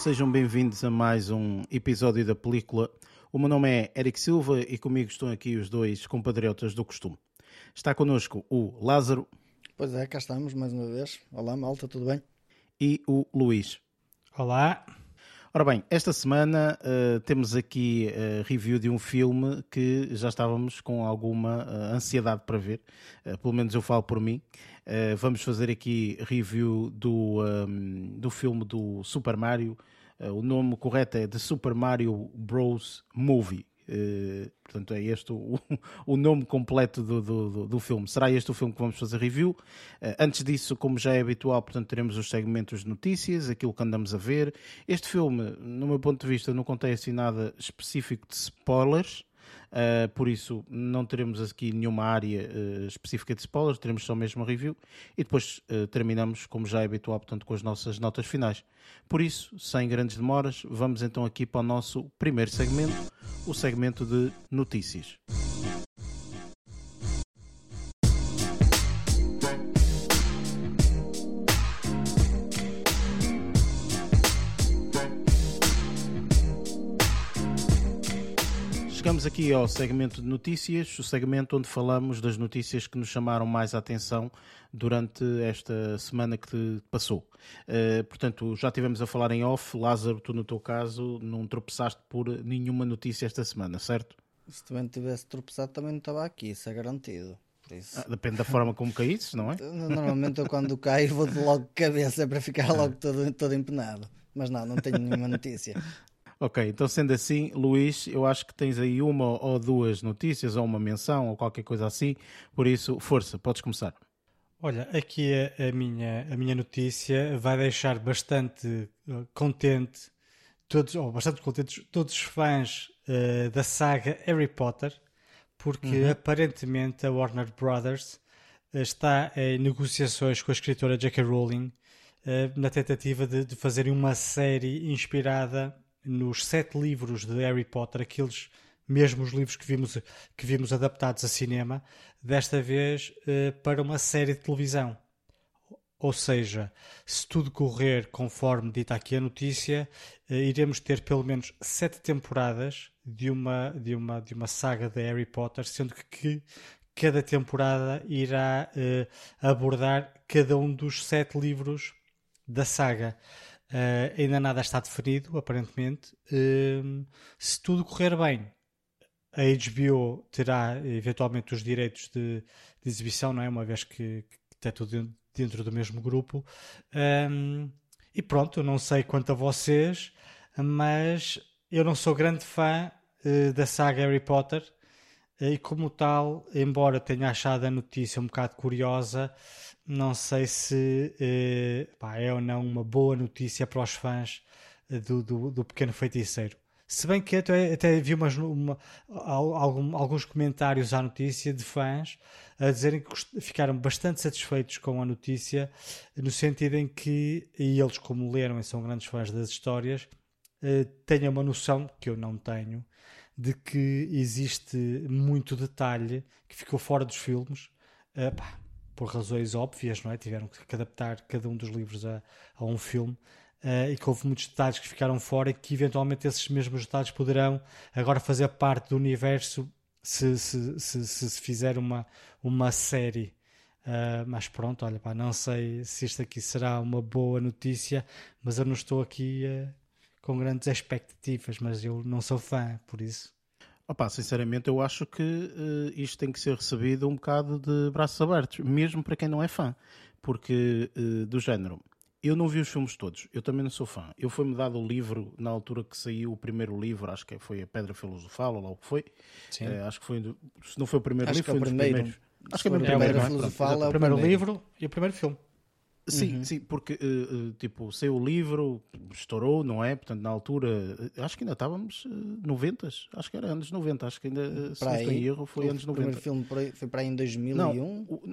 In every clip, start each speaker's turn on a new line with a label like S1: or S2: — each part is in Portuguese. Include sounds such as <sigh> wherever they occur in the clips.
S1: sejam bem-vindos a mais um episódio da película. O meu nome é Eric Silva e comigo estão aqui os dois compatriotas do costume. Está connosco o Lázaro.
S2: Pois é, cá estamos mais uma vez. Olá, malta, tudo bem?
S1: E o Luís.
S3: Olá.
S1: Ora bem, esta semana uh, temos aqui a uh, review de um filme que já estávamos com alguma uh, ansiedade para ver, pelo menos eu falo por mim. Vamos fazer aqui review do, um, do filme do Super Mario. o nome correto é The Super Mario Bros. Movie. Uh, portanto, é este o, <laughs> o nome completo do, do, do, filme. Será este o filme que vamos fazer review. Uh, antes disso, como já é habitual, portanto, teremos os segmentos de notícias, aquilo que andamos a ver. Este filme, no meu ponto de vista, não contém assim nada específico de spoilers. Uh, por isso, não teremos aqui nenhuma área uh, específica de spoilers, teremos só mesmo a review e depois uh, terminamos, como já é habitual, portanto, com as nossas notas finais. Por isso, sem grandes demoras, vamos então aqui para o nosso primeiro segmento, o segmento de notícias. Chegamos aqui ao segmento de notícias, o segmento onde falamos das notícias que nos chamaram mais a atenção durante esta semana que passou. Uh, portanto, já tivemos a falar em off. Lázaro, tu no teu caso não tropeçaste por nenhuma notícia esta semana, certo?
S2: Se também tivesse tropeçado, também não estava aqui, isso é garantido.
S1: Ah, depende da forma como caísse, não é? <laughs>
S2: Normalmente eu quando caio vou de logo de cabeça para ficar logo todo, todo empenado. Mas não, não tenho nenhuma notícia.
S1: Ok, então sendo assim, Luís, eu acho que tens aí uma ou duas notícias, ou uma menção, ou qualquer coisa assim, por isso, força, podes começar.
S3: Olha, aqui a, a minha, a minha notícia vai deixar bastante uh, contente, todos, ou bastante contentes todos os fãs uh, da saga Harry Potter, porque uhum. aparentemente a Warner Brothers uh, está em negociações com a escritora J.K. Rowling na tentativa de, de fazerem uma série inspirada nos sete livros de Harry Potter, aqueles mesmos livros que vimos, que vimos adaptados a cinema, desta vez eh, para uma série de televisão. Ou seja, se tudo correr conforme dita aqui a notícia, eh, iremos ter pelo menos sete temporadas de uma, de uma, de uma saga de Harry Potter, sendo que, que cada temporada irá eh, abordar cada um dos sete livros da saga. Uh, ainda nada está definido, aparentemente. Uh, se tudo correr bem, a HBO terá eventualmente os direitos de, de exibição, não é? Uma vez que, que está tudo dentro do mesmo grupo. Um, e pronto, eu não sei quanto a vocês, mas eu não sou grande fã uh, da saga Harry Potter. E como tal, embora tenha achado a notícia um bocado curiosa, não sei se eh, pá, é ou não uma boa notícia para os fãs eh, do, do, do Pequeno Feiticeiro. Se bem que até, até vi umas, uma, algum, alguns comentários à notícia de fãs a dizerem que ficaram bastante satisfeitos com a notícia, no sentido em que, e eles, como leram e são grandes fãs das histórias, eh, tenham uma noção, que eu não tenho, de que existe muito detalhe que ficou fora dos filmes. Uh, pá, por razões óbvias, não é? Tiveram que adaptar cada um dos livros a, a um filme. Uh, e que houve muitos detalhes que ficaram fora e que eventualmente esses mesmos detalhes poderão agora fazer parte do universo se se, se, se, fizer uma, uma série. Uh, mas pronto, olha, pá, não sei se isto aqui será uma boa notícia, mas eu não estou aqui uh, com grandes expectativas, mas eu não sou fã, por isso.
S1: Opa, sinceramente, eu acho que uh, isto tem que ser recebido um bocado de braços abertos, mesmo para quem não é fã, porque uh, do género. Eu não vi os filmes todos, eu também não sou fã. Eu fui-me dado o livro na altura que saiu o primeiro livro, acho que foi a Pedra Filosofal, ou lá o que foi. Sim. Uh, acho que foi, se não foi o primeiro
S2: acho
S1: livro, foi
S2: um
S1: dos
S2: primeiro.
S1: primeiros.
S2: Acho que é o primeiro.
S3: Pedra Filosofal é o primeiro livro e o primeiro filme.
S1: Sim, uhum. sim, porque uh, tipo, saiu o livro, estourou, não é? Portanto, na altura, acho que ainda estávamos 90, acho que era anos 90, acho que ainda, se não estou em erro, foi anos 90. O
S2: primeiro filme foi para aí em 2001?
S1: Não,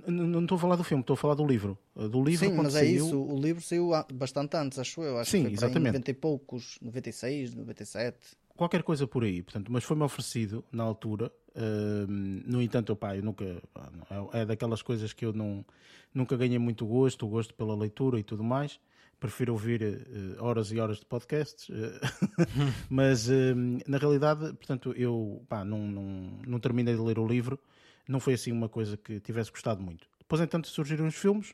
S1: não estou a falar do filme, estou a falar do livro. Do livro
S2: sim, mas é saiu... isso, o livro saiu bastante antes, acho eu. Acho
S1: sim,
S2: que foi
S1: exatamente.
S2: Em 90 e poucos, 96, 97.
S1: Qualquer coisa por aí, portanto, mas foi-me oferecido na altura. No entanto, pá, eu nunca. é, é daquelas coisas que eu não nunca ganhei muito gosto, o gosto pela leitura e tudo mais. prefiro ouvir uh, horas e horas de podcasts, uh, <laughs> mas na realidade, portanto, eu pá, não, não, não terminei de ler o livro, não foi assim uma coisa que tivesse gostado muito. Depois, entanto, surgiram os filmes,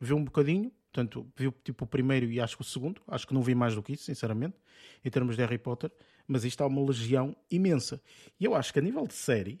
S1: vi um bocadinho, portanto, vi tipo o primeiro e acho que o segundo, acho que não vi mais do que isso, sinceramente, em termos de Harry Potter, mas isto há uma legião imensa. E eu acho que a nível de série,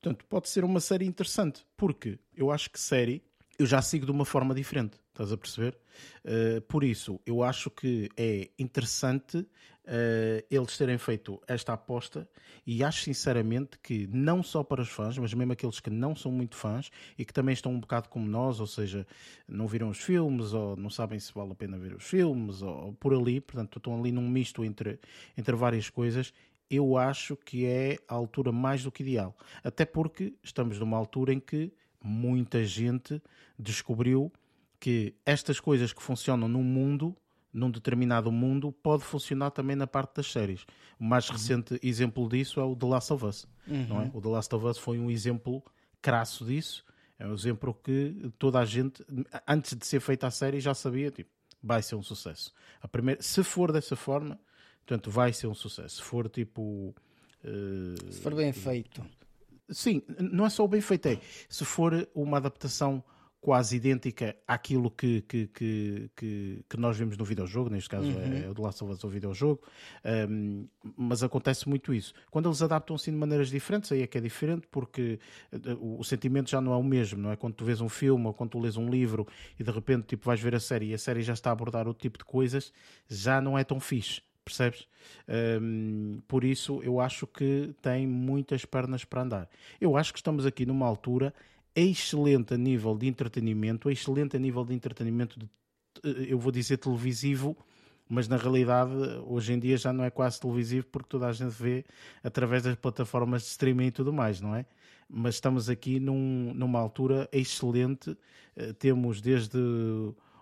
S1: portanto, pode ser uma série interessante, porque eu acho que série eu já sigo de uma forma diferente, estás a perceber? Uh, por isso, eu acho que é interessante uh, eles terem feito esta aposta e acho sinceramente que não só para os fãs, mas mesmo aqueles que não são muito fãs e que também estão um bocado como nós, ou seja, não viram os filmes ou não sabem se vale a pena ver os filmes ou, por ali, portanto, estão ali num misto entre, entre várias coisas eu acho que é a altura mais do que ideal. Até porque estamos numa altura em que muita gente descobriu que estas coisas que funcionam num mundo, num determinado mundo, pode funcionar também na parte das séries. O mais uhum. recente exemplo disso é o The Last of Us. Uhum. Não é? Uhum. O The Last of Us foi um exemplo crasso disso. É um exemplo que toda a gente, antes de ser feita a série, já sabia, tipo, vai ser um sucesso. A primeira, se for dessa forma, portanto, vai ser um sucesso. Se for tipo.
S2: Uh, se for bem feito.
S1: Sim, não é só o bem feito, é se for uma adaptação quase idêntica àquilo que, que, que, que, que nós vemos no videojogo, neste caso uhum. é o The Last of Us, o videojogo, um, mas acontece muito isso. Quando eles adaptam assim de maneiras diferentes, aí é que é diferente, porque eh, o, o sentimento já não é o mesmo, não é? Quando tu vês um filme ou quando tu lês um livro e de repente tipo, vais ver a série e a série já está a abordar outro tipo de coisas, já não é tão fixe percebes? Um, por isso eu acho que tem muitas pernas para andar. Eu acho que estamos aqui numa altura excelente a nível de entretenimento, excelente a nível de entretenimento, de, eu vou dizer televisivo, mas na realidade hoje em dia já não é quase televisivo porque toda a gente vê através das plataformas de streaming e tudo mais, não é? Mas estamos aqui num, numa altura excelente, uh, temos desde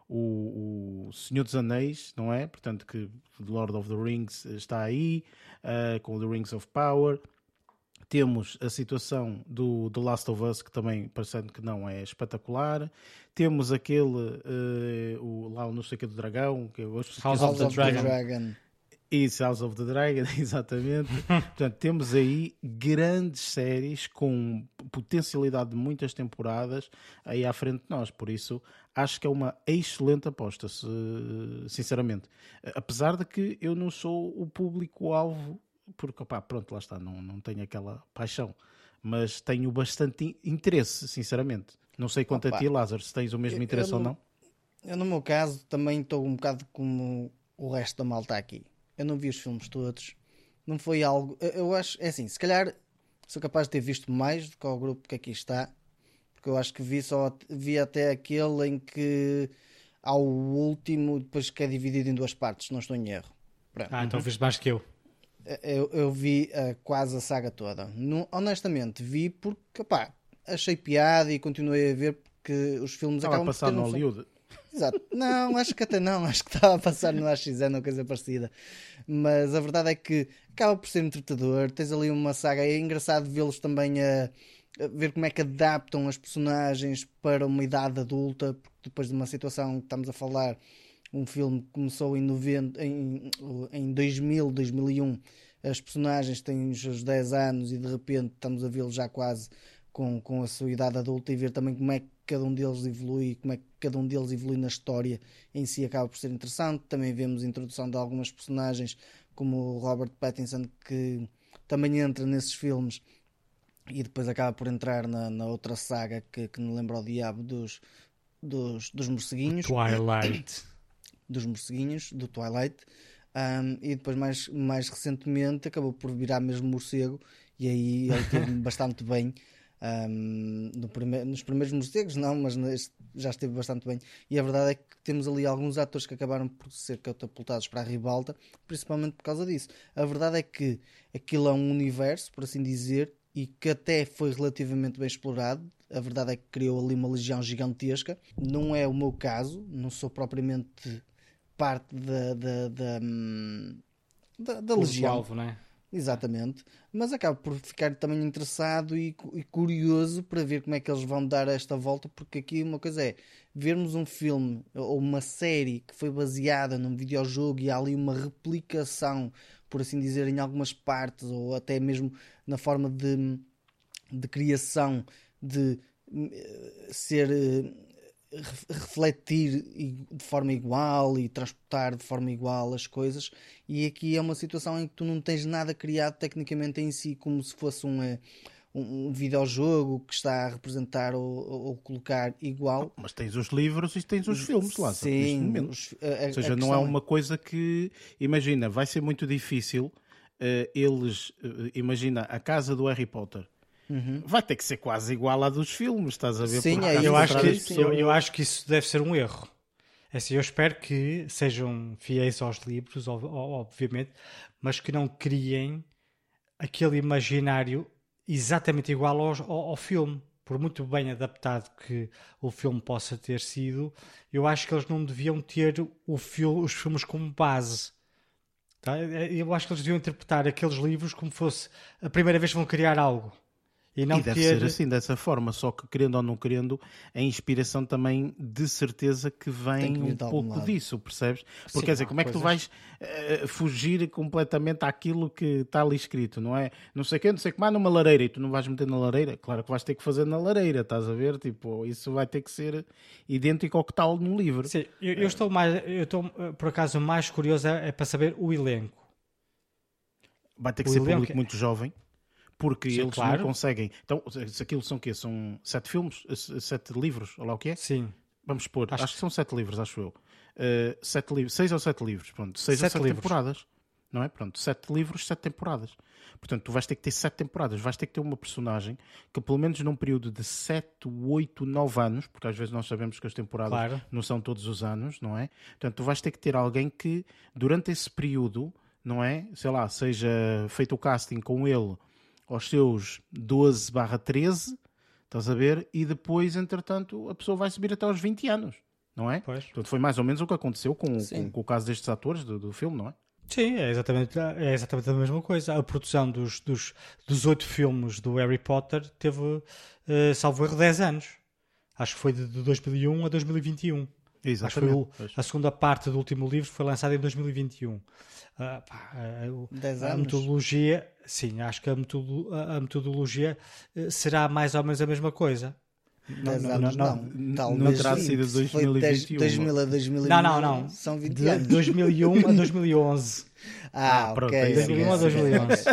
S1: o, o Senhor dos Anéis, não é? Portanto, que Lord of the Rings está aí, uh, com The Rings of Power. Temos a situação do The Last of Us, que também, parecendo que não, é espetacular. Temos aquele, uh, o, lá o não sei o que do dragão, que eu gosto
S3: House, House of the, Dragon. Dragon.
S1: Isso, House of the Dragon, <laughs> exatamente. Portanto, temos aí grandes séries com potencialidade de muitas temporadas aí à frente de nós. Por isso, acho que é uma excelente aposta, sinceramente. Apesar de que eu não sou o público-alvo, porque, opá, pronto, lá está, não, não tenho aquela paixão. Mas tenho bastante interesse, sinceramente. Não sei quanto Opa. a ti, Lázaro, se tens o mesmo interesse
S2: eu,
S1: ou não.
S2: Eu, no meu caso, também estou um bocado como o resto da malta aqui eu não vi os filmes todos. Não foi algo. Eu acho, é assim, se calhar sou capaz de ter visto mais do que o grupo que aqui está, porque eu acho que vi só vi até aquele em que há o último, depois que é dividido em duas partes, não estou em erro.
S3: Pronto. Ah, então viste mais que eu.
S2: Eu, eu vi uh, quase a saga toda. Não, honestamente, vi porque pá, achei piada e continuei a ver porque os filmes
S1: Estava
S2: acabam
S1: a passar
S2: por ter
S1: no Hollywood.
S2: Exato. Não, acho que até não. <laughs> Acho que estava a passar no AXN ou coisa parecida. Mas a verdade é que acaba por ser entretador. Tens ali uma saga. É engraçado vê-los também a, a, ver como é que adaptam as personagens para uma idade adulta. Porque depois de uma situação que estamos a falar, um filme que começou em, 90, em, em 2000, 2001. As personagens têm os seus 10 anos e de repente estamos a vê-los já quase com, com a sua idade adulta e ver também como é que cada um deles evolui, como é que cada um deles evolui na história em si acaba por ser interessante. Também vemos a introdução de algumas personagens como o Robert Pattinson que também entra nesses filmes e depois acaba por entrar na, na outra saga que, que me lembra o diabo dos, dos, dos morceguinhos.
S3: Twilight. <coughs>
S2: Dos morceguinhos, do Twilight. Um, e depois mais, mais recentemente acabou por virar mesmo morcego e aí ele teve <laughs> bastante bem um, no prime nos primeiros morcegos, não, mas neste já esteve bastante bem. E a verdade é que temos ali alguns atores que acabaram por ser catapultados para a ribalta, principalmente por causa disso. A verdade é que aquilo é um universo, por assim dizer, e que até foi relativamente bem explorado. A verdade é que criou ali uma legião gigantesca. Não é o meu caso, não sou propriamente parte da, da, da, hum, da, da legião.
S3: Alvo, é?
S2: Exatamente, mas acabo por ficar também interessado e, e, curioso para ver como é que eles vão dar esta volta, porque aqui uma coisa é vermos um filme ou uma série que foi baseada num videojogo e há ali uma replicação, por assim dizer, em algumas partes, ou até mesmo na forma de, de criação de eh, ser eh, refletir de forma igual e transportar de forma igual as coisas e aqui é uma situação em que tu não tens nada criado tecnicamente em si como se fosse um, eh, um, um videojogo que está a representar ou, ou colocar igual.
S1: Mas tens os livros e tens os filmes lá.
S2: Sim, os,
S1: a, ou seja, não é uma coisa que, imagina, vai ser muito difícil uh, eles, uh, imagina, a casa do Harry Potter Uhum. Vai ter que ser quase igual à dos filmes, estás a ver?
S3: Sim, é, eu, acho que, eu, eu, acho que isso deve ser um erro. É assim, eu espero que sejam fiéis aos livros, obviamente, mas que não criem aquele imaginário exatamente igual ao, ao, ao filme. Por muito bem adaptado que o filme possa ter sido, eu acho que eles não deviam ter o filme, os filmes como base. Tá? Eu acho que eles deviam interpretar aqueles livros como fosse a primeira vez que vão criar algo.
S1: E, não e deve ter... ser assim, dessa forma, só que querendo ou não querendo, a inspiração também de certeza que vem que um pouco lado. disso, percebes? Porque Sim, quer dizer, como é que tu vais uh, fugir completamente àquilo que está ali escrito, não é? Não sei o que, não sei como há numa lareira e tu não vais meter na lareira, claro que vais ter que fazer na lareira, estás a ver? Tipo, isso vai ter que ser idêntico ao que está no livro.
S3: Sim, eu, eu estou mais, eu estou eh, por acaso mais curioso é, é para saber o elenco.
S1: Vai ter que o ser público é... muito jovem porque Sim, eles claro. não conseguem. Então, se aquilo são o quê? São sete filmes? Sete livros? Olha lá o que é?
S3: Sim.
S1: Vamos pôr, acho, acho que são sete livros, acho eu. Uh, sete livros, seis ou sete livros, pronto. Seis sete ou sete livros. temporadas. Não é? Pronto, sete livros, sete temporadas. Portanto, tu vais ter que ter sete temporadas, vais ter que ter uma personagem que, pelo menos num período de sete, oito, nove anos, porque às vezes nós sabemos que as temporadas claro. não são todos os anos, não é? Portanto, tu vais ter que ter alguém que, durante esse período, não é? Sei lá, seja feito o casting com ele aos seus 12 barra 13, estás a ver? E depois, entretanto, a pessoa vai subir até aos 20 anos, não é?
S3: Pois.
S1: Portanto, foi mais ou menos o que aconteceu com, com, com o caso destes atores do, do filme, não é?
S3: Sim, é exatamente, é exatamente a mesma coisa. A produção dos, dos, dos oito filmes do Harry Potter teve, uh, salvo erro, 10 anos. Acho que foi de, de 2001 a 2021. Exatamente. Acho que foi o, a segunda parte do último livro foi lançada em 2021. Uh, pá, a, a, metodologia, sim, acho que a, metodologia, a metodologia eh, será mais ou menos a mesma coisa.
S2: 10 não, anos não,
S1: não, não, não terá sido 2021.
S2: 2000 a 2001.
S3: Não, não, não.
S2: São 20 de, anos.
S3: 2001 a 2011.
S2: Ah, ah pronto. Okay,
S3: 2001 <laughs> a 2011.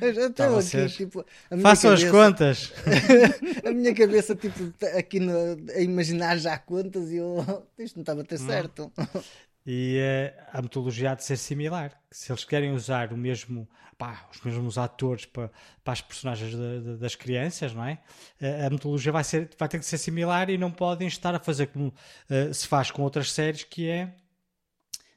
S2: eu estou aqui, tipo.
S3: Façam cabeça, as contas. <laughs>
S2: a minha cabeça, tipo, aqui no, a imaginar já contas e eu. Isto não estava a ter certo.
S3: E uh, a metodologia há de ser similar. Se eles querem usar o mesmo, pá, os mesmos atores para, para as personagens de, de, das crianças, não é? Uh, a metodologia vai, ser, vai ter que ser similar e não podem estar a fazer como uh, se faz com outras séries, que é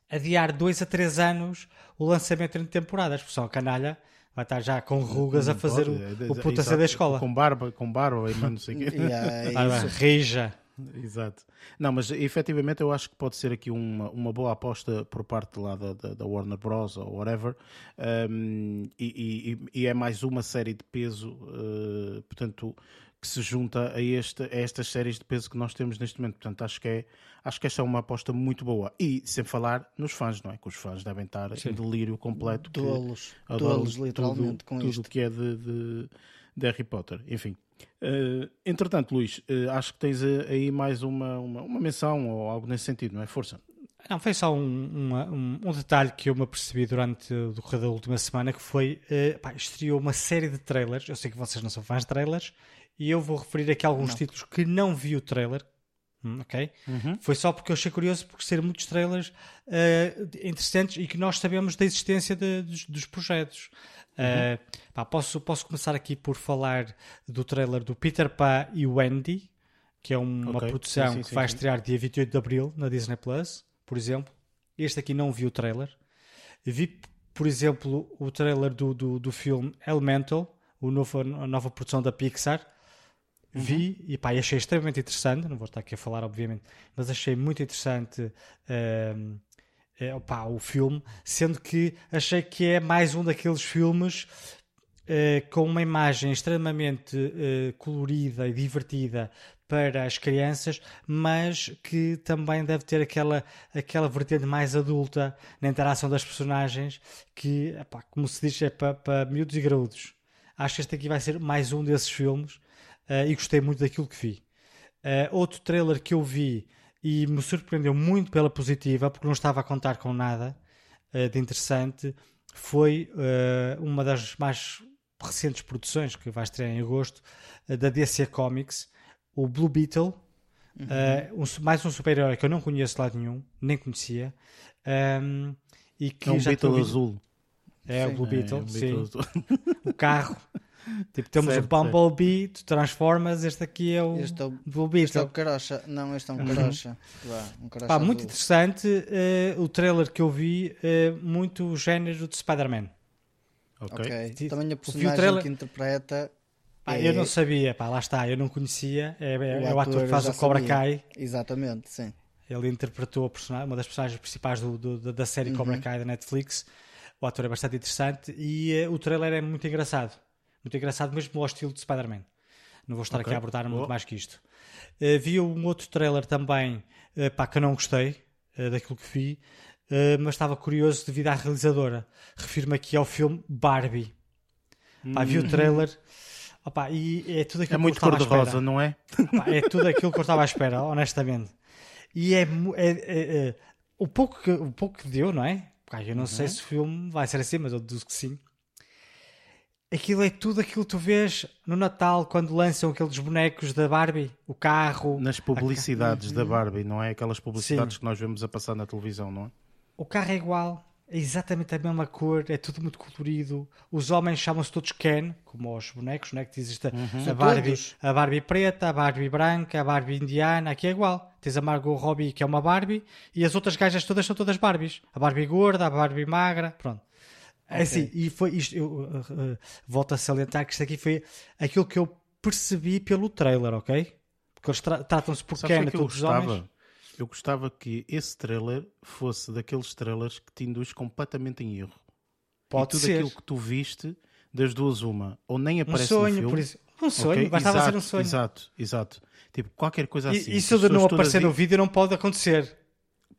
S3: adiar dois a três anos o lançamento entre temporadas, porque a canalha vai estar já com rugas a fazer pode, o, o puta da escola.
S1: Com barba, com barba e não sei o quê. <laughs>
S3: Yeah, Rija.
S1: Exato. Não, mas efetivamente eu acho que pode ser aqui uma, uma boa aposta por parte lá da, da, da Warner Bros. ou whatever. Um, e, e, e, é mais uma série de peso, uh, portanto, que se junta a, este, a estas séries de peso que nós temos neste momento. Portanto, acho que, é, acho que esta é uma aposta muito boa. E sem falar nos fãs, não é? Que os fãs devem estar Sim. em delírio completo.
S2: Tolos, tolos literalmente,
S1: tudo,
S2: com
S1: tudo
S2: isto.
S1: que é de, de, de Harry Potter. Enfim. Uh, entretanto, Luís, uh, acho que tens uh, aí mais uma, uma, uma, menção ou algo nesse sentido, não é? Força.
S3: Não, foi só um, um, um, detalhe que eu me apercebi durante o decorrer da última semana que foi, pá, estreou uma série de trailers, eu sei que vocês não são fãs de trailers, e eu vou referir aqui alguns não. títulos que não vi o trailer, hum, ok? Uhum. Foi só porque eu achei curioso por ser muitos trailers interessantes e que nós sabemos da existência de, dos, dos projetos. Uhum. Uh, pá, posso, posso começar aqui por falar do trailer do Peter Pan e Wendy, que é uma okay. produção sim, sim, que vai sim, estrear dia 28 de Abril na Disney Plus, por exemplo. Este aqui não vi o trailer. Vi, por exemplo, o trailer do, do, do filme Elemental, o novo, a nova produção da Pixar. Uhum. Vi e pá, achei extremamente interessante. Não vou estar aqui a falar, obviamente, mas achei muito interessante. Uh, é, opa, o filme, sendo que achei que é mais um daqueles filmes eh, com uma imagem extremamente eh, colorida e divertida para as crianças, mas que também deve ter aquela, aquela vertente mais adulta na interação das personagens, que, como se diz, é para, para miúdos e graúdos. Acho que este aqui vai ser mais um desses filmes uh, e gostei muito daquilo que vi. Outro trailer que eu vi e me surpreendeu muito pela positiva, porque não estava a contar com nada uh, de interessante, foi uma das mais recentes produções que vai estrear em agosto da DC Comics, o Blue Beetle, uhum. uh, um, mais um super-herói que eu não conheço de lado nenhum, nem conhecia. Um, e que
S1: é um
S3: já
S1: Beetle azul.
S3: É sim, o Blue Beetle,
S1: é, um
S3: sim.
S1: Beetle
S3: o carro. <laughs> Tipo, temos certo, o Bumblebee, tu transformas, este aqui é o,
S2: este é o
S3: Beetle.
S2: Este é o carocha. Não, este é um carocha. Uhum. um carocha
S3: Pá, muito interessante uh, o trailer que eu vi, uh, muito o género de Spider-Man.
S2: Ok. okay. Também a personagem que interpreta
S3: ah, eu não sabia, pá, lá está, eu não conhecia. É, é, é o ator que faz o Cobra sabia. Kai.
S2: Exatamente, sim.
S3: Ele interpretou uma das personagens principais do, do, da série uhum. Cobra Kai da Netflix. O ator é bastante interessante e uh, o trailer é muito engraçado. Muito engraçado, mesmo ao estilo de Spider-Man. Não vou estar okay. aqui a abordar muito mais que isto. Uh, vi um outro trailer também, uh, pá, que eu não gostei uh, daquilo que vi, mas estava curioso devido à realizadora. Refiro-me aqui ao filme Barbie. Pá, vi o uhum. trailer. Opa, e é tudo aquilo
S1: é muito cor-de-rosa, não é?
S3: Opa, é tudo aquilo que eu estava à espera, honestamente. E é, é, é, é o, pouco que, o pouco que deu, não é? Eu não uhum. sei se o filme vai ser assim, mas eu deduzo que sim. Aquilo é tudo aquilo que tu vês no Natal quando lançam aqueles bonecos da Barbie, o carro.
S1: Nas publicidades a... da Barbie, não é? Aquelas publicidades sim. que nós vemos a passar na televisão, não é?
S3: O carro é igual, é exatamente a mesma cor, é tudo muito colorido. Os homens chamam-se todos Ken, como os bonecos, não é? Que existe uhum. a, Barbie, a Barbie preta, a Barbie branca, a Barbie indiana, aqui é igual. Tens a Margot Robbie, que é uma Barbie, e as outras gajas todas são todas Barbies. A Barbie gorda, a Barbie magra, pronto. É okay. assim, e foi isto, eu uh, uh, volto a salientar que isto aqui foi aquilo que eu percebi pelo trailer, ok? Porque eles tra tratam-se por Ken, é todos os homens
S1: eu gostava que esse trailer fosse daqueles trailers que te induz completamente em erro.
S3: Pode
S1: e tudo
S3: ser.
S1: aquilo que tu viste, das duas uma, ou nem aparece
S3: um sonho,
S1: no filme.
S3: Por isso. Um sonho, okay? bastava
S1: exato,
S3: ser um sonho.
S1: Exato, exato. Tipo, qualquer coisa assim.
S3: E, isso de não aparecer no vídeo não pode acontecer.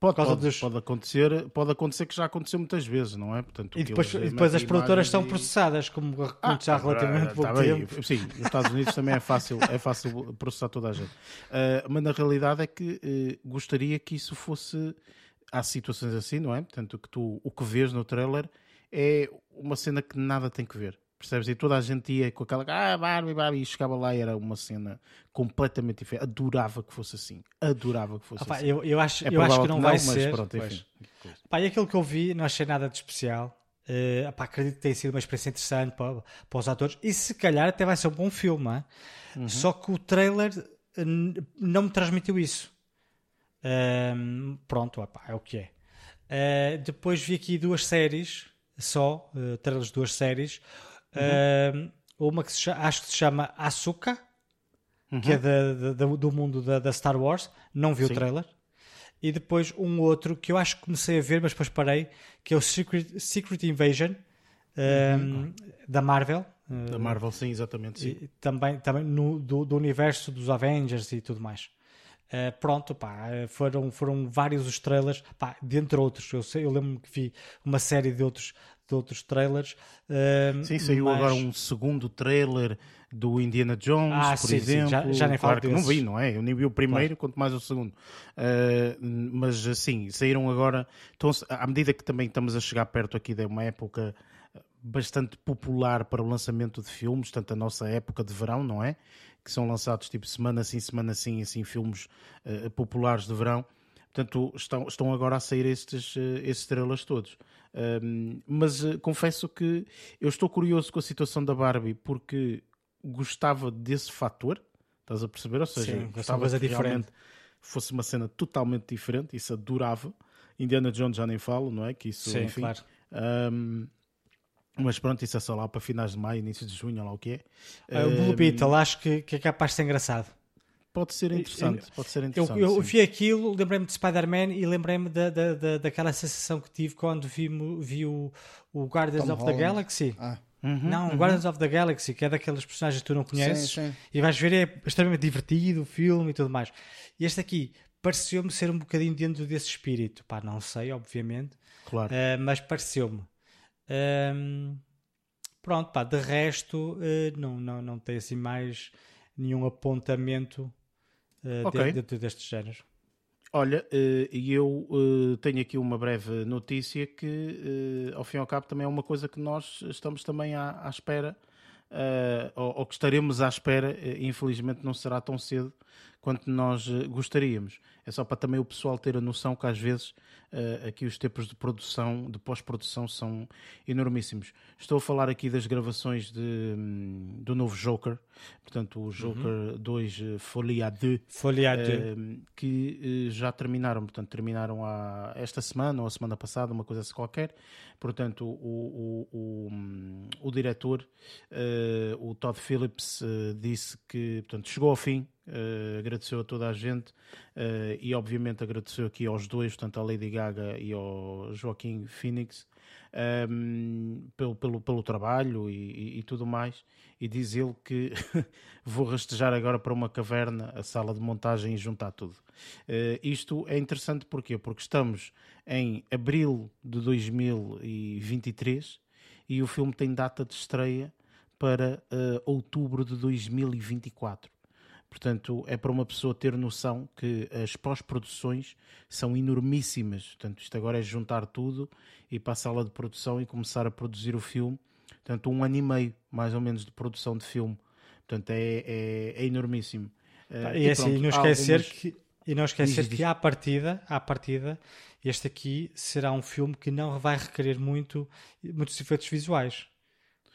S1: Pode, pode, dos... pode, acontecer, pode acontecer que já aconteceu muitas vezes, não é?
S3: Portanto, e depois, e depois as produtoras são e... processadas, como ah, já há relativamente pouco tá tempo.
S1: Sim, nos Estados Unidos também é fácil, é fácil processar toda a gente. Uh, mas na realidade é que uh, gostaria que isso fosse. Há situações assim, não é? Portanto, que tu, o que vês no trailer é uma cena que nada tem que ver. Percebes? E toda a gente ia com aquela. Ah, Barbie, Barbie. E chegava lá e era uma cena completamente diferente. Adorava que fosse assim. Adorava que fosse
S3: Opa,
S1: assim.
S3: Eu, eu, acho, é eu acho que não, que não vai ser. Pronto, enfim. Opa, e aquilo que eu vi, não achei nada de especial. Uh, opa, acredito que tenha sido uma experiência interessante para, para os atores. E se calhar até vai ser um bom filme. É? Uhum. Só que o trailer eh, não me transmitiu isso. Uh, pronto, opa, é o que é. Uh, depois vi aqui duas séries só, uh, trailers de duas séries. Uhum. Uh, uma que se, acho que se chama Asuka, uhum. que é da, da, do mundo da, Star Wars. Não vi Sim. o trailer. E depois um outro que eu acho que comecei a ver, mas depois parei, que é o Secret, Secret Invasion uhum. da Marvel.
S1: Da Marvel, sim, exatamente. Sim.
S3: E, também também no, do, do, universo dos Avengers e tudo mais. Uh, pronto, pá, foram, foram vários os trailers, pá, dentre outros. Eu, sei, eu lembro-me que vi uma série de outros, de outros trailers. Uh,
S1: sim, saiu mas... agora um segundo trailer do Indiana Jones, ah, por sim, exemplo. Sim,
S3: já, já nem claro
S1: que não vi, não é? Eu nem vi o primeiro, claro. quanto mais o segundo. Uh, mas assim, saíram agora. Então, à medida que também estamos a chegar perto aqui de uma época bastante popular para o lançamento de filmes, tanto a nossa época de verão, não é? Que são lançados tipo semana sim, semana sim, assim, filmes uh, populares de verão. Portanto, estão, estão agora a sair estes, uh, estes estrelas todos. Um, mas uh, confesso que eu estou curioso com a situação da Barbie porque gostava desse fator, estás a perceber? Ou seja,
S3: Sim, gostava coisa que diferente.
S1: fosse uma cena totalmente diferente, isso adorava. Indiana Jones já nem falo, não é? Que isso,
S3: Sim,
S1: enfim.
S3: Claro.
S1: Um, mas pronto, isso é só lá para finais de maio, início de junho, lá o que é.
S3: Uh, o Blue Beetle, acho que, que é capaz de ser engraçado.
S1: Pode ser interessante.
S3: Eu-
S1: pode ser
S3: Eu,
S1: interessante.
S3: eu
S1: sim.
S3: vi aquilo, lembrei-me de Spider-Man e lembrei-me da, da, da- daquela sensação que tive quando vi, vi o, o Guardians
S2: Tom
S3: of
S2: Holland.
S3: the Galaxy.
S2: Ah,
S3: Não, Guardians of the Galaxy, que é daqueles personagens que tu não conheces
S2: sim.
S3: e vais ver, é extremamente divertido o filme e tudo mais. E este aqui pareceu-me ser um bocadinho dentro desse espírito. Pá, não sei, obviamente,
S1: Claro.
S3: eh, mas pareceu-me. Ahm, pronto, pá, de resto, eh, não, não, não tem assim mais nenhum apontamento eh,
S1: Ok.
S3: dentro, dentro destes géneros.
S1: Olha, eh, e eu eh, tenho aqui uma breve notícia que, ao fim e ao cabo, também é uma coisa que nós estamos também à, à espera, ou, ou que estaremos à espera, infelizmente não será tão cedo quanto nós eh, gostaríamos. É só para também o pessoal ter a noção que às vezes eh, aqui os tempos de produção, de pós-produção, são enormíssimos. Estou a falar aqui das gravações de, hum, do novo Joker, portanto o Joker 2 Folia 2,
S3: Folha de.
S1: eh, que eh, já terminaram, portanto, terminaram há, esta semana ou a semana passada, uma coisa assim qualquer. Portanto, o, o, o, hum, o diretor, o Todd Phillips, disse que portanto, chegou ao fim, eh, agradeceu a toda a gente eh, e, obviamente, agradeceu aqui aos dois, portanto, à Lady Gaga e ao Joaquim Phoenix. um, pelo, pelo, pelo trabalho e, e- e tudo mais, e diz ele que <laughs> vou rastejar agora para uma caverna, a sala de montagem e juntar tudo. Eh, isto é interessante porquê? Porque estamos em abril de 2023 e o filme tem data de estreia para outubro de 2024. Portanto, é para uma pessoa ter noção que as pós-produções são enormíssimas. Portanto, isto agora é juntar tudo e para a sala de produção e começar a produzir o filme. Portanto, um ano e meio, mais ou menos, de produção de filme. Portanto, é, é, é enormíssimo. Eh,
S3: E, assim,
S1: pronto,
S3: e não esquecer
S1: algumas-
S3: que e não esquecer
S1: Diz, diz.
S3: que à partida, à partida, este aqui será um filme que não vai requerer muito muitos efeitos visuais.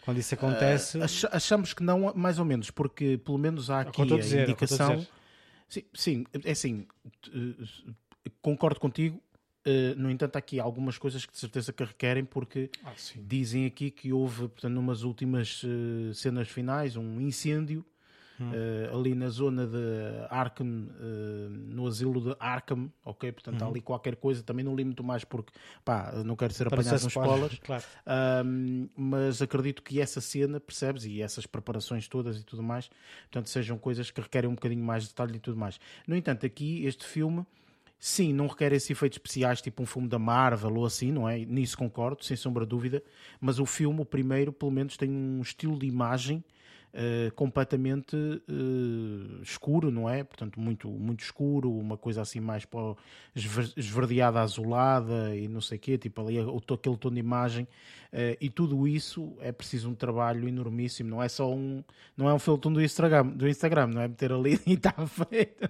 S3: Quando isso acontece,
S1: Ach- achamos que não, mais ou menos, porque pelo menos há
S3: É
S1: aqui
S3: a dizer, é
S1: indicação. Sim, sim, é assim, eh, concordo contigo. eh, no entanto, há aqui algumas coisas que de certeza que requerem, porque
S3: Ah,
S1: dizem aqui que houve, portanto, numas últimas eh, cenas finais, um incêndio Eh, ali na zona de Arkham, eh, no asilo de Arkham, ok? Portanto,
S3: Uhum.
S1: ali qualquer coisa. Também não li muito mais porque, pá, não quero ser apanhado
S3: spoiler,
S1: spoilers.
S3: claro.
S1: Um, mas acredito que essa cena, percebes, e essas preparações todas e tudo mais, portanto, sejam coisas que requerem um bocadinho mais de detalhe e tudo mais. No entanto, aqui este filme, sim, não requer esses efeitos especiais, tipo um filme da Marvel ou assim, não é? Nisso concordo, sem sombra de dúvida, mas o filme, o primeiro, pelo menos, tem um estilo de imagem. Eh, completamente eh, escuro, não é? Portanto, muito, muito escuro, uma coisa assim mais esver- esverdeada, azulada e não sei o quê, tipo ali aquele tom de imagem. eh, e tudo isso é preciso um trabalho enormíssimo, não é só um, não é um filtro do Instagram, do Instagram, não é meter ali <laughs> e está feito.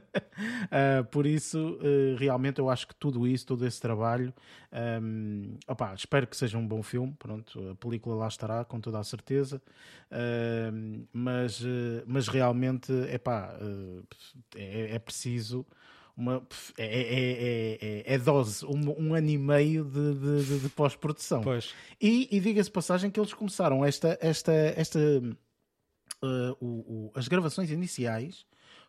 S1: Por isso, realmente eu acho que tudo isso, todo esse trabalho, ehm, opá, espero que seja um bom filme, pronto, a película lá estará, com toda a certeza, Ehm, mas, eh, mas realmente, epá, eh, é, é preciso uma, é, é, é, é, é dose, um, um ano e meio de, de, de- pós-produção.
S3: Pois.
S1: E, e diga-se passagem que eles começaram esta, esta, esta, uh, o- o- as gravações iniciais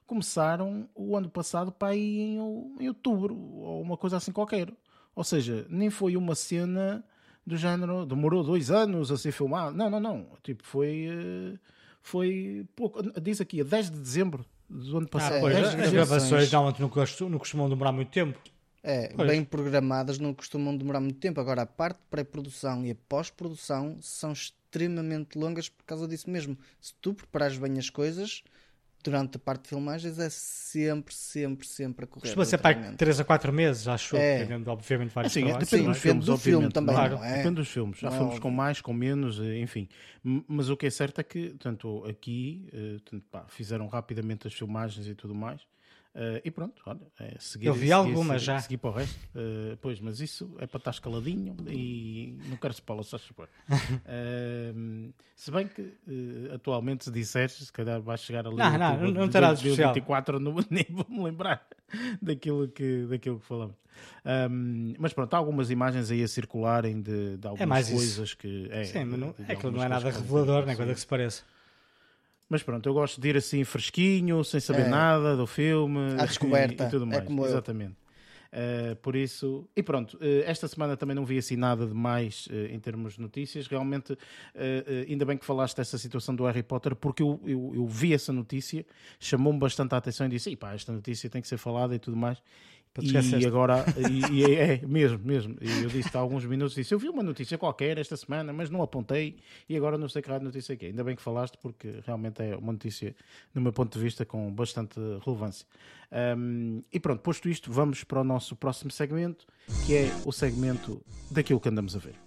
S1: começaram o ano passado para aí em, em outubro, ou uma coisa assim qualquer. Ou seja, nem foi uma cena do género, demorou dois anos a ser filmado. Não, não, não. Tipo, foi, uh, foi pouco. Diz aqui, a 10 de dezembro do ano
S3: Ah,
S1: passado.
S3: pois,
S1: 10
S3: as
S2: gravações.
S3: gravações normalmente não costumam, não costumam demorar muito tempo.
S2: É,
S3: Pois.
S2: bem programadas não costumam demorar muito tempo. Agora, a parte de pré-produção e a pós-produção são extremamente longas por causa disso mesmo. Se tu preparares bem as coisas, durante a parte de filmagens é sempre, sempre, sempre a correr.
S3: Costuma ser para
S2: literalmente.
S3: 3 a 4 meses, acho eu,
S2: É.
S3: dependendo, obviamente, vários
S1: Assim,
S3: trabalhos.
S1: depende
S2: Sim,
S1: dos
S2: depende
S1: filmes,
S2: do filme também,
S1: claro.
S2: não é?
S1: Depende dos filmes. Há
S2: Não é
S1: filmes com mais, com menos, eh, enfim. Mas o que é certo é que, tanto aqui, eh, tanto, pá, fizeram rapidamente as filmagens e tudo mais. Eh, e pronto, olha, é seguir,
S3: Eu vi algumas já.
S1: Seguir para o resto. Eh, pois, mas isso é para estar escaladinho e não quero spoiler, só supor. <laughs> se bem que eh, atualmente, se disseres, se calhar vai chegar ali.
S3: Não, não, não
S1: de
S3: terá de especial.
S1: 2024, não, <laughs> nem vou-me lembrar daquilo que, daquilo que falamos. Um, mas pronto, há algumas imagens aí a circularem de, de algumas
S3: mais isso.
S1: coisas que. É,
S3: Sim, mas não, é que não
S1: algumas
S3: é nada revelador, nem coisa que se pareça.
S1: Mas pronto, eu gosto de ir assim fresquinho, sem saber
S2: É.
S1: nada do filme
S2: À <laughs> descoberta,
S1: e, e tudo
S2: é
S1: mais.
S2: como eu.
S1: Exatamente. Uh, por isso, e pronto, uh, esta semana também não vi assim nada de mais uh, em termos de notícias. Realmente, ainda bem que falaste dessa situação do Harry Potter, porque eu, eu, eu vi essa notícia, chamou-me bastante a atenção e disse: "Ih, pá, esta notícia tem que ser falada e tudo mais. E agora, e, e é, é, mesmo, mesmo. E eu disse há alguns minutos: disse, Eu vi uma notícia qualquer esta semana, mas não apontei e agora não sei que de notícia é que é. Ainda bem que falaste, porque realmente é uma notícia, no meu ponto de vista, com bastante relevância. Um, e pronto, posto isto, vamos para o nosso próximo segmento, que é o segmento daquilo que andamos a ver.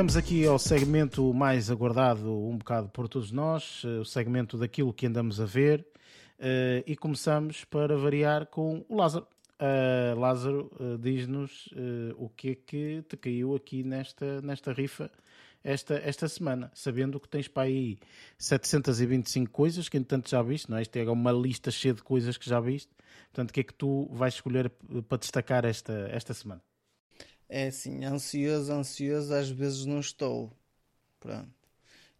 S1: Chegamos aqui ao segmento mais aguardado um bocado por todos nós, eh, o segmento daquilo que andamos a ver, eh, e começamos para variar com o Lázaro. Uh, Lázaro uh, diz-nos uh, o que é que te caiu aqui nesta, nesta rifa esta, esta semana, sabendo que tens para aí 725 coisas que entretanto já viste, não é? Isto é uma lista cheia de coisas que já viste. Portanto, o que é que tu vais escolher para destacar esta, esta semana?
S2: É assim, ansioso, ansioso, às vezes não estou. Pronto.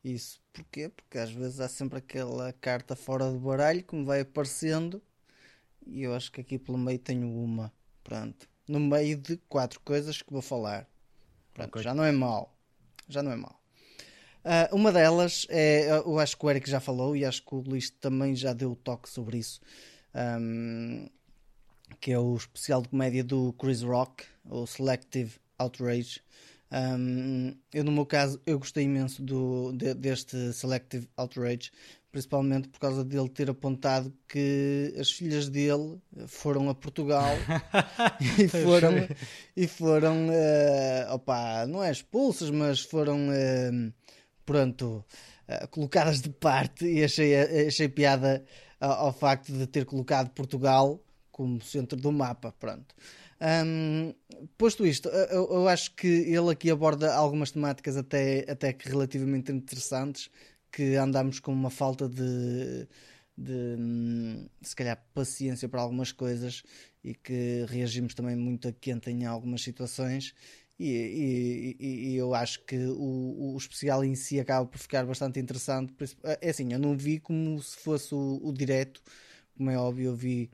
S2: Isso porquê? Porque às vezes há sempre aquela carta fora do baralho que me vai aparecendo e eu acho que aqui pelo meio tenho uma. Pronto. No meio de quatro coisas que vou falar. Pronto,
S1: Ok.
S2: já não é mau. Já não é mau. Ah, uma delas é, eu acho que o Eric já falou e acho que o Luís também já deu o toque sobre isso. Ahm, que é o especial de comédia do Chris Rock, o Selective Outrage. Um, eu, no meu caso, eu gostei imenso do, de- deste Selective Outrage, principalmente por causa dele ter apontado que as filhas dele foram a Portugal <laughs> e foram, e foram eh, opa, não é expulsas, mas foram eh, pronto, eh, colocadas de parte e achei, achei piada ao facto de ter colocado Portugal como centro do mapa, pronto. Hum, posto isto, eu, eu acho que ele aqui aborda algumas temáticas até, até que relativamente interessantes, que andamos com uma falta de, de hum, se calhar paciência para algumas coisas e que reagimos também muito a quente em algumas situações e, e- e- eu acho que o, o especial em si acaba por ficar bastante interessante. É assim, eu não vi como se fosse o, o direto, como é óbvio, eu vi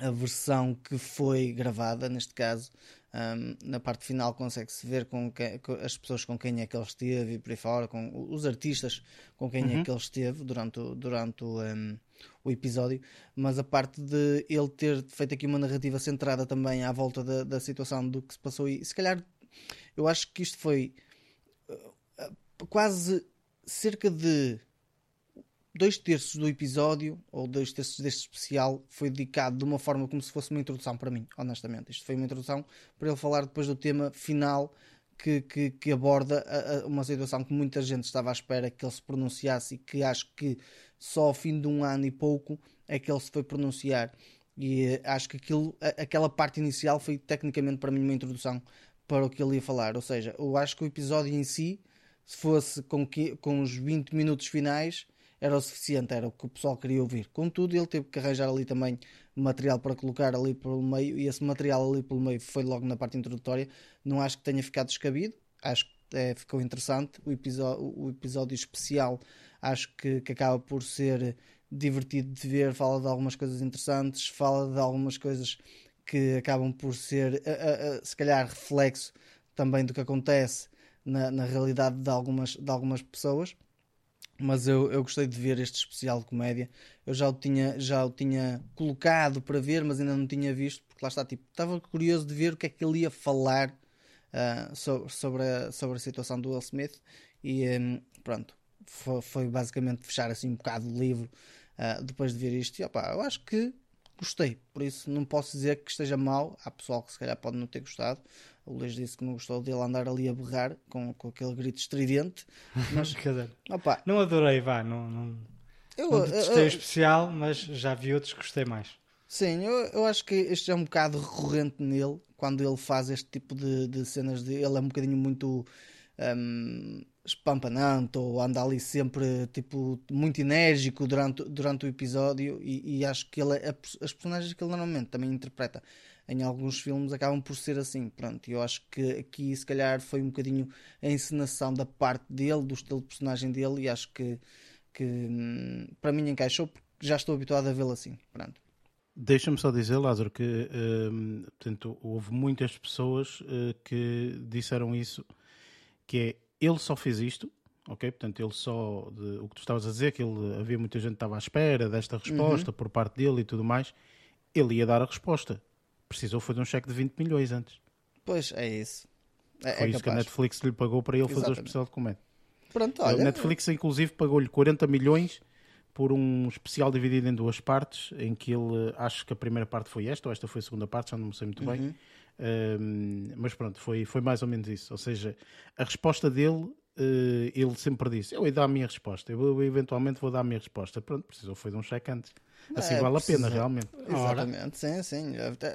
S2: a versão que foi gravada, neste caso, hum, na parte final consegue-se ver com, que- com as pessoas com quem é que ele esteve e por aí fora, com os artistas com quem é que ele esteve durante, o- durante o, hum, o episódio, mas a parte de ele ter feito aqui uma narrativa centrada também à volta da, da situação do que se passou e se calhar eu acho que isto foi uh, quase cerca de dois terços do episódio, ou dois terços deste especial, foi dedicado de uma forma como se fosse uma introdução para mim, honestamente. Isto foi uma introdução para ele falar depois do tema final que, que, que aborda a- a- uma situação que muita gente estava à espera que ele se pronunciasse e que acho que só ao fim de um ano e pouco é que ele se foi pronunciar. E eh, acho que aquilo, aquela parte inicial foi tecnicamente para mim uma introdução para o que ele ia falar. Ou seja, eu acho que o episódio em si, se fosse com, que, com os 20 minutos finais, era o suficiente, era o que o pessoal queria ouvir. Contudo, ele teve que arranjar ali também material para colocar ali pelo meio, e esse material ali pelo meio foi logo na parte introdutória. Não acho que tenha ficado descabido, acho que eh, ficou interessante. O episódio, o episódio especial acho que, que acaba por ser divertido de ver, fala de algumas coisas interessantes, fala de algumas coisas que acabam por ser, se calhar, reflexo também do que acontece na, na realidade de algumas, de algumas pessoas mas eu, eu gostei de ver este especial de comédia. Eu já o tinha, já o tinha colocado para ver, mas ainda não tinha visto, porque lá está, tipo, estava curioso de ver o que é que ele ia falar ah, so- sobre, a, sobre a situação do Will Smith e hum, pronto, foi, foi basicamente fechar assim um bocado o livro ah, depois de ver isto. E opá, eu acho que gostei, por isso não posso dizer que esteja mal. Há pessoal que se calhar pode não ter gostado. O Luís disse que não gostou dele andar ali a berrar com, com aquele grito estridente, mas <laughs> opá,
S3: não adorei, vá, não, não,
S2: eu,
S3: não detestei
S2: eu-
S3: especial, mas já vi outros que gostei mais.
S2: Sim, eu, eu acho que este é um bocado recorrente nele, quando ele faz este tipo de, de cenas de. Ele é um bocadinho muito. hum, espampanante ou anda ali sempre tipo muito enérgico durante, durante o episódio e, e acho que ele é, as personagens que ele normalmente também interpreta em alguns filmes acabam por ser assim, pronto, eu acho que aqui se calhar foi um bocadinho a encenação da parte dele, do estilo de personagem dele e acho que, que hum, para mim encaixou porque já estou habituado a vê-lo assim, pronto.
S1: Deixa-me só dizer, Lázaro, que hum, portanto, houve muitas pessoas uh, que disseram isso, que é ele só fez isto, ok? Portanto, ele só, de, o que tu estavas a dizer, que ele, havia muita gente que estava à espera desta resposta uhum. por parte dele e tudo mais, ele ia dar a resposta. Precisou foi de um cheque de 20 milhões antes.
S2: Pois, é isso. É,
S1: foi é isso que a Netflix lhe pagou para ele Exatamente. fazer o especial de comédia.
S2: Pronto, olha.
S1: A Netflix, inclusive, pagou-lhe 40 milhões por um especial dividido em duas partes, em que ele, acho que a primeira parte foi esta, ou esta foi a segunda parte, já não me sei muito uhum. bem, um, mas pronto, foi, foi mais ou menos isso. Ou seja, a resposta dele, uh, ele sempre disse: Eu ia dar a minha resposta, eu, eu, eventualmente vou dar a minha resposta. Pronto, precisou foi de um cheque antes. Assim é, vale a pena, realmente.
S2: Exatamente, sim, sim.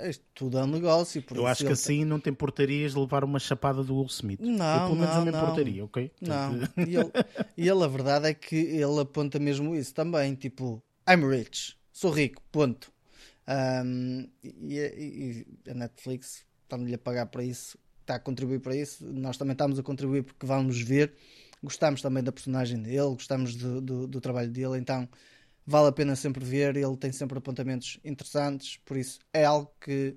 S2: Isto tudo é um negócio.
S1: eu acho que assim não te importarias de levar uma chapada do Will Smith. Não, eu, pelo menos não, não me importaria,
S2: não.
S1: ok?
S2: Não, e ele, e ele, a verdade é que ele aponta mesmo isso também. Tipo, I'm rich, sou rico, ponto. Um, e, e, a Netflix estamos-lhe a pagar para isso, está a contribuir para isso. Nós também estamos a contribuir porque vamos ver. Gostamos também da personagem dele, gostamos do, do, do trabalho dele, então vale a pena sempre ver. Ele tem sempre apontamentos interessantes, por isso é algo que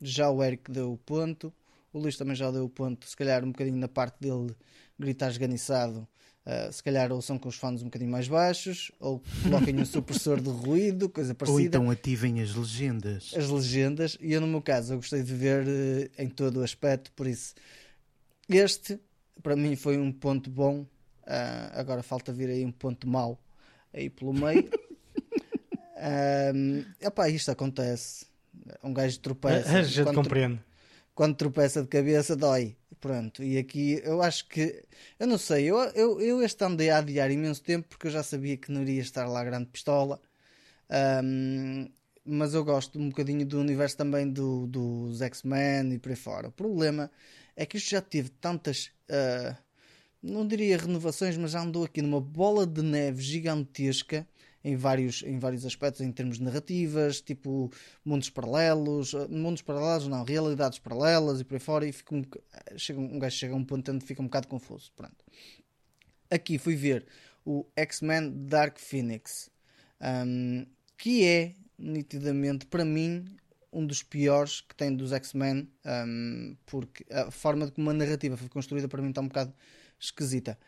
S2: já o Eric deu o ponto. O Luís também já deu o ponto, se calhar um bocadinho na parte dele gritar esganiçado Uh, se calhar ou são com os fones um bocadinho mais baixos, ou coloquem um <laughs> supressor de ruído, coisa parecida.
S1: Ou então ativem as legendas.
S2: As legendas, e eu no meu caso eu gostei de ver uh, em todo o aspecto, por isso este para mim foi um ponto bom. Uh, agora falta vir aí um ponto mau aí pelo meio. <laughs> um, epá, isto acontece. Um gajo tropeça.
S3: A gente compreende.
S2: Quando tropeça de cabeça, dói. Pronto, e aqui eu acho que, eu não sei, eu, eu, eu este andei a adiar imenso tempo porque eu já sabia que não iria estar lá grande pistola, um, mas eu gosto um bocadinho do universo também do, dos X-Men e por aí fora. O problema é que isto já teve tantas, uh, não diria renovações, mas já andou aqui numa bola de neve gigantesca em vários, em vários aspectos, em termos de narrativas, tipo mundos paralelos, eh, mundos paralelos, não, realidades paralelas e por aí fora, e fica um, chega, um gajo chega a um ponto onde fica um bocado confuso. Pronto. Aqui fui ver o X-Men Dark Phoenix, um, que é nitidamente para mim um dos piores que tem dos X-Men, um, porque a forma de como a narrativa foi construída para mim está um bocado esquisita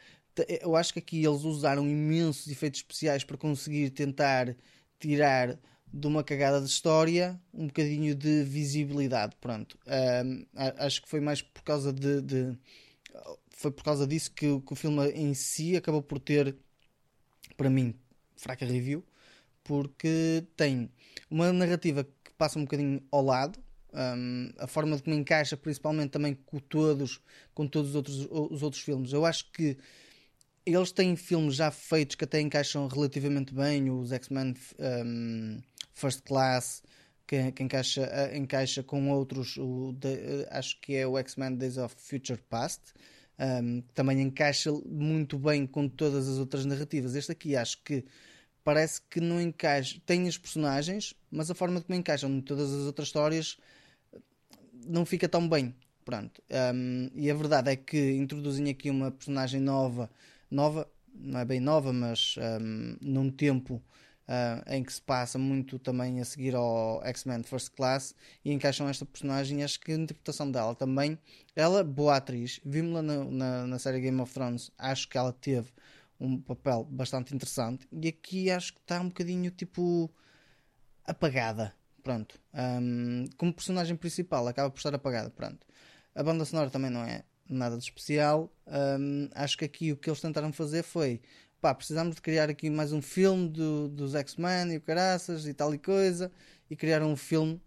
S2: eu acho que aqui eles usaram imensos efeitos especiais para conseguir tentar tirar de uma cagada de história um bocadinho de visibilidade. Pronto, acho que foi mais por causa de, de foi por causa disso que, que, o filme em si acabou por ter, para mim, fraca review, porque tem uma narrativa que passa um bocadinho ao lado. Um, a forma de como encaixa, principalmente também com todos, com todos os outros, os outros filmes. Eu acho que eles têm filmes já feitos que até encaixam relativamente bem, os X-Men um, First Class, que, que, encaixa, uh, encaixa com outros, o, de, uh, acho que é o X-Men Days of Future Past, um, que também encaixa muito bem com todas as outras narrativas. Este aqui acho que parece que não encaixa, tem os personagens, mas a forma como encaixam em todas as outras histórias não fica tão bem. Pronto. Um, e a verdade é que introduzem aqui uma personagem nova nova, não é bem nova, mas um, num tempo uh, em que se passa muito também a seguir ao X-Men First Class e encaixam esta personagem. Acho que a interpretação dela também, ela, boa atriz, vimos-la na, na, na, série Game of Thrones, acho que ela teve um papel bastante interessante e aqui acho que está um bocadinho tipo apagada. Pronto, um, como personagem principal, acaba por estar apagada. Pronto, a banda sonora também não é nada de especial. Um, acho que aqui o que eles tentaram fazer foi pá, precisamos de criar aqui mais um filme do, dos X-Men e o caraças e tal e coisa, e criaram um filme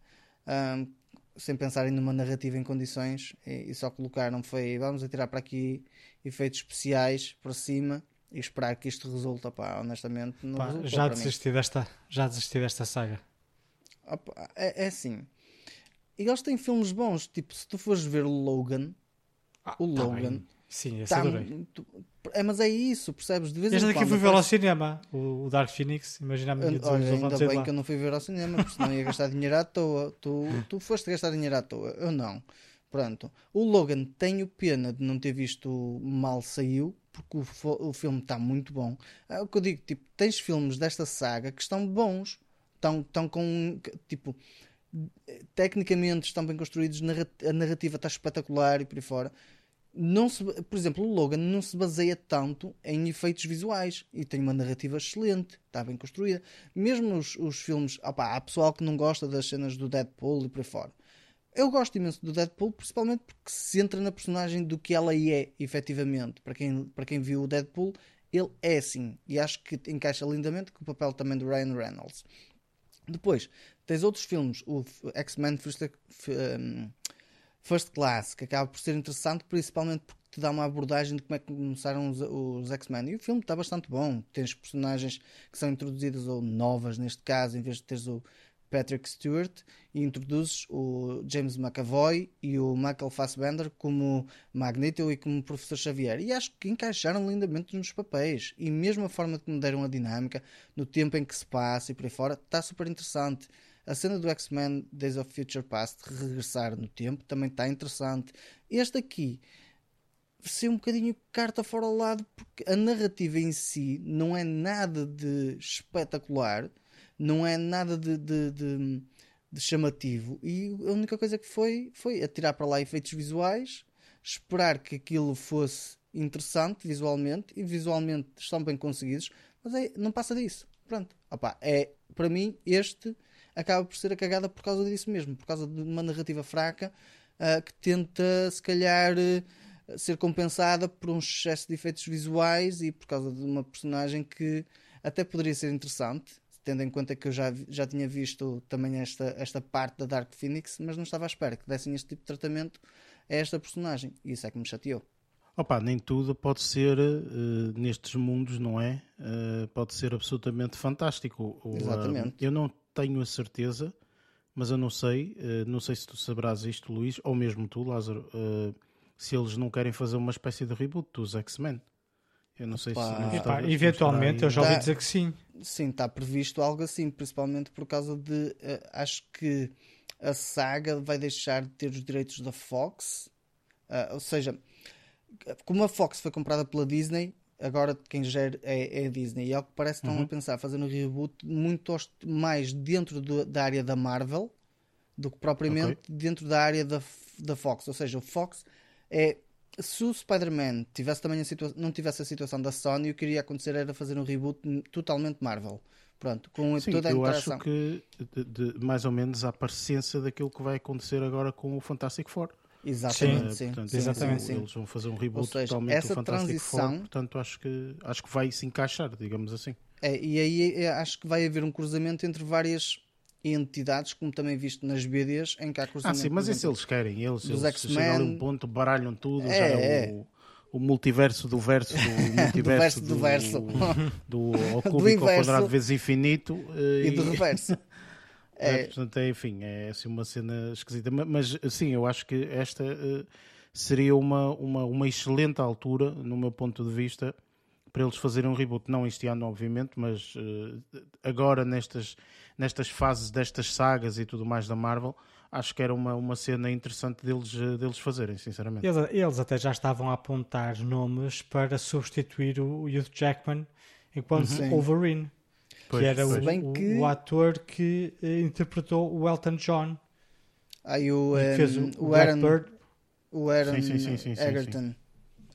S2: um, sem pensarem numa narrativa em condições e, e, só colocaram foi vamos atirar para aqui efeitos especiais para cima e esperar que isto resulte, pá, honestamente não pá,
S3: já desisti desta já desisti desta saga
S2: é, é assim e eles têm filmes bons, tipo se tu fores ver Logan
S3: ah, o tá Logan. Sim, esse
S2: Tá
S3: adorei.
S2: É, mas é isso, percebes? De vez em
S3: Este daqui
S2: quando
S3: fui ver ao cinema, o, o Dark Phoenix. Imagina a minha
S2: Olha, ainda bem
S3: lá.
S2: que eu não fui ver ao cinema, porque senão ia gastar dinheiro à toa. Tu, tu foste gastar dinheiro à toa, eu não. Pronto. O Logan, tenho pena de não ter visto mal saiu, porque o, o filme está muito bom. É o que eu digo, tipo, tens filmes desta saga que estão bons, estão, estão com, tipo, tecnicamente estão bem construídos, a narrativa está espetacular e por aí fora. Não se, por exemplo, o Logan não se baseia tanto em efeitos visuais e tem uma narrativa excelente, está bem construída. Mesmo os, os filmes, opá, há pessoal que não gosta das cenas do Deadpool e por aí fora. Eu gosto imenso do Deadpool, principalmente porque se entra na personagem do que ela é, efetivamente. Para quem, para quem viu o Deadpool, ele é assim. E acho que encaixa lindamente com o papel também do Ryan Reynolds. Depois, tens outros filmes, o X-Men First, First Class, que acaba por ser interessante, principalmente porque te dá uma abordagem de como é que começaram os, os X-Men. E o filme está bastante bom. Tens personagens que são introduzidas, ou novas neste caso, em vez de teres o Patrick Stewart, e introduzes o James McAvoy e o Michael Fassbender como Magneto e como Professor Xavier. E acho que encaixaram lindamente nos papéis. E mesmo a forma me deram a dinâmica, no tempo em que se passa e por aí fora, está super interessante. A cena do X-Men Days of Future Past regressar no tempo também está interessante. Este aqui ser um bocadinho carta fora ao lado porque a narrativa em si não é nada de espetacular, não é nada de, de, de- de chamativo e a única coisa que foi foi atirar para lá efeitos visuais, esperar que aquilo fosse interessante visualmente e visualmente estão bem conseguidos, mas é- não passa disso. Pronto, Opa, é para mim este acaba por ser a cagada por causa disso mesmo, por causa de uma narrativa fraca ah, que tenta se calhar eh, ser compensada por um excesso de efeitos visuais e por causa de uma personagem que até poderia ser interessante, tendo em conta que eu já, já tinha visto também esta, esta parte da Dark Phoenix, mas não estava à espera que dessem este tipo de tratamento a esta personagem. E isso é que me chateou.
S1: Opa, nem tudo pode ser eh, nestes mundos, não é? Eh, pode ser absolutamente fantástico. O,
S2: Exatamente.
S1: eh, eu não tenho a certeza, mas eu não sei, eh, não sei se tu saberás isto, Luís, ou mesmo tu, Lázaro, eh, se eles não querem fazer uma espécie de reboot dos X-Men. Eu não sei
S2: Opa.
S1: se não não
S3: eventualmente eu já ouvi
S2: Tá.
S3: dizer que sim.
S2: Sim, está previsto algo assim, principalmente por causa de. eh, acho que a saga vai deixar de ter os direitos da Fox. Ah, ou seja, como a Fox foi comprada pela Disney, agora quem gera é, é a Disney. E ao que parece estão a pensar fazer um reboot muito mais dentro do- da área da Marvel do que propriamente dentro da área da, da Fox. Ou seja, o Fox é. Se o Spider-Man tivesse também não tivesse a situação da Sony, o que iria acontecer era fazer um reboot totalmente Marvel. Pronto, com
S1: Sim,
S2: toda a
S1: eu
S2: interação.
S1: acho que de- de- mais ou menos a parecença daquilo que vai acontecer agora com o Fantastic Four.
S2: Exatamente,
S1: Eh,
S2: sim.
S1: portanto,
S2: sim,
S3: exatamente.
S2: sim, sim.
S1: Eles vão fazer um reboot
S2: seja,
S1: totalmente
S2: essa
S1: do Fantastic
S2: transição-
S1: Four, portanto acho que, acho que vai se encaixar, digamos assim.
S2: É, e aí é, acho que vai haver um cruzamento entre várias entidades, como também visto nas BDs, em que há
S1: Ah,
S2: cruzamento.
S1: sim, mas isso eles querem, eles, eles chegam a um ponto, baralham tudo,
S2: É,
S1: já é,
S2: é.
S1: O, o multiverso do verso do <laughs> multiverso
S2: verso do verso.
S1: do, ao <laughs>
S2: Do
S1: cúbico ao quadrado vezes infinito eh,
S2: E do reverso.
S1: É, <laughs>
S2: É.
S1: portanto, é, enfim, é assim uma cena esquisita. Ma- Mas sim, eu acho que esta eh, seria uma, uma, uma excelente altura, no meu ponto de vista, para eles fazerem um reboot. Não este ano, obviamente, mas eh, agora nestas, nestas fases destas sagas e tudo mais da Marvel, acho que era uma, uma cena interessante deles, eh, deles fazerem, sinceramente.
S3: Eles, eles até já estavam a apontar nomes para substituir o Hugh Jackman enquanto
S2: Sim.
S3: Wolverine,
S1: Pois,
S3: que era o,
S2: Bem
S3: o-
S2: que-
S3: o ator que eh, interpretou o Elton John.
S2: Aí o,
S3: e que
S2: em,
S3: fez o,
S2: o
S3: o
S2: Aaron,
S3: Blackbird.
S2: o Aaron
S1: Sim, sim, sim, sim, sim,
S2: Egerton.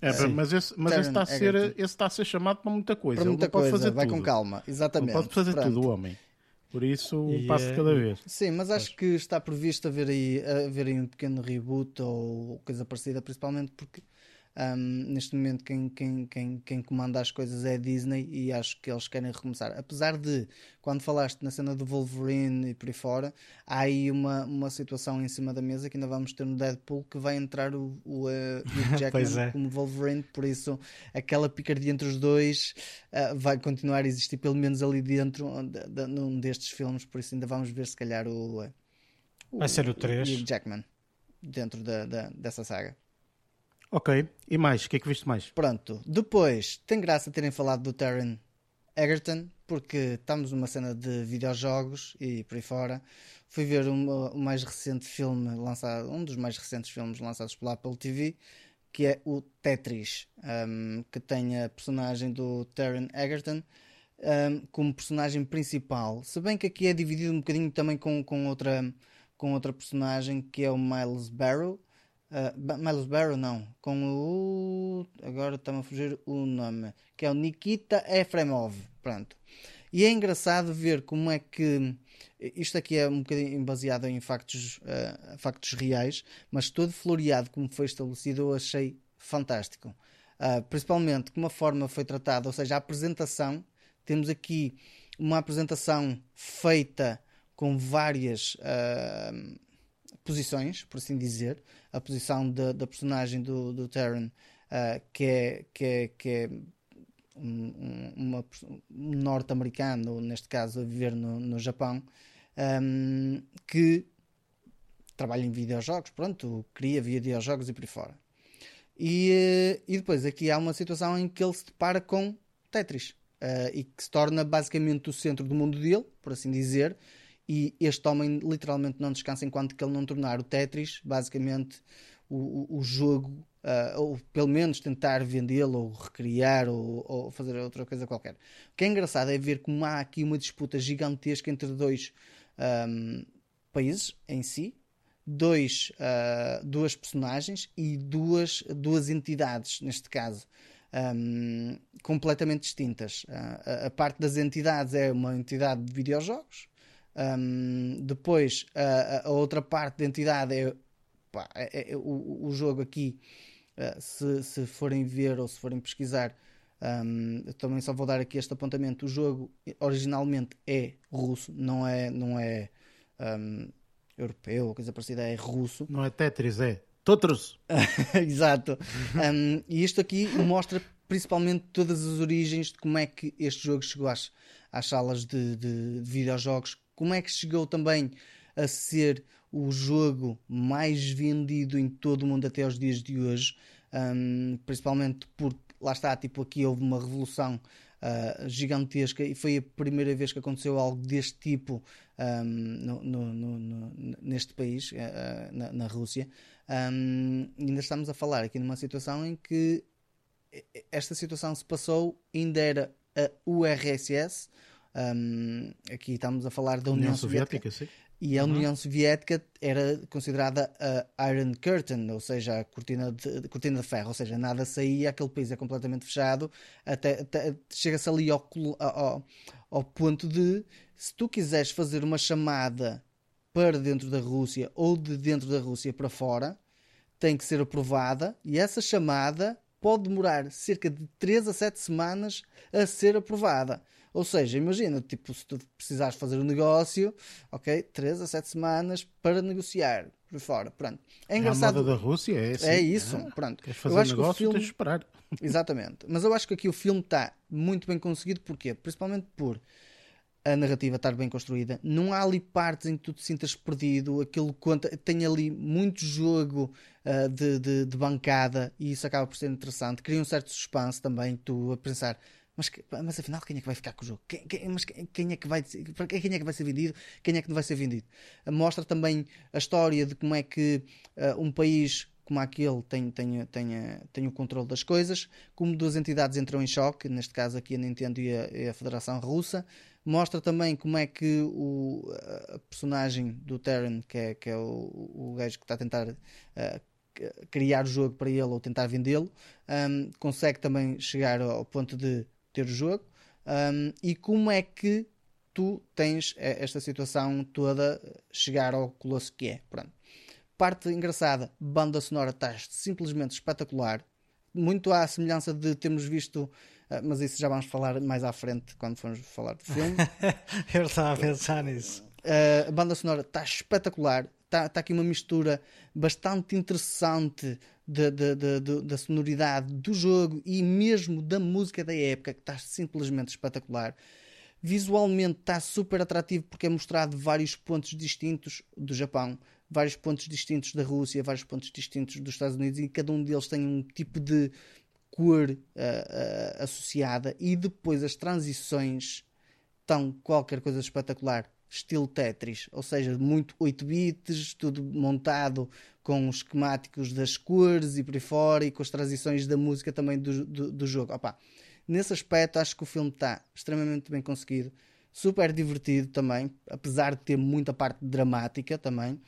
S1: É,
S3: Sim.
S1: mas esse, mas esse está a ser,
S2: Egerton.
S1: esse está a ser chamado para muita coisa.
S2: Para
S1: Ele
S2: muita coisa,
S1: fazer
S2: vai
S1: tudo.
S2: com calma.
S1: Não
S2: Exatamente.
S1: pode fazer
S2: Pronto.
S1: tudo, o homem. Por isso, um
S3: E,
S1: passo de
S3: eh,
S1: cada vez.
S2: Sim, mas acho que está previsto haver aí, haver aí um pequeno reboot ou coisa parecida, principalmente porque ahm, neste momento quem, quem, quem, quem comanda as coisas é a Disney e acho que eles querem recomeçar. Apesar de, quando falaste na cena do Wolverine e por aí fora, há aí uma, uma situação em cima da mesa que ainda vamos ter no Deadpool que vai entrar o, o eh, Hugh <laughs> Jackman
S3: é.
S2: como Wolverine, por isso aquela picardia entre os dois ah, vai continuar a existir pelo menos ali dentro de- de- num destes filmes, por isso ainda vamos ver se calhar o, eh,
S3: Vai ser o três.
S2: Hugh Jackman dentro da, da- dessa saga.
S1: Ok, e mais? O que é que viste mais?
S2: Pronto, depois tem graça terem falado do Taron Egerton, porque estamos numa cena de videojogos e por aí fora. Fui ver o mais recente filme lançado, um dos mais recentes filmes lançados pela Apple TV, que é o Tetris, um, que tem a personagem do Taron Egerton um, como personagem principal. Se bem que aqui é dividido um bocadinho também com, com, outra, com outra personagem que é o Miles Barrow. Uh, Miles Barrow não, com o. Agora está-me a fugir o nome, que é o Nikita Efremov. Pronto. E é engraçado ver como é que. Isto aqui é um bocadinho baseado em factos, uh, factos reais, mas todo floreado como foi estabelecido eu achei fantástico. Uh, principalmente como a forma foi tratada, ou seja, a apresentação. Temos aqui uma apresentação feita com várias uh, posições, por assim dizer. A posição da, da personagem do, do Terran, que é, que é, que é um, um norte-americano, neste caso a viver no, no Japão, um, que trabalha em videojogos, pronto, cria videojogos e por aí fora. E, e depois aqui há uma situação em que ele se depara com Tetris uh, e que se torna basicamente o centro do mundo dele, por assim dizer. E este homem literalmente não descansa enquanto que ele não tornar o Tetris basicamente o, o, o jogo Uh, ou pelo menos tentar vendê-lo, ou recriar, ou, ou, fazer outra coisa qualquer. O que é engraçado é ver como há aqui uma disputa gigantesca entre dois um, países em si, dois, uh, duas personagens e duas, duas entidades, neste caso. Um, completamente distintas. Uh, a, a, parte das entidades é uma entidade de videojogos, um, depois a, a, outra parte da entidade é, pá, é, é o, o, jogo aqui eh, se, se forem ver ou se forem pesquisar, um, também só vou dar aqui este apontamento. O jogo originalmente é russo, não é, não é um, europeu ou coisa parecida, é russo.
S1: Não é Tetris, é Totros. <laughs>
S2: Exato. Um, e isto aqui mostra principalmente todas as origens de como é que este jogo chegou às, às salas de, de, de videojogos, como é que chegou também a ser o jogo mais vendido em todo o mundo até aos dias de hoje, um, principalmente porque lá está, tipo, aqui houve uma revolução uh, gigantesca e foi a primeira vez que aconteceu algo deste tipo um, no, no, no, neste país, uh, na, na, Rússia. Um, ainda estamos a falar aqui numa situação em que esta situação se passou, ainda era a URSS. Um, aqui estamos a falar da União, União Soviética, Soviética e a uhum. União Soviética era considerada a Iron Curtain, ou seja, a cortina de, cortina de ferro, ou seja, nada saía, aquele país é completamente fechado, até, até chega-se ali ao, ao, ao ponto de se tu quiseres fazer uma chamada para dentro da Rússia ou de dentro da Rússia para fora, tem que ser aprovada e essa chamada pode demorar cerca de 3 a 7 semanas a ser aprovada. Ou seja, imagina, tipo, se tu precisares fazer um negócio, ok, 3 a 7 semanas para negociar por fora. Pronto.
S1: É engraçado. É a moda da Rússia, é assim.
S2: É isso, ah, pronto.
S1: Queres fazer eu acho negócio, que o filme... tens de esperar. <laughs>
S2: Exatamente. Mas eu acho que aqui o filme está muito bem conseguido, porquê? Principalmente por a narrativa estar bem construída. Não há ali partes em que tu te sintas perdido, aquilo conta, tem ali muito jogo uh, de, de, de, bancada e isso acaba por ser interessante. Cria um certo suspense também, tu a pensar mas, mas afinal, quem é que vai ficar com o jogo? Quem, quem, mas quem é que vai quem é que vai ser vendido? Quem é que não vai ser vendido? Mostra também a história de como é que uh, um país como aquele tem, tem, tem, tem o controle das coisas, como duas entidades entram em choque, neste caso aqui a Nintendo e a, e a Federação Russa. Mostra também como é que o a personagem do Terran, que é, que é o, o gajo que está a tentar uh, criar o jogo para ele ou tentar vendê-lo, um, consegue também chegar ao ponto de ter o jogo um, e como é que tu tens esta situação toda chegar ao colosso que é. Pronto. Parte engraçada, banda sonora está simplesmente espetacular, muito à semelhança de termos visto, mas isso já vamos falar mais à frente quando formos falar do filme. <laughs>
S3: Eu estava a pensar nisso.
S2: Uh, a banda sonora está espetacular, está tá aqui uma mistura bastante interessante da, sonoridade do jogo e mesmo da música da época, que está simplesmente espetacular. Visualmente está super atrativo porque é mostrado vários pontos distintos do Japão. vários pontos distintos da Rússia, vários pontos distintos dos Estados Unidos e cada um deles tem um tipo de cor uh, uh, associada e depois as transições estão qualquer coisa espetacular estilo Tetris, ou seja, muito 8 bits, tudo montado com os esquemáticos das cores e por aí fora e com as transições da música também do, do, do jogo. Opa, nesse aspecto acho que o filme está extremamente bem conseguido, super divertido também, apesar de ter muita parte dramática também,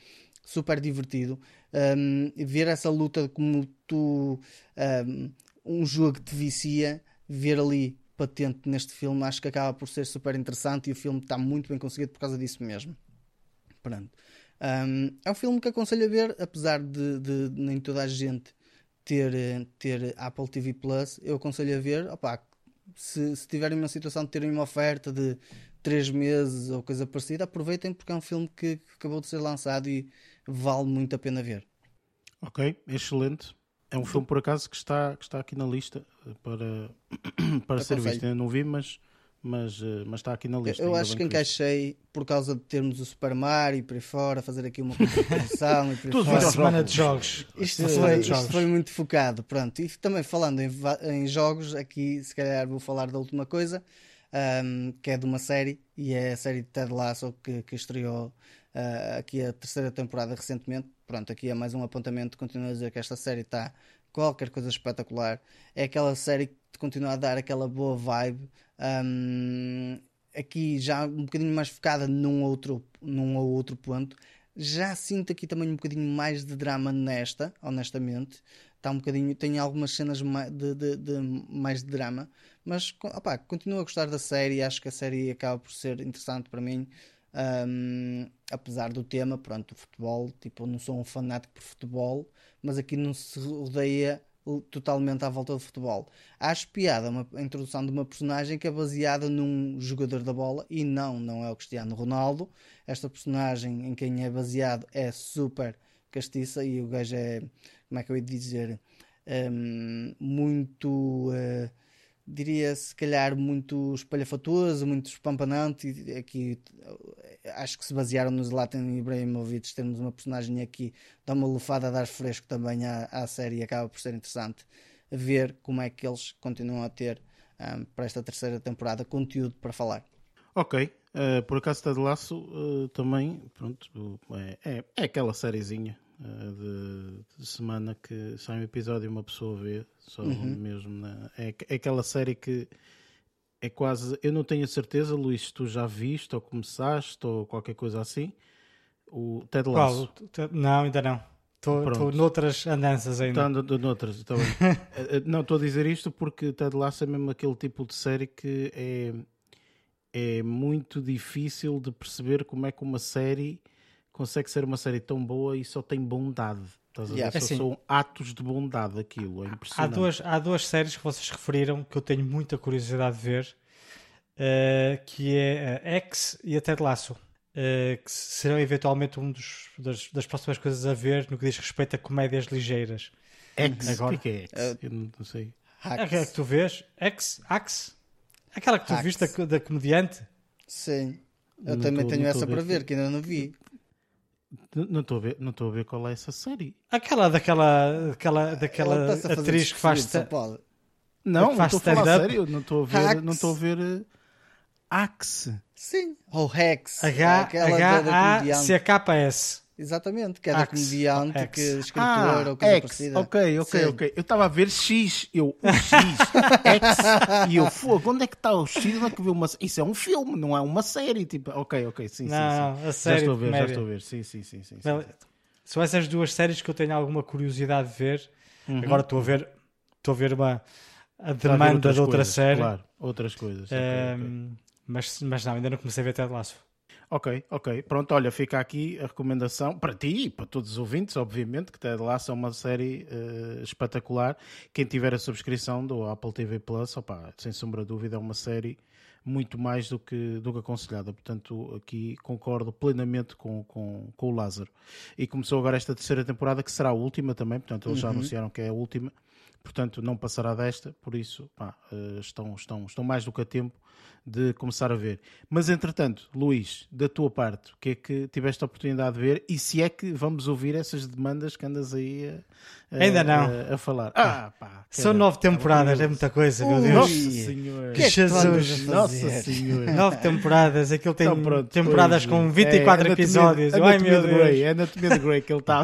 S2: super divertido. Um, ver essa luta como tu um, um jogo que te vicia, ver ali patente neste filme, acho que acaba por ser super interessante e o filme está muito bem conseguido por causa disso mesmo. Pronto. Um, é um filme que aconselho a ver, apesar de, de, nem toda a gente ter, ter Apple TV Plus, eu aconselho a ver. Opa, se, se tiverem uma situação de terem uma oferta de 3 meses ou coisa parecida, aproveitem porque é um filme que, que acabou de ser lançado e vale muito a pena ver.
S1: Ok, excelente. É um filme, por acaso, que está, que está aqui na lista para, <clears throat> para ser visto. Eu não vi, mas, mas, eh, mas está aqui na lista.
S2: Eu acho que encaixei por causa de termos o Super Mario e por aí fora, fazer aqui uma competição e por aí
S3: fora. Uma semana de jogos.
S2: Isto, foi, isto foi muito focado. Pronto. E também falando em, em jogos, aqui se calhar vou falar da última coisa. Um, que é de uma série e é a série de Ted Lasso que, que estreou uh, aqui a terceira temporada recentemente. Pronto, aqui é mais um apontamento. Continuo a dizer que esta série está qualquer coisa espetacular. É aquela série que continua a dar aquela boa vibe. Um, aqui já um bocadinho mais focada num outro, num ou outro ponto. Já sinto aqui também um bocadinho mais de drama nesta, honestamente. Está um bocadinho, tem algumas cenas de, de, de mais de drama, mas opa, continuo a gostar da série. Acho que a série acaba por ser interessante para mim. Um, apesar do tema, pronto, o futebol, tipo, eu não sou um fanático por futebol, mas aqui não se rodeia totalmente à volta do futebol. Acho piada uma, introdução de uma personagem que é baseada num jogador da bola e não, não é o Cristiano Ronaldo. Esta personagem em quem é baseado é super castiça e o gajo é, como é que eu ia dizer, um, muito. Uh, diria se calhar muito espalhafatoso, muito espampanante. Aqui acho que se basearam no Zlatan Ibrahimovic. Temos uma personagem aqui, dá uma lufada a dar fresco também à, à série e acaba por ser interessante ver como é que eles continuam a ter um, para esta terceira temporada conteúdo para falar.
S1: Ok, uh, por acaso está de laço uh, também, pronto, é, é, é aquela sériezinha de, de, semana que sai um episódio e uma pessoa vê, só uhum. mesmo. Na, é, é aquela série que é quase. Eu não tenho a certeza, Luís, se tu já viste ou começaste ou qualquer coisa assim. O Ted Lasso.
S3: Qual? Não, ainda não. Estou noutras andanças ainda.
S1: Estou noutras, está bem. <laughs> Eh, eh, não, estou a dizer isto porque Ted Lasso é mesmo aquele tipo de série que é, é muito difícil de perceber como é que uma série consegue ser uma série tão boa e só tem bondade. Estás a ver? Yeah. Só assim, são atos de bondade aquilo, é impressionante.
S3: Há duas, há duas séries que vocês referiram que eu tenho muita curiosidade de ver, uh, que é a X e a Ted Lasso. Uh, que serão eventualmente um dos, das, das, próximas coisas a ver no que diz respeito a comédias ligeiras.
S1: X? Agora, o que é, X? Uh, eu não sei.
S3: Aquela que tu vês? X? Axe? Aquela que tu Hacks. viste da, da comediante?
S2: Sim. Eu não também tô, tenho essa para ver, que ainda não vi.
S1: Não estou a ver, não estou a ver qual é essa série.
S3: Aquela daquela, daquela, daquela atriz que faz
S1: pode. Não, não estou a falar sério, não estou a ver, não estou a ver uh, Axe.
S2: Sim, ou Hex.
S3: H H A C K S.
S2: Exatamente, que é da comediante, X. que é escritor ah, ou coisa X. parecida.
S1: Ok, ok, Sim. ok. Eu estava a ver X, eu, o X, X, <laughs> e eu, fogo, onde é que está o X? Onde é que viu uma Isso é um filme, não é uma série. Tipo, ok, ok, sim,
S3: não,
S1: sim,
S3: sim. A série
S1: já estou a ver, já estou a ver. Sim, sim, sim. sim, sim.
S3: São essas duas séries que eu tenho alguma curiosidade de ver. Uhum. Agora estou a ver, estou a ver uma a demanda de outra
S1: coisas,
S3: série.
S1: Claro, outras coisas. Um, okay, okay.
S3: Mas, mas não, ainda não comecei a ver Ted Laço.
S1: Ok, ok. Pronto, olha, fica aqui a recomendação para ti e para todos os ouvintes, obviamente, que Ted Lasso é uma série uh, espetacular. Quem tiver a subscrição do Apple TV Plus, opa, sem sombra de dúvida, é uma série muito mais do que, do que aconselhada. Portanto, aqui concordo plenamente com, com, com o Lázaro. E começou agora esta terceira temporada, que será a última também, portanto, eles uhum. já anunciaram que é a última. portanto não passará desta, por isso pá, uh, estão, estão, estão mais do que a tempo de começar a ver. Mas entretanto, Luís, da tua parte, o que é que tiveste a oportunidade de ver e se é que vamos ouvir essas demandas que andas aí a,
S3: a Ainda não.
S1: A, a falar? Ah, pá,
S3: São nove temporadas, é muita coisa, meu Deus.
S1: Nossa Senhora.
S2: Que é que
S3: Jesus.
S1: Nossa Senhora.
S3: Nove temporadas, aquilo tem
S1: Então, pronto,
S3: temporadas
S1: pois,
S3: com
S1: é,
S3: 24
S1: Anatomia-
S3: episódios. Ai meu
S1: de
S3: Deus.
S1: Grey, é Anatomia de Grey que ele <laughs> está.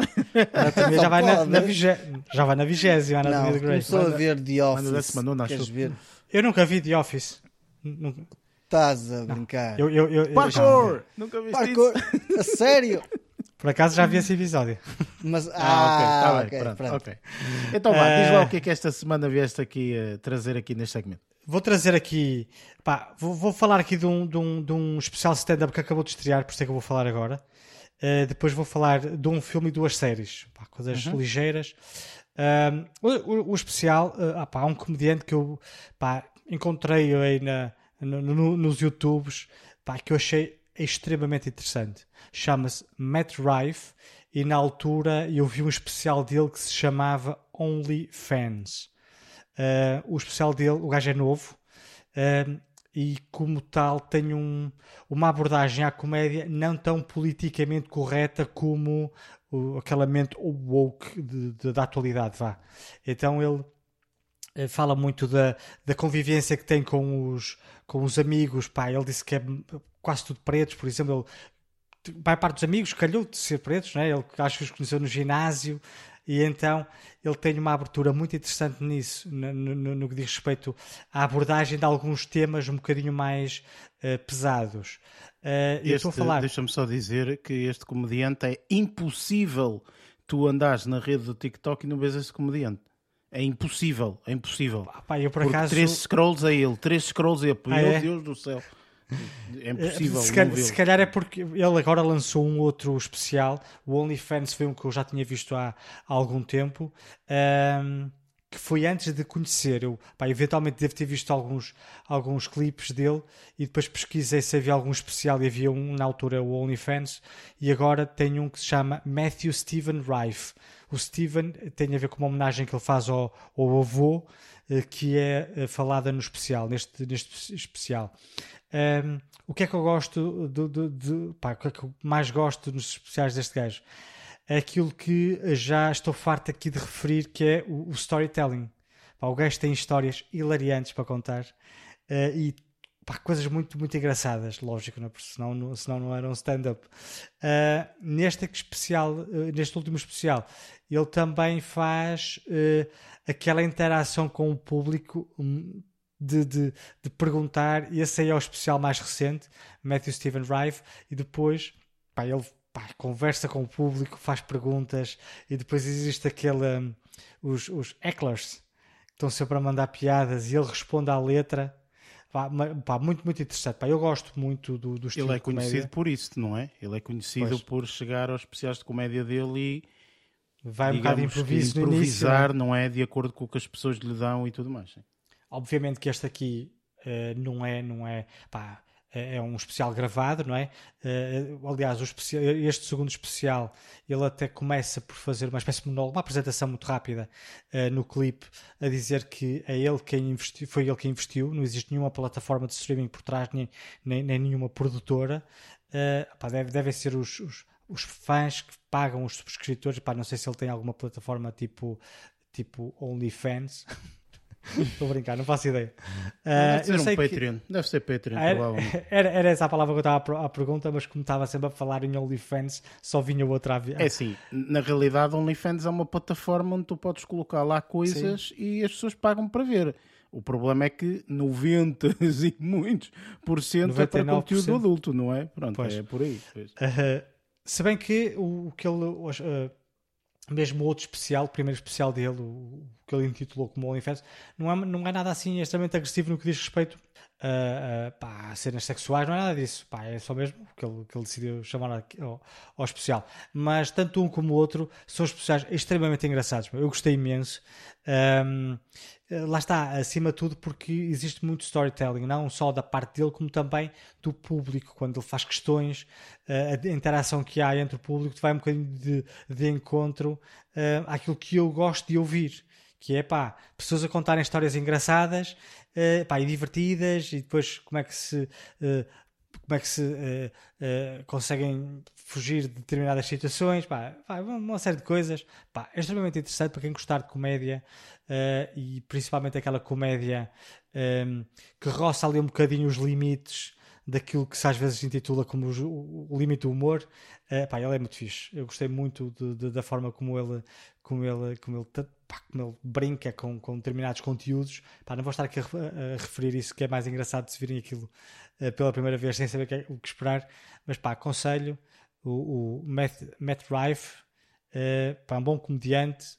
S3: Já vai na, na vigé- já vai na vigésima Anatomia
S2: Não,
S3: de Grey.
S2: começou a ver The Office.
S1: semana, não,
S2: Queres
S1: acho.
S2: ver?
S3: Eu nunca vi The Office. Nunca-
S2: Estás a brincar.
S3: Eu, eu, eu, eu-
S1: Parkour! Nunca viste
S2: Parkour! A sério? <laughs>
S3: por acaso já vi esse episódio.
S2: Mas,
S1: Ah, <laughs>
S2: ah,
S1: ok, está bem, pronto,
S2: pronto.
S1: ok. Então vá, diz
S3: Eh,
S1: lá o que é que esta semana vieste aqui a trazer aqui neste segmento.
S3: Vou trazer aqui. Pá, vou, vou falar aqui de um, de um, de um especial stand-up que acabou de estrear, por isso é que eu vou falar agora. Uh, depois vou falar de um filme e duas séries, pá, coisas ligeiras. Um, o, o- o especial, uh, ah, pá, há um comediante que eu pá, encontrei aí na, no- no- nos YouTubes pá, que eu achei extremamente interessante. Chama-se Matt Rife e na altura eu vi um especial dele que se chamava Only Fans. Uh, o especial dele, o gajo é novo uh, e, como tal, tem um- uma abordagem à comédia não tão politicamente correta como o, aquela mente woke de- de- da atualidade. Vá. Então ele fala muito da, da convivência que tem com os, com os amigos. Pá, ele disse que é quase tudo pretos, por exemplo. Ele, vai parte dos amigos, calhou de ser pretos, né? ele acho que os conheceu no ginásio, e então ele tem uma abertura muito interessante nisso, no, no- no que diz respeito à abordagem de alguns temas um bocadinho mais eh, pesados. Eh, eu
S1: Este-
S3: estou a falar.
S1: Deixa-me só dizer que este comediante é impossível tu andares na rede do TikTok e não vês esse comediante. É impossível, é impossível.
S3: Pá, eu por
S1: Porque
S3: acaso.
S1: três scrolls a ele, três scrolls a ele. Meu
S3: Ah, é?
S1: Deus do céu. É
S3: Eh,
S1: impossível.
S3: Se
S1: vê-lo.
S3: se calhar é porque ele agora lançou um outro especial. O OnlyFans foi um que eu já tinha visto há, há algum tempo. ahm, que foi antes de conhecer. Eu, pá, eventualmente devo ter visto alguns, alguns clipes dele e depois pesquisei se havia algum especial e havia um na altura, o OnlyFans, e agora tem um que se chama Matthew Stephen Rife. O Steven tem a ver com uma homenagem que ele faz ao, ao avô, eh, que é eh, falada no especial, neste, neste especial. Um, o que é que eu gosto do, do- pá, o que é que eu mais gosto nos especiais deste gajo? É aquilo que já estou farto aqui de referir, que é o, o storytelling. Pá, o gajo tem histórias hilariantes para contar eh, e pá, coisas muito, muito engraçadas, lógico, não é? Porque senão, não- senão não era um stand-up. Eh, neste especial, eh, neste último especial, ele também faz eh, aquela interação com o público hum, de, de, de perguntar, esse aí é o especial mais recente, Matthew Stephen Rife, e depois pá, ele pá, conversa com o público, faz perguntas, e depois existe aquele, hum, os, os hecklers, estão sempre a mandar piadas, e ele responde à letra. Pá, pá, muito, muito interessante. Pá, eu gosto muito do, do estilo
S1: Ele é conhecido por isso, não é? Ele é conhecido
S3: Pois.
S1: por chegar aos especiais de comédia dele e
S3: Vai um bocado
S1: que
S3: improviso início.
S1: improvisar, não é? De acordo com o que as pessoas lhe dão e tudo mais. sim.
S3: Obviamente que este aqui eh, não é, não é, pá, é é um especial gravado, não é? Eh, aliás, especial- este segundo especial, ele até começa por fazer uma espécie de monólogo, uma apresentação muito rápida eh, no clipe, a dizer que é ele quem investiu, foi ele quem investiu, não existe nenhuma plataforma de streaming por trás, nem, nem, nem nenhuma produtora. Eh, pá, deve, devem ser os, os, os fãs que pagam os subscritores, pá, não sei se ele tem alguma plataforma tipo, tipo OnlyFans. <laughs> Estou a brincar, não faço ideia. Ah,
S1: Deve ser
S3: eu
S1: um
S3: sei que-
S1: Patreon. Deve ser Patreon,
S3: Ah. Era, <laughs> era, era essa a palavra que eu estava à pergunta, mas como estava sempre a falar em OnlyFans, só vinha outra a vi-
S1: É assim, na realidade, OnlyFans é uma plataforma onde tu podes colocar lá coisas e as pessoas pagam para ver. O problema é que 90 <laughs> e muitos por cento é para
S3: 99%.
S1: conteúdo adulto, não é? Pronto,
S3: Pois.
S1: é por aí. pois.
S3: Uh, se bem que o, o que ele, uh, mesmo outro especial, o primeiro especial dele, o, que ele intitulou como OnlyFans, não é, não é nada assim extremamente agressivo no que diz respeito a, a, pá, a cenas sexuais, não é nada disso. Pá, é só mesmo que ele, que ele decidiu chamar ao, ao especial. Mas tanto um como o outro são especiais extremamente engraçados. Eu gostei imenso. Um, lá está, acima de tudo, porque existe muito storytelling, não só da parte dele, como também do público, quando ele faz questões, eh, a interação que há entre o público vai um bocadinho de, de encontro eh, àquilo que eu gosto de ouvir, que é pá, pessoas a contarem histórias engraçadas pá, e divertidas e depois como é que se como é que se uh, uh, conseguem fugir de determinadas situações, pá, pá, uma série de coisas. Pá, é extremamente interessante para quem gostar de comédia uh, e principalmente aquela comédia um, ehm, que roça ali um bocadinho os limites daquilo que se às vezes intitula como o, o limite do humor. Pá, ele é muito fixe. Eu gostei muito de, de, da forma como ele, como ele, como ele pá, como ele brinca com, com determinados conteúdos. Pá, não vou estar aqui a, a, referir isso, que é mais engraçado de se virem aquilo uh, pela primeira vez sem saber o que, é, o que esperar. Mas pá, aconselho o, o Matt, Matt Rife, uh, pá, um bom comediante.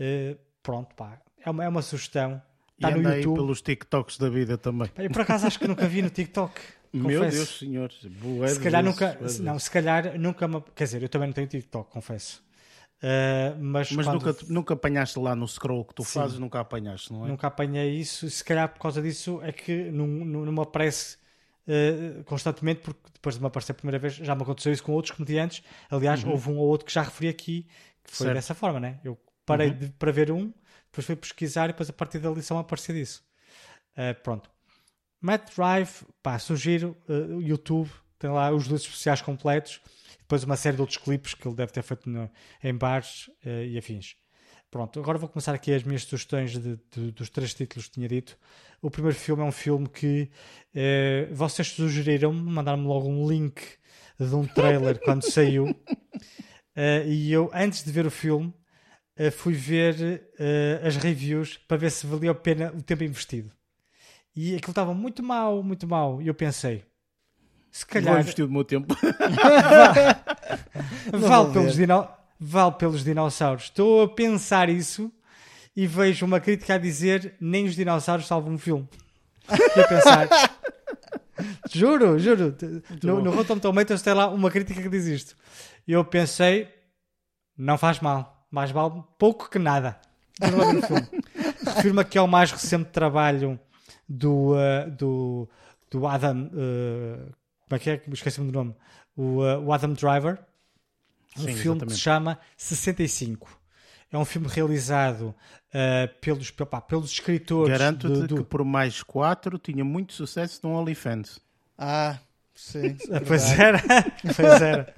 S3: Uh, pronto, pá, é uma, é uma sugestão.
S1: Está no YouTube. pelos TikToks da vida também.
S3: Eu por acaso acho que nunca vi no TikTok. <laughs>
S1: Meu Deus, senhor.
S3: Boa se calhar nunca, não, se calhar nunca, quer dizer, eu também não tenho TikTok, confesso. Uh, mas
S1: mas quando... nunca, nunca apanhaste lá no scroll que tu Sim. fazes, nunca apanhaste, não é?
S3: Nunca apanhei isso. Se calhar por causa disso é que não, não, não me aparece uh, constantemente, porque depois de me aparecer a primeira vez já me aconteceu isso com outros comediantes. Aliás, uhum. houve um ou outro que já referi aqui que foi certo. dessa forma, né? Eu parei uhum. de, para ver um, depois fui pesquisar e depois a partir da lição aparecia disso. Uh, pronto. Matt Drive, pá, sugiro uh, YouTube, tem lá os dois especiais completos depois uma série de outros clipes que ele deve ter feito no, em bares uh, e afins. Pronto, agora vou começar aqui as minhas sugestões de, de, dos três títulos que tinha dito. O primeiro filme é um filme que uh, vocês sugeriram, mandaram-me logo um link de um trailer <laughs> quando saiu. Uh, e eu, antes de ver o filme, uh, fui ver as reviews para ver se valia a pena o tempo investido. E aquilo estava muito mal, muito mal. E eu pensei, se calhar. Vou
S1: investir o meu tempo. <laughs>
S3: vale, pelos dino... vale pelos dinossauros. Estou a pensar isso e vejo uma crítica a dizer nem os dinossauros salvam um filme. Estou a pensar. <laughs> juro, juro. No, no Rotten Tomatoes tem lá uma crítica que diz isto. E eu pensei, não faz mal. Mais vale pouco que nada. <laughs> Refiro-me aqui ao mais recente trabalho do, uh, do, do Adam. Uh, como é que é? Esqueci-me do nome. O, uh, o Adam Driver. Um Sim, filme exatamente. que se chama 65. É um filme realizado uh, pelos, pá, pelos escritores.
S1: Garanto-te do... que por mais quatro tinha muito sucesso no OnlyFans.
S2: Ah, sim. <laughs> <laughs>
S3: pois era. pois era.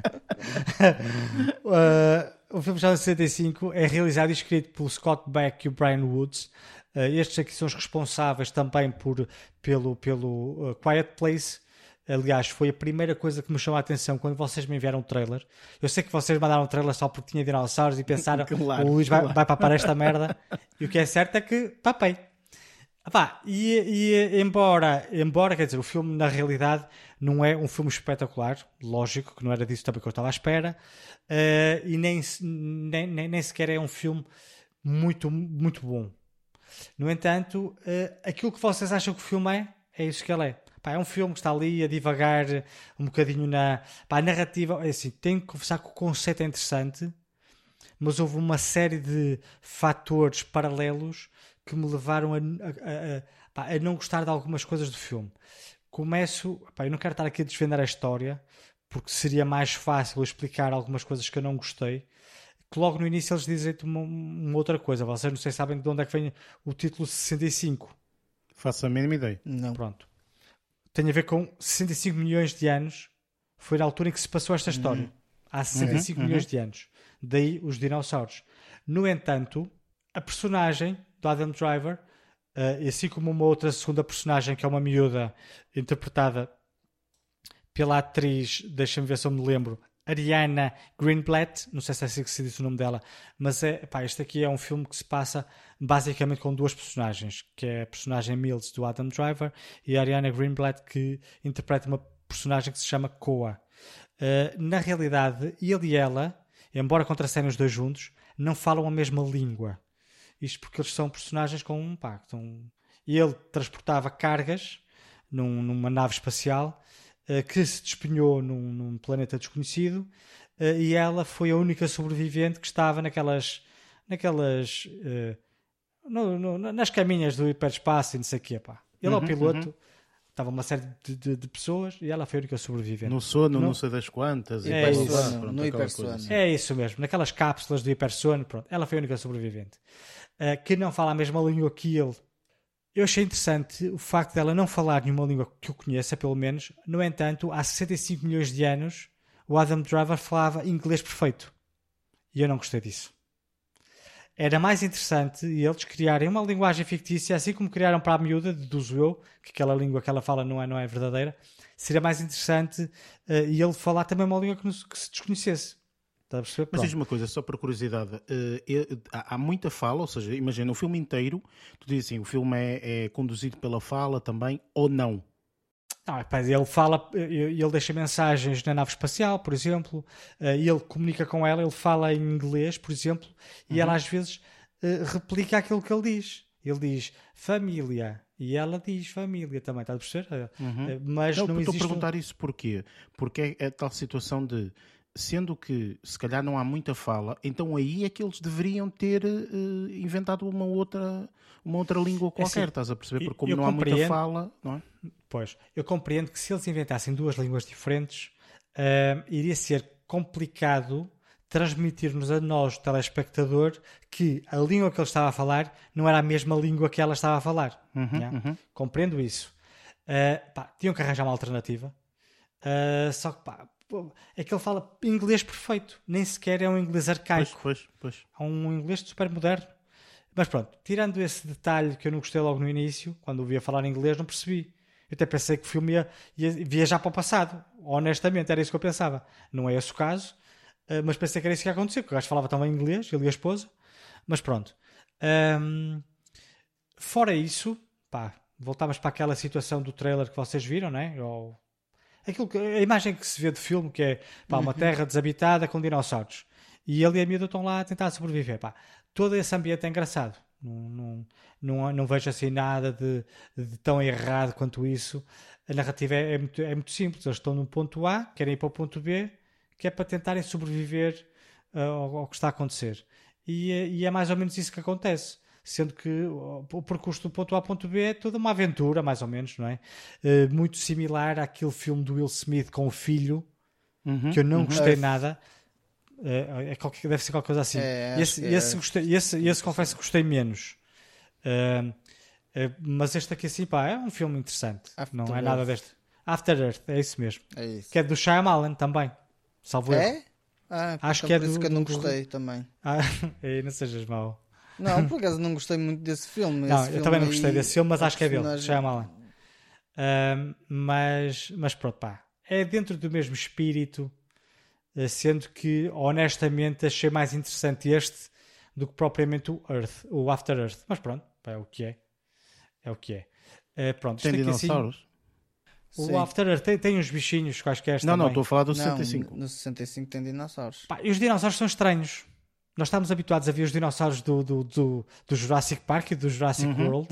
S3: uh, o filme chamado 65 é realizado e escrito pelo Scott Beck e o Brian Woods. Uh, estes aqui são os responsáveis também por, pelo, pelo uh, Quiet Place Aliás, foi a primeira coisa que me chamou a atenção quando vocês me enviaram o trailer. Eu sei que vocês mandaram o trailer só porque tinha dinossauros e pensaram <laughs> claro, o Luís vai, claro. vai papar esta merda. E o que é certo é que papei. Pá, e, e, embora, embora, quer dizer, o filme na realidade não é um filme espetacular, lógico que não era disso também que eu estava à espera, uh, e nem, nem, nem, nem, sequer é um filme muito, muito bom. No entanto, uh, aquilo que vocês acham que o filme é, é isso que ele é. Pá, é um filme que está ali a divagar um bocadinho na pá, a narrativa. É assim, tenho que confessar que o conceito é interessante, mas houve uma série de fatores paralelos que me levaram a, a, a, a não gostar de algumas coisas do filme. Começo, pá, eu não quero estar aqui a desvendar a história, porque seria mais fácil explicar algumas coisas que eu não gostei. Que logo no início eles dizem uma, uma outra coisa. Vocês não sei sabem de onde é que vem o título 65.
S1: Faço a mínima ideia.
S3: Não. Pronto tem a ver com 65 milhões de anos. Foi na altura em que se passou esta história. Uhum. Há 65 uhum. milhões de anos. Daí os dinossauros. No entanto, a personagem do Adam Driver, uh, assim como uma outra segunda personagem, que é uma miúda interpretada pela atriz, deixa-me ver se eu me lembro, Ariana Greenblatt, não sei se é assim que se diz o nome dela, mas é, pá, este aqui é um filme que se passa basicamente com duas personagens, que é a personagem Mills do Adam Driver e a Ariana Greenblatt que interpreta uma personagem que se chama Koa. Uh, na realidade, ele e ela, embora contracenem os dois juntos, não falam a mesma língua. Isto porque eles são personagens com um pá, Ele transportava cargas num, numa nave espacial que se despenhou num, num planeta desconhecido uh, e ela foi a única sobrevivente que estava naquelas naquelas uh, no, no, nas caminhas do hiperespaço e não sei o quê, pá. Ele uhum, é o uhum, piloto, Estava uma série de, de- de pessoas e ela foi a única sobrevivente.
S1: No sono,
S3: Não-
S1: não sei das quantas.
S3: É isso.
S2: Hipersono,
S1: pronto,
S2: no hipersono.
S1: assim.
S3: É isso mesmo, naquelas cápsulas do hipersono, pronto, ela foi a única sobrevivente. Ah, que não fala a mesma língua que ele. Eu achei interessante o facto dela não falar nenhuma língua que eu conheça, pelo menos. No entanto, há 65 milhões de anos, o Adam Driver falava inglês perfeito. E eu não gostei disso. Era mais interessante eles criarem uma linguagem fictícia, assim como criaram para a miúda, deduzo eu, que aquela língua que ela fala não é, não é verdadeira. Seria mais interessante eh, ele falar também uma língua que, nos- que se desconhecesse. Está a perceber?
S1: Mas diz uma coisa, só por curiosidade, eh, há há muita fala, ou seja, imagina, o filme inteiro, tu dizes assim, o filme é, é conduzido pela fala também, ou não?
S3: Não, é, pá, ele fala, eh, ele deixa mensagens na nave espacial, por exemplo, eh, e ele comunica com ela, ele fala em inglês, por exemplo, e ela às vezes replica aquilo que ele diz. Ele diz família e ela diz família também, está a perceber? Eh, Mas
S1: Não,
S3: não,
S1: eu estou a
S3: existe. um-
S1: perguntar isso porquê? Porque é a tal situação de, sendo que se calhar não há muita fala, então aí é que eles deveriam ter eh, inventado uma outra, uma outra língua qualquer,
S3: assim,
S1: estás a perceber? Porque como não há muita fala, não é?
S3: Pois, eu compreendo que se eles inventassem duas línguas diferentes, eh, iria ser complicado transmitir-nos a nós, telespectador, que a língua que ele estava a falar não era a mesma língua que ela estava a falar. né? Compreendo isso. Eh, pá, tinham que arranjar uma alternativa. Eh, só que pá, pô, é que ele fala inglês perfeito, nem sequer é um inglês
S1: Pois,
S3: arcaico
S1: pois, pois.
S3: a um inglês super moderno. Mas pronto, tirando esse detalhe que eu não gostei logo no início, quando ouvia falar inglês, não percebi. Eu até pensei que o filme ia, ia viajar para o passado. Honestamente, era isso que eu pensava. Não é esse o caso, eh, mas pensei que era isso que ia acontecer, porque o gajo falava também inglês, ele e a esposa. Mas pronto. Ahm, fora isso, pá, voltávamos para aquela situação do trailer que vocês viram, né? Ou, aquilo que, a imagem que se vê de filme, que é pá, uma terra desabitada com dinossauros. E ele e a miúda estão lá a tentar sobreviver. Pá. Todo esse ambiente é engraçado. Não, não, não, não vejo assim nada de, de tão errado quanto isso. A narrativa é, é muito, é muito simples. Eles estão num ponto A, querem ir para o ponto B, que é para tentarem sobreviver ah, ao, ao que está a acontecer. E, é- e é mais ou menos isso que acontece. Sendo que o percurso do ponto A ao ponto B é toda uma aventura, mais ou menos, não é? Eh, muito similar àquele filme do Will Smith com o filho,
S1: Uhum,
S3: que eu não
S1: uhum.
S3: gostei nada. É, é qualquer- deve ser qualquer coisa assim.
S2: É,
S3: esse,
S2: é.
S3: esse, gostei, esse, esse confesso que gostei menos. Ah, mas este aqui, assim, pá, é um filme interessante.
S2: After
S3: não é
S2: Earth.
S3: nada deste. After Earth, é isso mesmo.
S2: É isso.
S3: Que é do Shyamalan também. Salvo.
S2: É? Ah,
S3: Acho
S2: então
S3: que é
S2: por isso
S3: do-
S2: que eu não
S3: do-
S2: gostei também.
S3: Ah, ei, <laughs> não sejas mau.
S2: Não, por acaso não gostei muito desse filme.
S3: Não,
S2: Esse
S3: eu
S2: filme
S3: também não gostei desse filme, mas
S2: a
S3: acho que é dele.
S2: personagem-
S3: Shyamalan. Ah, mas, mas pronto, pá. É dentro do mesmo espírito, eh, sendo que, honestamente, achei mais interessante este do que propriamente o Earth, o After Earth. Mas pronto, pá, é o que é. É o que é. Eh, pronto,
S1: Tem
S3: assim,
S1: dinossauros?
S3: o
S2: Sim.
S3: After Earth tem, tem uns bichinhos quaisquer
S1: Não, não,
S3: também.
S1: estou a falar do
S2: Não,
S1: 65.
S2: no 65 tem dinossauros.
S3: Pá, e os dinossauros são estranhos. Nós estamos habituados a ver os dinossauros do, do, do, do Jurassic Park e do Jurassic World.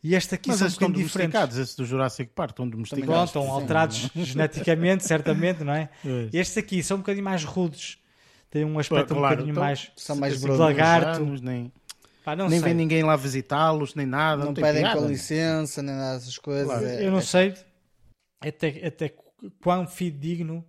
S3: E este aqui
S1: Mas
S3: são um
S1: estão
S3: bocadinho diferentes.
S1: domesticados, esses do Jurassic Park estão domesticados.
S3: estão
S2: Sim.
S3: alterados <laughs> geneticamente, certamente, não é?
S1: Pois.
S3: Estes aqui são um bocadinho mais rudes. Têm um aspecto um
S1: Claro,
S3: bocadinho
S1: então,
S3: mais.
S2: São mais brothers.
S3: lagarto.
S1: anos, nem
S3: Pá, não
S1: nem
S3: sei.
S1: vem ninguém lá visitá-los, nem nada.
S2: Não
S1: tem
S2: pedem
S1: piada,
S2: com
S1: né?
S2: licença, nem nada dessas coisas.
S1: Claro.
S2: É-
S3: Eu não
S2: é-
S3: sei até, até quão fidedigno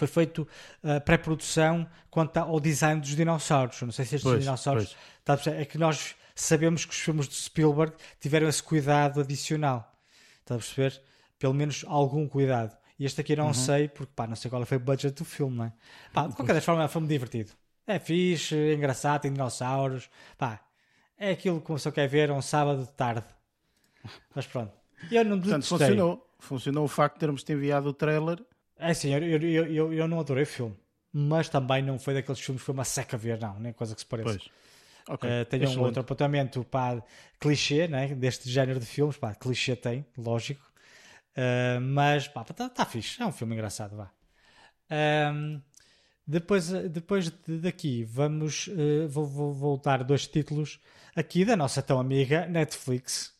S3: foi feito a pré-produção quanto ao design dos dinossauros. Não sei se estes
S1: Pois,
S3: dinossauros.
S1: pois.
S3: Perceber? é que nós sabemos que os filmes de Spielberg tiveram esse cuidado adicional. Está a perceber? Pelo menos algum cuidado. E este aqui eu não
S1: Uhum.
S3: sei, porque pá, não sei qual foi o budget do filme, não é? Pá, de qualquer das formas, é um filme divertido. É fixe, é engraçado, tem dinossauros. Pá, é aquilo que uma pessoa quer ver um sábado de tarde. Mas pronto. Eu não
S1: Portanto, funcionou. Funcionou o facto de termos te enviado o trailer.
S3: É assim, eu, eu, eu, eu, não adorei o filme. Mas também não foi daqueles filmes que foi uma seca ver, não. Nem coisa que se pareça.
S1: Pois. Ok.
S3: Uh, tem um outro apontamento pá, clichê, né? deste género de filmes, pá, clichê tem, lógico, Uh, mas pá, está tá fixe, é um filme engraçado, vá. Um, depois, depois de- daqui, vamos uh, vou, vou voltar dois títulos aqui da nossa tão amiga Netflix,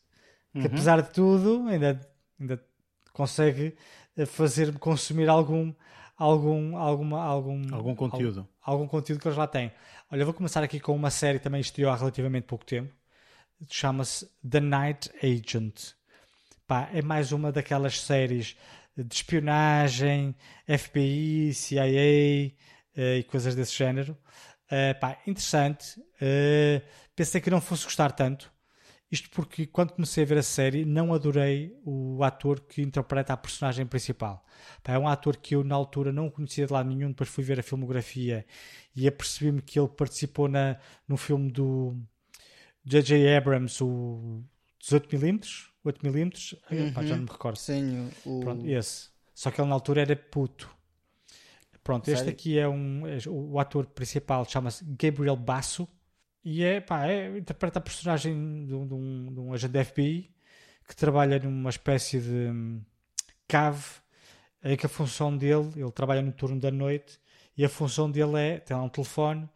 S3: que apesar de tudo ainda, ainda consegue fazer-me consumir algum algum alguma algum
S1: Algum conteúdo.
S3: algum conteúdo que eles lá têm. Olha, eu vou começar aqui com uma série que também estreou há relativamente pouco tempo. Chama-se The Night Agent. pá, é mais uma daquelas séries de espionagem, FBI, CIA uh, e coisas desse género. Uh, pá, interessante. Uh, pensei que não fosse gostar tanto. Isto porque quando comecei a ver a série não adorei o ator que interpreta a personagem principal. É um ator que eu na altura não conhecia de lado nenhum, depois fui ver a filmografia e apercebi-me que ele participou na, no filme do J.J. Abrams, o 18mm, 8mm, uhum. Pá, já não me recordo.
S2: Sim, o...
S3: Pronto, esse. Só que ele na altura era puto. Pronto, Sério? este aqui é um. É, o ator principal chama-se Gabriel Basso e é, pá, é, interpreta a personagem de um, de, um, de um agente da FBI que trabalha numa espécie de um, cave em que a função dele, ele trabalha no turno da noite e a função dele é, tem lá um telefone,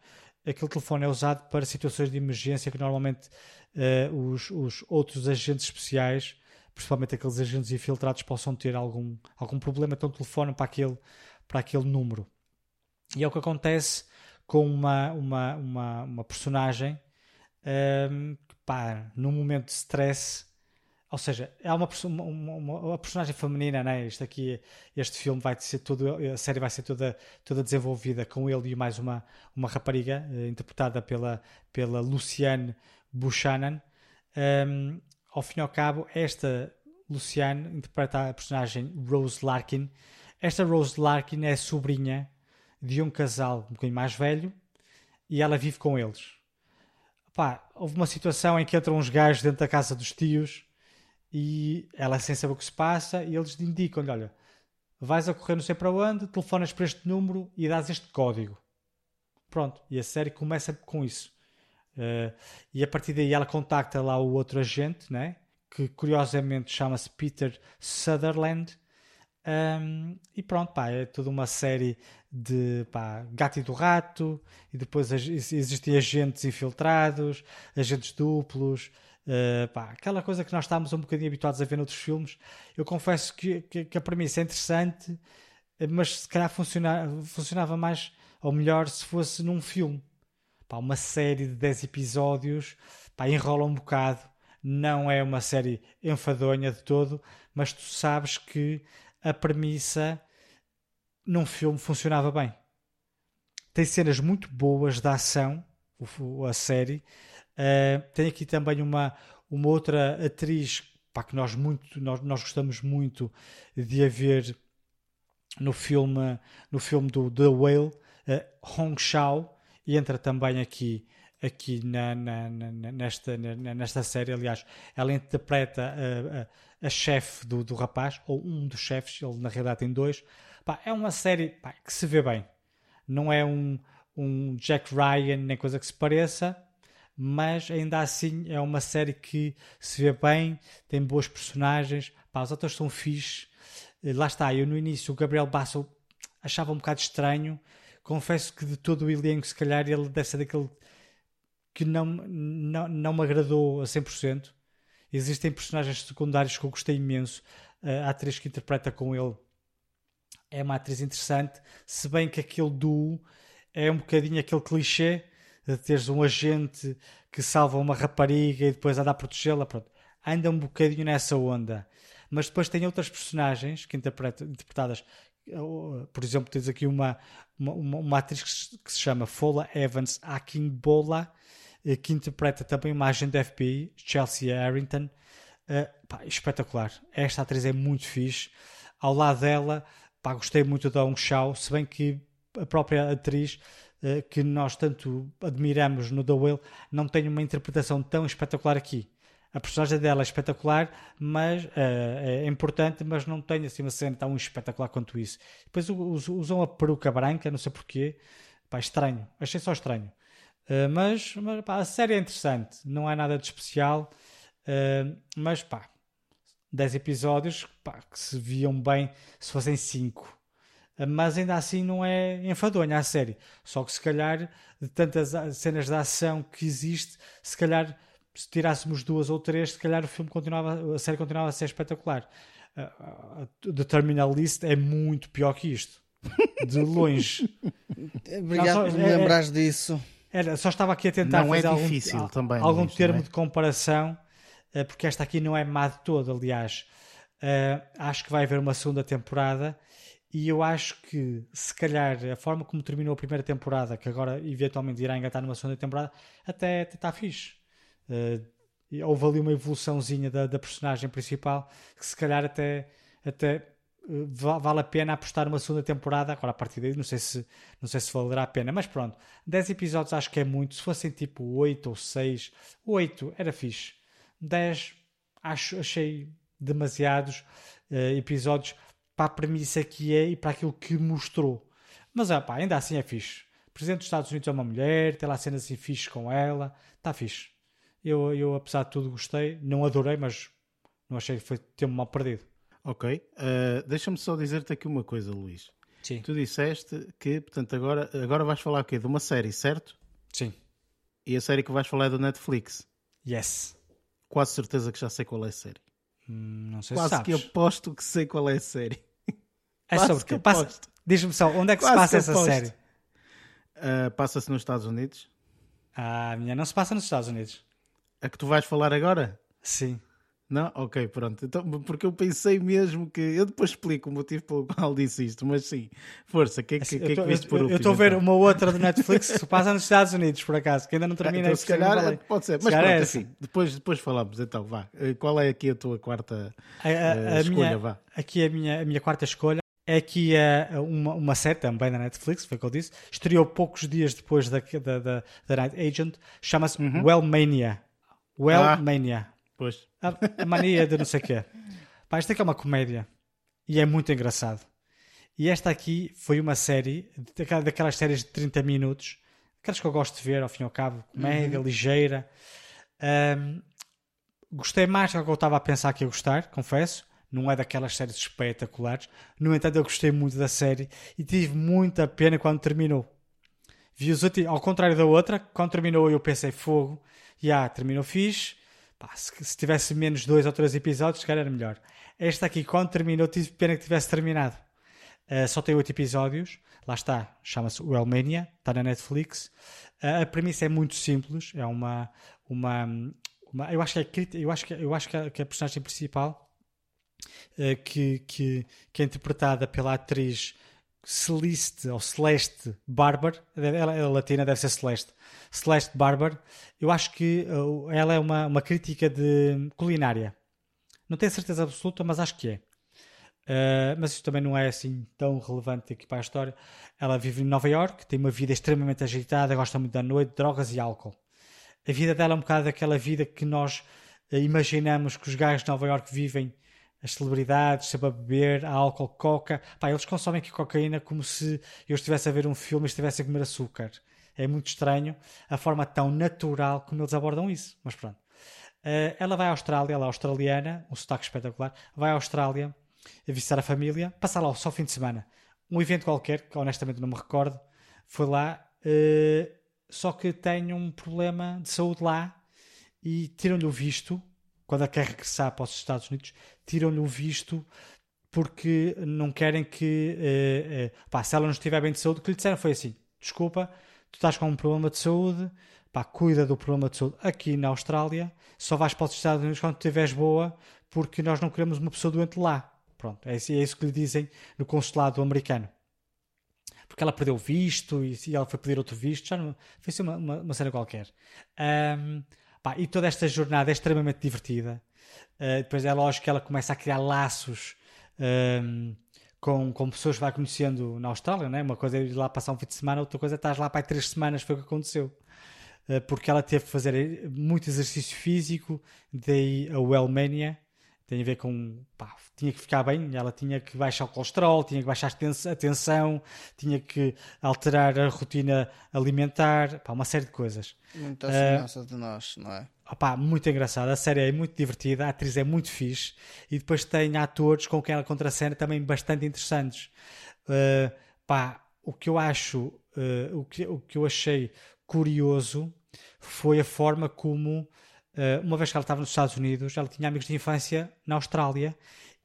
S3: aquele telefone é usado para situações de emergência que normalmente uh, os, os outros agentes especiais, principalmente aqueles agentes infiltrados, possam ter algum, algum problema, então telefonam para aquele, para aquele número. E é o que acontece com uma, uma, uma, uma personagem um, que, pá, num momento de stress, ou seja, é uma, uma, uma, personagem feminina, né? Este aqui, este filme vai ser todo, a série vai ser toda, toda desenvolvida com ele e mais uma, uma rapariga uh, interpretada pela, pela Luciane Buchanan. Um, ao fim e ao cabo, esta Luciane interpreta a personagem Rose Larkin. Esta Rose Larkin é sobrinha de um casal um bocadinho mais velho e ela vive com eles. Pá, houve uma situação em que entram uns gajos dentro da casa dos tios e ela sem saber o que se passa e eles indicam-lhe, olha, vais a correr não sei para onde, telefonas para este número e dás este código. Pronto, e a série começa com isso. Uh, e a partir daí ela contacta lá o outro agente, né? que curiosamente chama-se Peter Sutherland, um, e pronto, pá, é toda uma série de pá, gato e do rato, e depois existem agentes infiltrados, agentes duplos, uh, pá, aquela coisa que nós estávamos um bocadinho habituados a ver noutros filmes. Eu confesso que, que, que a premissa é interessante, mas se calhar funciona, funcionava mais ou melhor se fosse num filme. Pá, uma série de 10 episódios, pá, enrola um bocado. Não é uma série enfadonha de todo, mas tu sabes que a premissa num filme funcionava bem. Tem cenas muito boas de ação, a série. Uh, tem aqui também uma, uma outra atriz pá, que nós, muito, nós, nós gostamos muito de a ver no filme, no filme do The Whale, uh, Hong Shao, e entra também aqui aqui na, na, na, nesta, nesta série. Aliás, ela interpreta a, a, a chefe do, do rapaz, ou um dos chefes, ele na realidade tem dois. Pá, é uma série pá, que se vê bem. Não é um, um Jack Ryan, nem coisa que se pareça, mas ainda assim é uma série que se vê bem, tem boas personagens, pá, os atores são fixes. Lá está, eu no início o Gabriel Basso achava um bocado estranho. Confesso que de todo o elenco, se calhar, ele deve ser daquele que não, não, não me agradou a 100%. Existem personagens secundários que eu gostei imenso. A atriz que interpreta com ele é uma atriz interessante, se bem que aquele duo é um bocadinho aquele clichê de teres um agente que salva uma rapariga e depois anda a protegê-la. Anda um bocadinho nessa onda. Mas depois tem outras personagens que interpretadas. Por exemplo, tens aqui uma, uma, uma atriz que se chama Fola Evans Akingbola, eh, que interpreta também uma agente FBI, Chelsea Harrington. Uh, pá, espetacular. Esta atriz é muito fixe. Ao lado dela, pá, gostei muito da Hong Shao, se bem que a própria atriz uh, que nós tanto admiramos no The Whale não tem uma interpretação tão espetacular aqui. A personagem dela é espetacular, mas uh, é importante, mas não tem assim uma cena tão espetacular quanto isso. Depois usam a peruca branca, não sei porquê. Pá, estranho. Achei só estranho. Uh, mas, mas pá, a série é interessante, não é nada de especial, uh, mas pá, 10 episódios pá, que se viam bem se fossem 5. Uh, mas ainda assim não é enfadonha a série. Só que se calhar, de tantas cenas de ação que existe, se calhar se tirássemos duas ou três, se calhar o filme continuava, a série continuava a ser espetacular. The Terminal List é muito pior que isto. De longe. <laughs>
S2: Obrigado por me é, lembrares disso.
S3: Era, só estava aqui a tentar
S1: não
S3: é
S1: fazer é difícil
S3: algum,
S1: também,
S3: algum
S1: isto,
S3: termo
S1: é?
S3: de comparação, eh, porque esta aqui não é má de todo, aliás. Uh, acho que vai haver uma segunda temporada e eu acho que, se calhar, a forma como terminou a primeira temporada, que agora eventualmente irá engatar numa segunda temporada, até está fixe. Uh, houve ali uma evoluçãozinha da, da, personagem principal que, se calhar, até, até vale a pena apostar numa segunda temporada. Agora, a partir daí, não sei se, não sei se valerá a pena, mas pronto, 10 episódios acho que é muito. Se fossem tipo 8 ou 6, 8 era fixe, 10 acho, achei demasiados uh, episódios para a premissa que é e para aquilo que mostrou. Mas ah, ainda assim é fixe. O Presidente dos Estados Unidos é uma mulher, tem lá cenas assim fixe com ela, está fixe. Eu, eu, apesar de tudo, gostei. Não adorei, mas não achei que foi tempo mal perdido.
S1: Ok. Uh, Deixa-me só dizer-te aqui uma coisa, Luís.
S3: Sim.
S1: Tu disseste que, portanto, agora, agora vais falar o quê? De uma série, certo?
S3: Sim.
S1: E a série que vais falar é da Netflix?
S3: Yes.
S1: Quase certeza que já sei qual é a série.
S3: Hum, não sei
S1: Quase
S3: se sabes.
S1: que aposto que sei qual é a série.
S3: É
S1: Quase
S3: sobre
S1: que aposto.
S3: Diz-me só, onde é que
S1: Quase
S3: se passa
S1: que
S3: essa
S1: aposto.
S3: série?
S1: Uh, Passa-se nos Estados Unidos.
S3: Ah, minha não se passa nos Estados Unidos.
S1: A que tu vais falar agora?
S3: Sim.
S1: Não? Ok, pronto. Então, porque eu pensei mesmo que. Eu depois explico o motivo pelo <laughs> qual disse isto, mas sim, força, o que, que, que, é que viste por último?
S3: estou a ver
S1: então?
S3: uma outra do Netflix que se passa nos Estados Unidos, por acaso, que ainda não terminei.
S1: Então, se calhar pode ser,
S3: Se
S1: mas pronto,
S3: é
S1: assim, depois, depois falamos. Então, vá. Eh, Qual é aqui a tua quarta
S3: A, a-
S1: eh,
S3: a
S1: escolha?
S3: minha,
S1: Vá.
S3: aqui a minha, a minha quarta escolha é aqui a, uma, uma série também da Netflix, foi o que eu disse. Estreou poucos dias depois da, da, da, da Night Agent. Chama-se Wellmania. Wellmania.
S1: Pois.
S3: A, a mania de não sei o quê. Pá, isto aqui é uma comédia. E é muito engraçado. E esta aqui foi uma série, daquela- daquelas séries de 30 minutos, aquelas que eu gosto de ver, ao fim e ao cabo, comédia, ligeira. Ahm, gostei mais do que eu estava a pensar que ia gostar, confesso. Não é daquelas séries espetaculares. No entanto, eu gostei muito da série e tive muita pena quando terminou. Vi os outros, ao contrário da outra, quando terminou eu pensei, fogo, já, terminou fixe. Pá, se, se tivesse menos dois ou três episódios, se calhar era melhor. Esta aqui, quando terminou, tive pena que tivesse terminado. Uh, só tem oito episódios, lá está, chama-se Wellmania, está na Netflix. Uh, a premissa é muito simples, é uma, uma, uma- eu acho que é eu acho que eu acho que a, que a personagem principal uh, que, que, que é interpretada pela atriz Celeste ou Celeste Barber, ela é latina, deve ser Celeste. Celeste Barber, eu acho que uh, ela é uma, uma crítica de culinária. Não tenho certeza absoluta, mas acho que é. Uh, mas isso também não é assim tão relevante aqui para a história. Ela vive em Nova York, tem uma vida extremamente agitada, gosta muito da noite, drogas e álcool. A vida dela é um bocado daquela vida que nós eh, imaginamos que os gajos de Nova York vivem, as celebridades, sempre a beber, álcool, coca. Pá, eles consomem aqui cocaína como se eu estivesse a ver um filme e estivesse a comer açúcar. É muito estranho a forma tão natural como eles abordam isso. Mas pronto. Eh, ela vai à Austrália, ela é australiana, um sotaque espetacular. Vai à Austrália a visitar a família, passar lá só o fim de semana. Um evento qualquer, que honestamente não me recordo, foi lá, eh, só que tem um problema de saúde lá e tiram-lhe o visto, quando ela quer regressar para os Estados Unidos, tiram-lhe o visto porque não querem que, eh, eh, pá, se ela não estiver bem de saúde, o que lhe disseram foi assim: desculpa, tu estás com um problema de saúde, pá, cuida do problema de saúde aqui na Austrália, só vais para os Estados Unidos quando estiveres boa, porque nós não queremos uma pessoa doente lá. Pronto, é isso, é que lhe dizem no consulado americano. Porque ela perdeu o visto e, e ela foi pedir outro visto, já não, foi assim uma, uma, uma cena qualquer. Ahm, pá, e toda esta jornada é extremamente divertida. Uh, depois é lógico que ela começa a criar laços ahm, com, com pessoas que vai conhecendo na Austrália, né? uma coisa é ir lá passar um fim de semana, outra coisa é estar lá para três semanas, foi o que aconteceu. Uh, porque ela teve que fazer muito exercício físico, daí a Wellmania, tem a ver com pá, tinha que ficar bem, ela tinha que baixar o colesterol, tinha que baixar a tens- a tensão, tinha que alterar a rotina alimentar, pá, uma série de coisas.
S2: Muita
S3: Eh,
S2: semelhança de nós, não é?
S3: Opá, muito engraçada, a série é muito divertida, a atriz é muito fixe e depois tem atores com quem ela contracena também bastante interessantes. Uh, pá, o que eu acho, uh, o, que, o que eu achei curioso foi a forma como, uh, uma vez que ela estava nos Estados Unidos, ela tinha amigos de infância na Austrália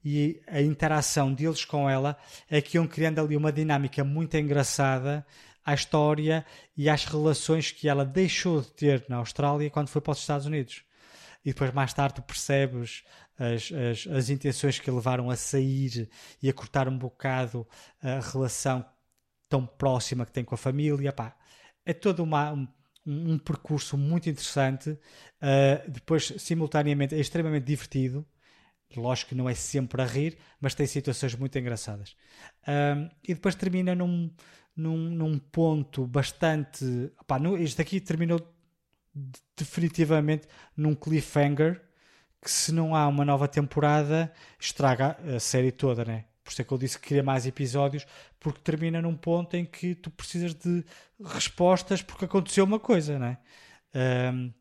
S3: e a interação deles com ela é que iam criando ali uma dinâmica muito engraçada à história e às relações que ela deixou de ter na Austrália quando foi para os Estados Unidos. E depois mais tarde percebes as, as, as intenções que levaram a sair e a cortar um bocado a relação tão próxima que tem com a família. Pá, é todo uma, um, um percurso muito interessante. Uh, depois, simultaneamente, é extremamente divertido. Lógico que não é sempre a rir, mas tem situações muito engraçadas. Um, e depois termina num, num, num ponto bastante. Opá, no, isto aqui terminou definitivamente num cliffhanger que, se não há uma nova temporada, estraga a série toda, né? Por isso é que eu disse que queria mais episódios, porque termina num ponto em que tu precisas de respostas porque aconteceu uma coisa, né? Um,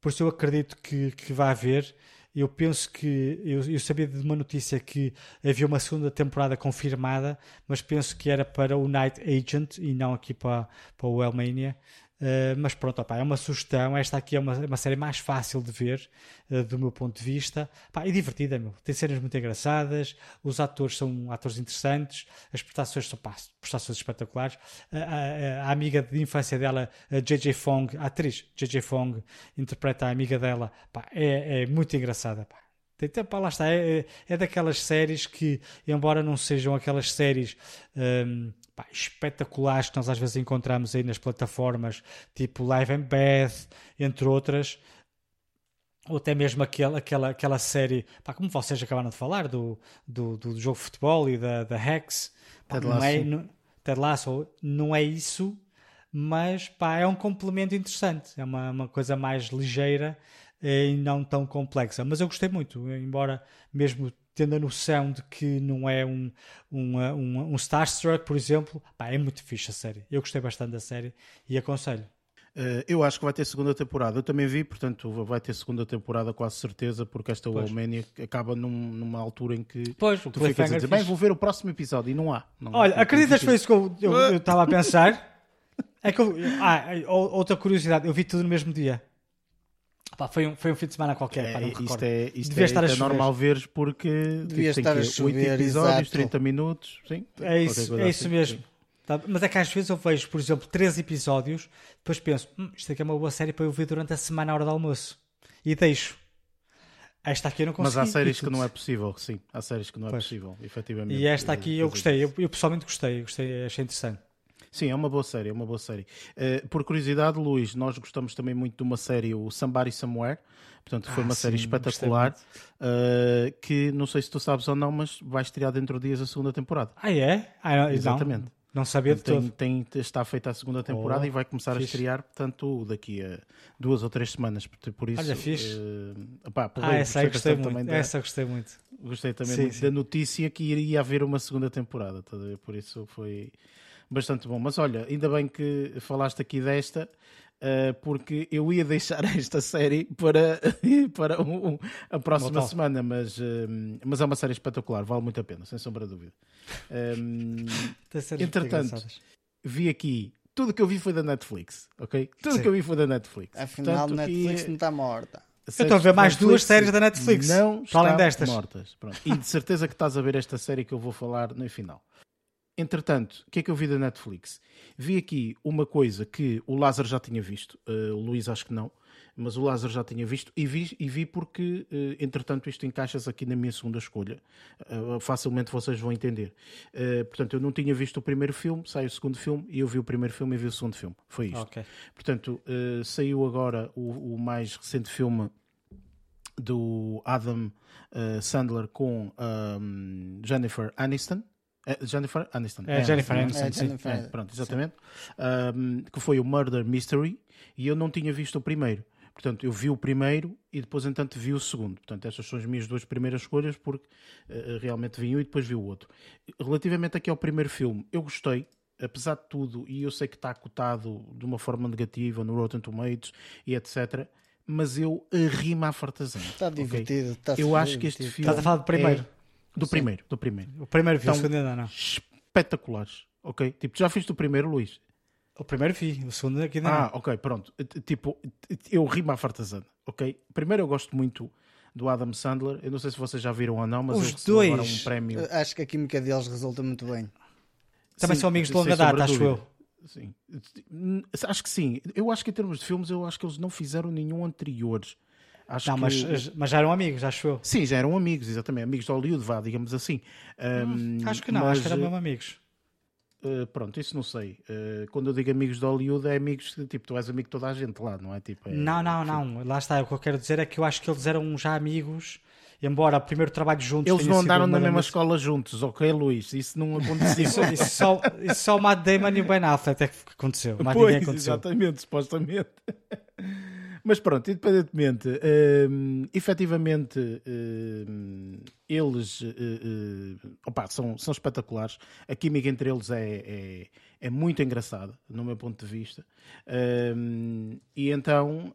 S3: por isso eu acredito que, que vai haver eu penso que eu, eu, sabia de uma notícia que havia uma segunda temporada confirmada, mas penso que era para o Night Agent e não aqui para, para o Elmania. Uh, mas pronto, opa, é uma sugestão. Esta aqui é uma, uma série mais fácil de ver, uh, do meu ponto de vista. E divertida, meu. Tem cenas muito engraçadas, os atores são atores interessantes, as prestações são prestações espetaculares. Uh, a, a, amiga de infância dela, JJ Fong, a atriz JJ Fong, interpreta a amiga dela, é, é muito engraçada. Tem, pá, lá está, é, é, é daquelas séries que, embora não sejam aquelas séries. Um, pá, espetaculares que nós às vezes encontramos aí nas plataformas, tipo Live and Beth, entre outras, ou até mesmo aquela, aquela, aquela série, pá, como vocês acabaram de falar, do, do, do jogo de futebol e da, da Hex, pá, Ted, Lasso. Não é, não, Ted Lasso, não é isso, mas pá, é um complemento interessante, é uma, uma coisa mais ligeira eh, e não tão complexa. Mas eu gostei muito, embora mesmo tendo a noção de que não é um, um, um, um Starstruck, por exemplo, pá, é muito fixe a série. Eu gostei bastante da série e aconselho.
S1: Uh, eu acho que vai ter segunda temporada. Eu também vi, portanto, vai ter segunda temporada quase certeza, porque esta Wallmania acaba num, numa altura em que
S3: pois,
S1: tu ficas a dizer, bem, vou ver o próximo episódio e não há. Não
S3: Olha, há, acreditas que foi isso que eu estava a pensar? <laughs> É que eu, ah, outra curiosidade, eu vi tudo no mesmo dia. Pá, foi, um, foi um fim de semana qualquer. É, pá,
S1: isto é, isto Devia é, estar a é normal veres porque
S2: Devia tipo, estar a chover, 8 episódios, exato.
S1: 30 minutos. Sim,
S3: é isso, é isso assim. mesmo. Tá, mas é que às vezes eu vejo, por exemplo, 3 episódios, depois penso, hm, isto aqui é uma boa série para eu ver durante a semana à hora do almoço. E deixo. Esta aqui eu não consigo.
S1: Mas há séries que não é possível, sim. Há séries que não é pois. possível, efetivamente.
S3: E esta aqui eu gostei, eu, eu pessoalmente gostei, gostei, achei interessante.
S1: Sim, é uma boa série, é uma boa série. Uh, por curiosidade, Luís, nós gostamos também muito de uma série, o Somebody Somewhere. Portanto, foi ah, uma sim, série espetacular uh, que não sei se tu sabes ou não, mas vai estrear dentro de dias a segunda temporada.
S3: Ah, é? Ah, Exatamente. Não, não sabia de
S1: tem, tem, está feita a segunda temporada oh, e vai começar fixe. a estrear, portanto, daqui a duas ou três semanas. Por isso,
S3: Olha, fixe. Uh, pá, ah, essa aí gostei muito. Da, essa gostei muito.
S1: Gostei também sim, muito sim. da notícia que iria haver uma segunda temporada. Por isso foi bastante bom. Mas olha, ainda bem que falaste aqui desta. Uh, porque eu ia deixar <laughs> esta série para, <laughs> para um, um, a próxima semana, mas, uh, mas é uma série espetacular, vale muito a pena, sem sombra de dúvida. Um, entretanto, vi aqui, tudo que eu vi foi da Netflix, ok? Tudo Sim. que eu vi foi da Netflix.
S2: Afinal, Portanto, Netflix não está morta.
S3: Eu estou a ver mais Netflix duas séries da Netflix, não além destas.
S1: mortas. Pronto. E de certeza que estás a ver esta série que eu vou falar no final. Entretanto, o que é que eu vi da Netflix? Vi aqui uma coisa que o Lázaro já tinha visto, uh, o Luís acho que não, mas o Lázaro já tinha visto e vi, e vi porque, uh, entretanto, isto encaixas aqui na minha segunda escolha. Uh, facilmente vocês vão entender. portanto, eu não tinha visto o primeiro filme, sai o segundo filme e eu vi o primeiro filme e vi o segundo filme. Foi isto. Okay. Portanto, saiu agora o, o, mais recente filme do Adam Sandler com um, Jennifer Aniston. É Jennifer Aniston.
S3: É, Jennifer Aniston, é,
S1: sim. Jennifer, é, pronto, exatamente. Um, que foi o Murder Mystery e eu não tinha visto o primeiro. Portanto, eu vi o primeiro e depois, entanto, vi o segundo. Portanto, estas são as minhas duas primeiras escolhas porque uh, realmente vi um e depois vi o outro. Relativamente aqui ao primeiro filme, eu gostei, apesar de tudo, e eu sei que está cotado de uma forma negativa no Rotten Tomatoes e etc., mas eu rimo à fartazão.
S2: Está divertido, okay? está
S1: Eu acho que este filme.
S3: Estás a falar do primeiro? É
S1: do Sim. primeiro, do primeiro.
S3: O primeiro vi, o segundo ainda não.
S1: Espetaculares, ok? Tipo, já fiz o primeiro, Luís?
S3: O primeiro vi, o segundo aqui
S1: não. Ah, ok, pronto. Tipo, eu rimo à fartazana, ok? Primeiro eu gosto muito do Adam Sandler. Eu não sei se vocês já viram ou não, mas
S3: Os dois.
S1: um prémio.
S2: Acho que a química deles resulta muito bem.
S3: Também sim, são amigos de longa data, acho eu.
S1: Sim. Acho que sim. Eu acho que em termos de filmes, eu acho que eles não fizeram nenhum anteriores Acho
S3: Não,
S1: que
S3: mas, mas já eram amigos, acho eu.
S1: Sim, já eram amigos, exatamente. Amigos de Hollywood, vá, digamos assim. Um,
S3: Acho que não,
S1: mas,
S3: acho que eram mesmo amigos.
S1: uh, pronto, isso não sei. Uh, quando eu digo amigos de Hollywood, é amigos que, tipo, tu és amigo de toda a gente lá, não é? Tipo, é-
S3: Não, não, não. Lá está. O que eu quero dizer é que eu acho que eles eram já amigos, embora o primeiro trabalho juntos
S1: Eles não andaram na mesma escola juntos, ok, Luís? Isso não aconteceu.
S3: Isso, isso só, isso só o Matt Damon e o Ben Affleck é que aconteceu. Mais
S1: Pois,
S3: ninguém aconteceu.
S1: exatamente, supostamente. Mas pronto, independentemente, hum, efetivamente hum, eles eh, eh, opa, são, são espetaculares. A química entre eles é, é, é muito engraçada, no meu ponto de vista. Hum, e então,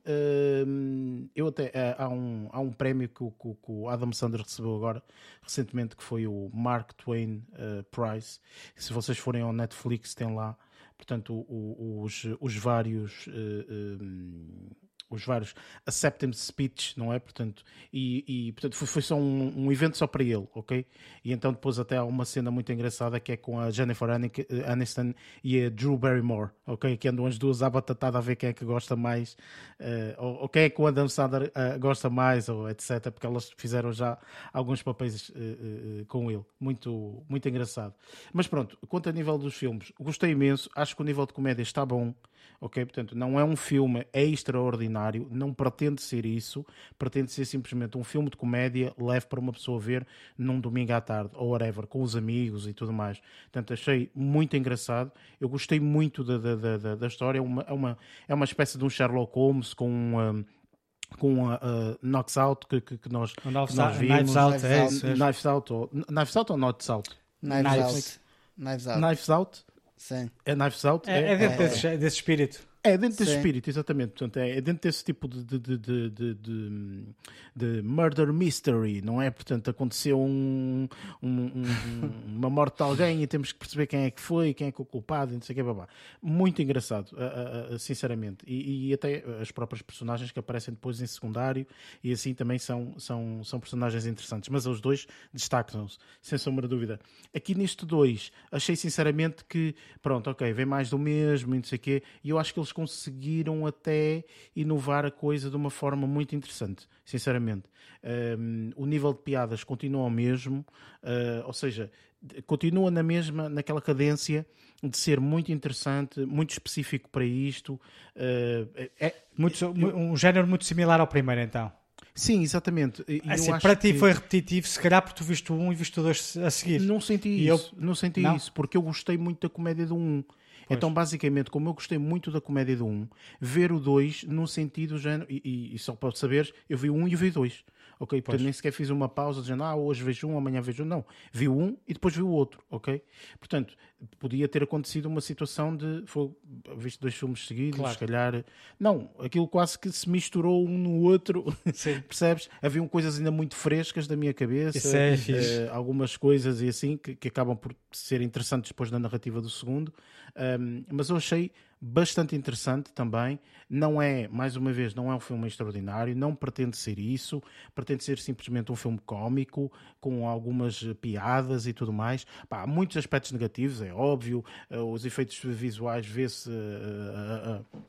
S1: eu até, eh, há, um, há um prémio que, o- que o- Adam Sanders recebeu agora, recentemente, que foi o Mark Twain Prize. Se vocês forem ao Netflix, tem lá portanto, o- o- os, os vários. eh, eh, os vários acceptance speech, não é? Portanto, e, e, portanto foi, foi só um, um evento só para ele, ok? E então depois até há uma cena muito engraçada que é com a Jennifer eh, Aniston e a Drew Barrymore, ok? Que andam as duas à batatada a ver quem é que gosta mais, eh, ou, ou quem é que o Adam Sandler eh, gosta mais, ou etc. Porque elas fizeram já alguns papéis eh, com ele. Muito, muito engraçado. Mas pronto, quanto a nível dos filmes, gostei imenso. Acho que o nível de comédia está bom. Ok, portanto, não é um filme extraordinário, não pretende ser isso, pretende ser simplesmente um filme de comédia leve para uma pessoa ver num domingo à tarde, ou whatever, com os amigos e tudo mais. Portanto, achei muito engraçado. Eu gostei muito da, da, da, da- da história. É uma, é, uma, é uma espécie de um Sherlock Holmes com um, com a uh, Knocks Out que, que, que nós, que nós
S3: Out-
S1: vimos.
S3: Knives Out,
S2: Knives
S3: é é.
S1: Knives Out ou Knives Out ou Knots Out?
S2: Knives,
S3: Knives.
S2: Out. Knives Out. Sim.
S1: É Knives Out?
S3: É, é dentro
S2: é.
S3: Desse, desse espírito.
S1: É dentro desse
S2: Sim.
S1: espírito, exatamente. Portanto, é, é dentro desse tipo de, de, de, de, de, de- de murder mystery, não é? Portanto, aconteceu um, um- um- <laughs> uma morte de alguém e temos que perceber quem é que foi, quem é que é o culpado, não sei o que, babá. Muito engraçado, a- a- a- sinceramente. E, e até as próprias personagens que aparecem depois em secundário e assim também são, são, são personagens interessantes. Mas os dois destacam-se, sem sombra de dúvida. Aqui neste dois, achei sinceramente que, pronto, ok, vem mais do mesmo e não sei o quê, e eu acho que eles conseguiram até inovar a coisa de uma forma muito interessante, sinceramente. Um, o nível de piadas continua o mesmo, uh, ou seja, continua na mesma, naquela cadência de ser muito interessante, muito específico para isto. Uh, é,
S3: Muito, um género muito similar ao primeiro, então.
S1: sim, exatamente. Eu
S3: Assim, para ti
S1: que-
S3: foi repetitivo, se calhar porque tu viste o 1 e viste o 2 a seguir.
S1: Não senti
S3: E eu-
S1: isso, não senti
S3: Não?
S1: isso, porque eu gostei muito da comédia do 1. Então, basicamente, como eu gostei muito da comédia do 1, ver o 2 no sentido género, e, e- e só para saberes, eu vi o 1 e vi o 2. Ok? Portanto, nem sequer fiz uma pausa dizendo, ah, hoje vejo um, amanhã vejo um. Não. Vi um e depois vi o outro. Ok? Portanto, podia ter acontecido uma situação de. Foi, visto dois filmes seguidos,
S3: Claro.
S1: se calhar. Não, aquilo quase que se misturou um no outro. <laughs> Percebes? Haviam coisas ainda muito frescas da minha cabeça.
S3: Isso é
S1: eh, algumas coisas e assim que, que acabam por ser interessantes depois na narrativa do segundo. Um, mas eu achei bastante interessante também. Não é, mais uma vez, não é um filme extraordinário, não pretende ser isso, pretende ser simplesmente um filme cómico, com algumas piadas e tudo mais. Pá, há muitos aspectos negativos, é óbvio, eh, os efeitos visuais vê-se. eh, eh, eh,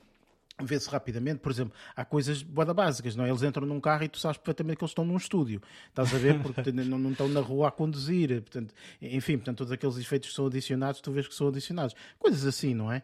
S1: vê-se rapidamente, por exemplo, há coisas boada básicas, não é? Eles entram num carro e tu sabes perfeitamente que eles estão num estúdio, estás a ver? Porque <laughs> não, não estão na rua a conduzir, portanto, enfim, portanto, todos aqueles efeitos que são adicionados, tu vês que são adicionados. Coisas assim, não é?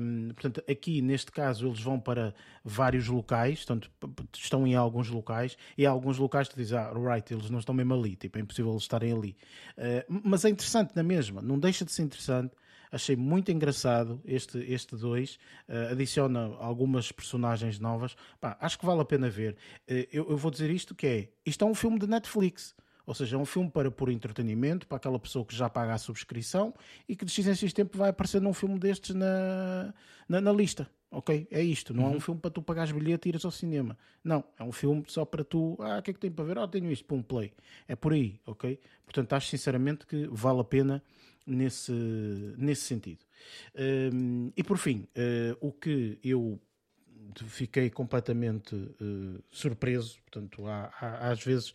S1: Hum, portanto, aqui, neste caso, eles vão para vários locais, portanto, estão em alguns locais, e há alguns locais que tu dizes, ah, right, eles não estão mesmo ali, tipo, é impossível eles estarem ali. Uh, mas é interessante na mesma, não deixa de ser interessante, Achei muito engraçado este, este dois. Uh, adiciona algumas personagens novas. Pá, acho que vale a pena ver. Uh, eu, eu vou dizer isto que é, isto é um filme de Netflix. Ou seja, é um filme para por entretenimento, para aquela pessoa que já paga a subscrição e que de X em X tempo vai aparecer num filme destes na, na, na lista. Ok? É isto. Não é um filme para tu pagares bilhete e ires ao cinema. Não. É um filme só para tu. Ah, o que é que tem para ver? Ah, tenho isto. Pum, play. É por aí. Ok? Portanto, acho sinceramente que vale a pena nesse, nesse sentido. Um, e por fim, uh, o que eu fiquei completamente uh, surpreso, portanto, há, há, às vezes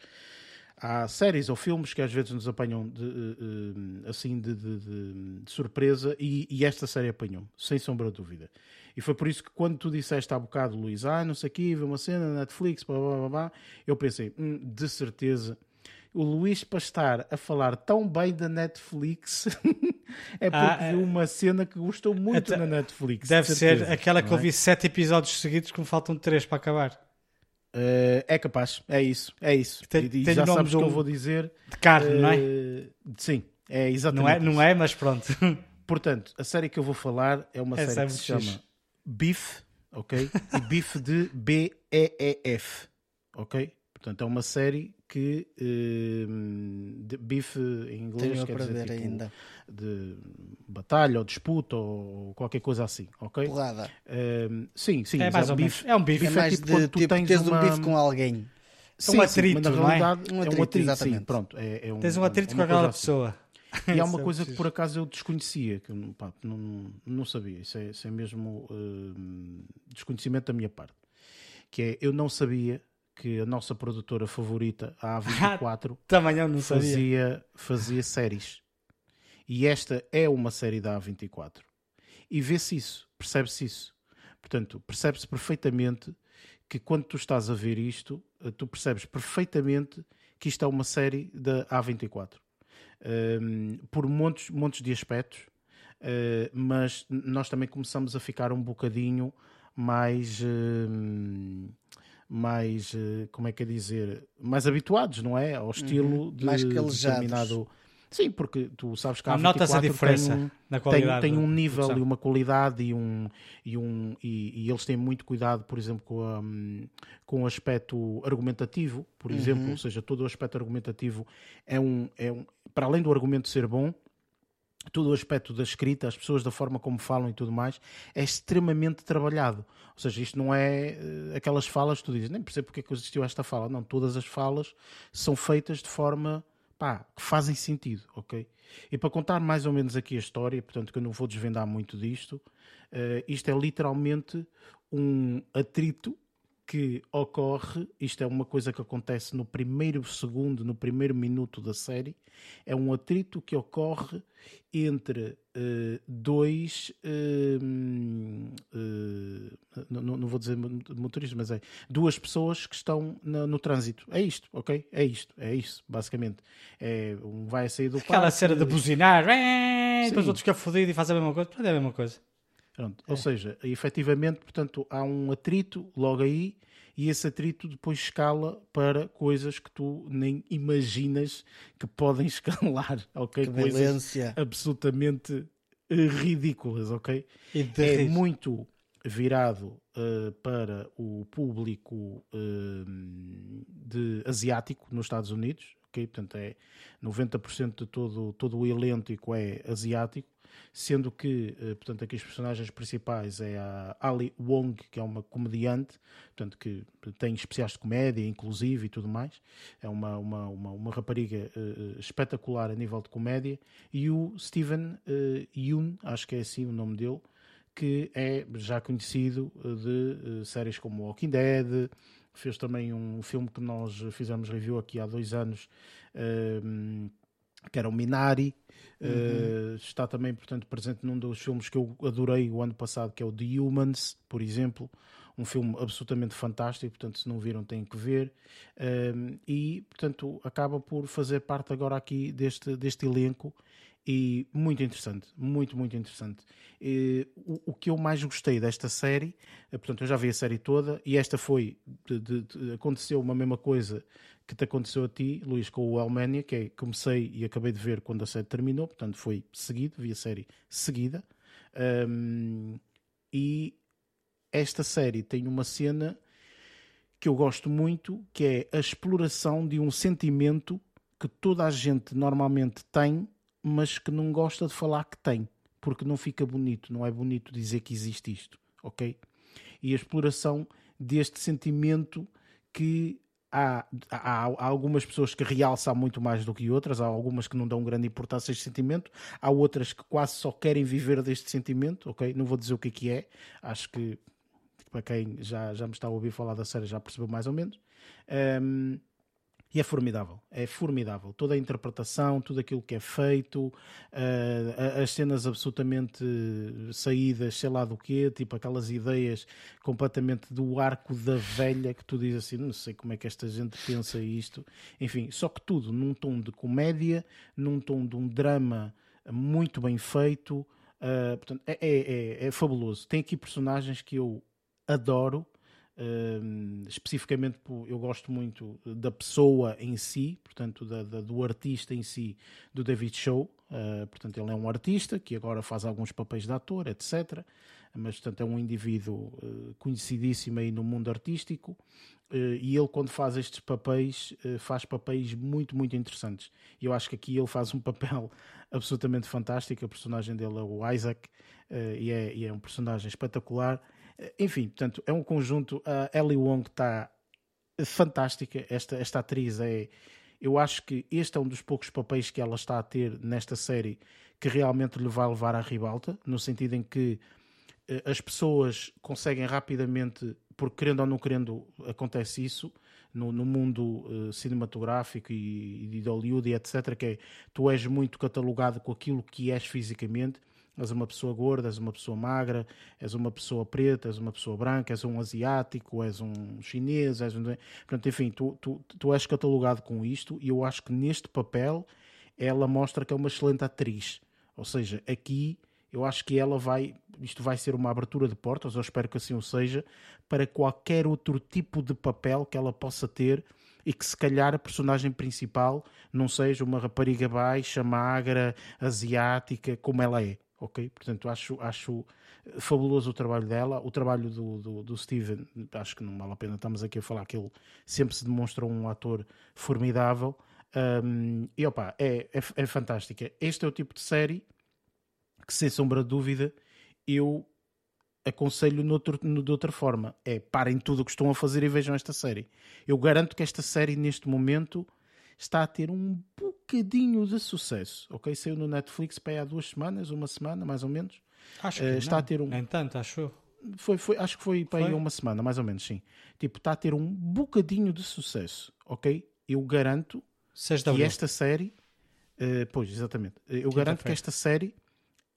S1: há séries ou filmes que às vezes nos apanham de, uh, assim de, de, de surpresa e, e, esta série apanhou-me, sem sombra de dúvida. E foi por isso que quando tu disseste há bocado, Luís, ah, não sei aqui, vê uma cena na Netflix, blá, blá, blá, blá, eu pensei, hum, de certeza, o Luís para estar a falar tão bem da Netflix <laughs> é porque ah, viu uma cena que gostou muito na Netflix.
S3: Deve de certeza, ser aquela que é? eu vi sete episódios seguidos que me faltam três para acabar.
S1: Uh, é capaz, é isso, é isso.
S3: Tem, e, já sabes o que eu vou dizer. De carne, uh, não é? Eh,
S1: sim, é exatamente.
S3: Não é, não é mas pronto. <laughs>
S1: Portanto, a série que eu vou falar é uma série que se chama Beef, ok? E Beef de B-E-E-F, ok? Portanto, é uma série que uh, de bife em inglês Tenho quer dizer tipo, ainda. de batalha ou disputa ou qualquer coisa assim, ok?
S2: Porrada.
S1: Uh, sim, sim.
S3: É mais ou menos. É um bife.
S2: É, é mais tipo de, tipo, tens, tens uma... um bife com alguém.
S1: Sim, um atrito, sim, mas na realidade é? Um atrito, é um atrito, exatamente. sim, pronto. É, é um,
S3: tens um atrito é com aquela assim. pessoa.
S1: E há uma <laughs> é coisa que por acaso eu desconhecia, que pá, não, não sabia, isso é, isso é mesmo uh, desconhecimento da minha parte, que é eu não sabia que a nossa produtora favorita, a <laughs> A24,
S3: Também eu não
S1: fazia, fazia séries. E esta é uma série da A24. E vê-se isso, percebe-se isso. Portanto, percebe-se perfeitamente que quando tu estás a ver isto, eh, tu percebes perfeitamente que isto é uma série da A24. Um, por montes, montes de aspectos, uh, mas nós também começamos a ficar um bocadinho mais. Uh, mais, eh, como é que é dizer, mais habituados, não é? Ao estilo uhum. de
S2: mais determinado.
S1: Sim, porque tu sabes que há
S3: Notas a diferença tem um, na qualidade.
S1: Tem, tem um nível e uma qualidade e um e um e, e, eles têm muito cuidado, por exemplo, com, a, com o aspecto argumentativo, por uhum. exemplo, ou seja, todo o aspecto argumentativo é um, é um para além do argumento ser bom, todo o aspecto da escrita, as pessoas da forma como falam e tudo mais, é extremamente trabalhado. Ou seja, isto não é uh, aquelas falas que tu dizes, nem percebo porque é que existiu esta fala. Não, todas as falas são feitas de forma pá, que fazem sentido, ok? E para contar mais ou menos aqui a história, portanto que eu não vou desvendar muito disto, uh, isto é literalmente um atrito que ocorre, isto é uma coisa que acontece no primeiro segundo, no primeiro minuto da série, é um atrito que ocorre entre uh, dois, uh, uh, não, não, vou dizer motoristas, mas é duas pessoas que estão no, no, trânsito. É isto, ok? É isto, é isso, basicamente. É, um vai a sair do
S3: Aquela parque, cena de buzinar, depois outros ficam fodidos e fazem a mesma coisa, é a mesma coisa.
S1: Pronto. É. Ou seja, efetivamente, portanto, há um atrito logo aí e esse atrito depois escala para coisas que tu nem imaginas que podem <laughs> escalar, ok?
S2: Que
S1: coisas absolutamente eh, ridículas, ok? É muito virado uh, para o público uh, de asiático nos Estados Unidos, ok? Portanto, é 90% de todo, todo o elenco é asiático sendo que, eh, portanto, aqui os personagens principais é a Ali Wong, que é uma comediante, portanto, que tem especiais de comédia, inclusive, e tudo mais. É uma, uma, uma, uma rapariga uh, espetacular a nível de comédia. E o Steven uh, acho que é assim o nome dele, que é já conhecido de uh, séries como Walking Dead, fez também um filme que nós fizemos review aqui há dois anos, uh, que era o Minari. Uhum. Uh, está também, portanto, presente num dos filmes que eu adorei o ano passado, que é o The Humans, por exemplo. Um filme absolutamente fantástico, portanto, se não viram, têm que ver. Uh, e, portanto, acaba por fazer parte agora aqui deste, deste elenco e muito interessante, muito, muito interessante. E, o, o, que eu mais gostei desta série, eh, portanto, eu já vi a série toda e esta foi, de, de, de, aconteceu uma mesma coisa que te aconteceu a ti, Luís, com o Elmania, que é, comecei e acabei de ver quando a série terminou, portanto foi seguido, vi a série seguida. Um, e esta série tem uma cena que eu gosto muito, que é a exploração de um sentimento que toda a gente normalmente tem, mas que não gosta de falar que tem, porque não fica bonito, não é bonito dizer que existe isto, ok? E a exploração deste sentimento que há, há, há, algumas pessoas que realçam muito mais do que outras, há algumas que não dão grande importância a este sentimento, há outras que quase só querem viver deste sentimento, ok? Não vou dizer o que é que é, acho que para quem já, já me está a ouvir falar da série já percebeu mais ou menos. Um, E é formidável, é formidável. Toda a interpretação, tudo aquilo que é feito, uh, as cenas absolutamente saídas, sei lá do quê, tipo aquelas ideias completamente do arco da velha que tu dizes assim, não sei como é que esta gente pensa isto. Enfim, só que tudo num tom de comédia, num tom de um drama muito bem feito. Uh, portanto, é, é, é, é fabuloso. Tem aqui personagens que eu adoro Uh, especificamente, eu gosto muito da pessoa em si, portanto, da, da, do artista em si, do David Show. Uh, portanto, ele é um artista que agora faz alguns papéis de ator, etc. Mas, portanto, é um indivíduo uh, conhecidíssimo aí no mundo artístico. Uh, e ele, quando faz estes papéis, faz papéis muito, muito interessantes. E eu acho que aqui ele faz um papel <laughs> absolutamente fantástico. A personagem dele é o Isaac, e é, e é um personagem espetacular. Enfim, portanto, é um conjunto. A Ellie Wong está fantástica. Esta, esta atriz é. Eu acho que este é um dos poucos papéis que ela está a ter nesta série que realmente lhe vai levar à ribalta, no sentido em que eh, as pessoas conseguem rapidamente, porque querendo ou não querendo, acontece isso no, no mundo uh, cinematográfico e, e de Hollywood e etc. Que é tu és muito catalogado com aquilo que és fisicamente És uma pessoa gorda, és uma pessoa magra, és uma pessoa preta, és uma pessoa branca, és um asiático, és um chinês, és um... Portanto, enfim, tu, tu, tu és catalogado com isto e eu acho que neste papel ela mostra que é uma excelente atriz. Ou seja, aqui eu acho que ela vai, isto vai ser uma abertura de portas, eu espero que assim o seja, para qualquer outro tipo de papel que ela possa ter e que se calhar a personagem principal não seja uma rapariga baixa, magra, asiática, como ela é ok? Portanto, acho, acho fabuloso o trabalho dela, o trabalho do, do, do, Steven, acho que não vale a pena, estamos aqui a falar que ele sempre se demonstra um ator formidável. Um, e opa, é, é, é fantástica. Este é o tipo de série que, sem sombra de dúvida, eu aconselho noutro, de outra forma. É parem tudo o que estão a fazer e vejam esta série. Eu garanto que esta série, neste momento, está a ter um bocadinho de sucesso, ok? Saiu no Netflix para há duas semanas, uma semana mais ou menos.
S3: Acho que uh, está não, a ter um. Nem tanto, acho.
S1: Foi, foi, acho que foi para aí uma semana, mais ou menos, sim. Tipo, está a ter um bocadinho de sucesso, ok? Eu garanto que esta série. Uh, pois, exatamente. Eu Quinta garanto que esta série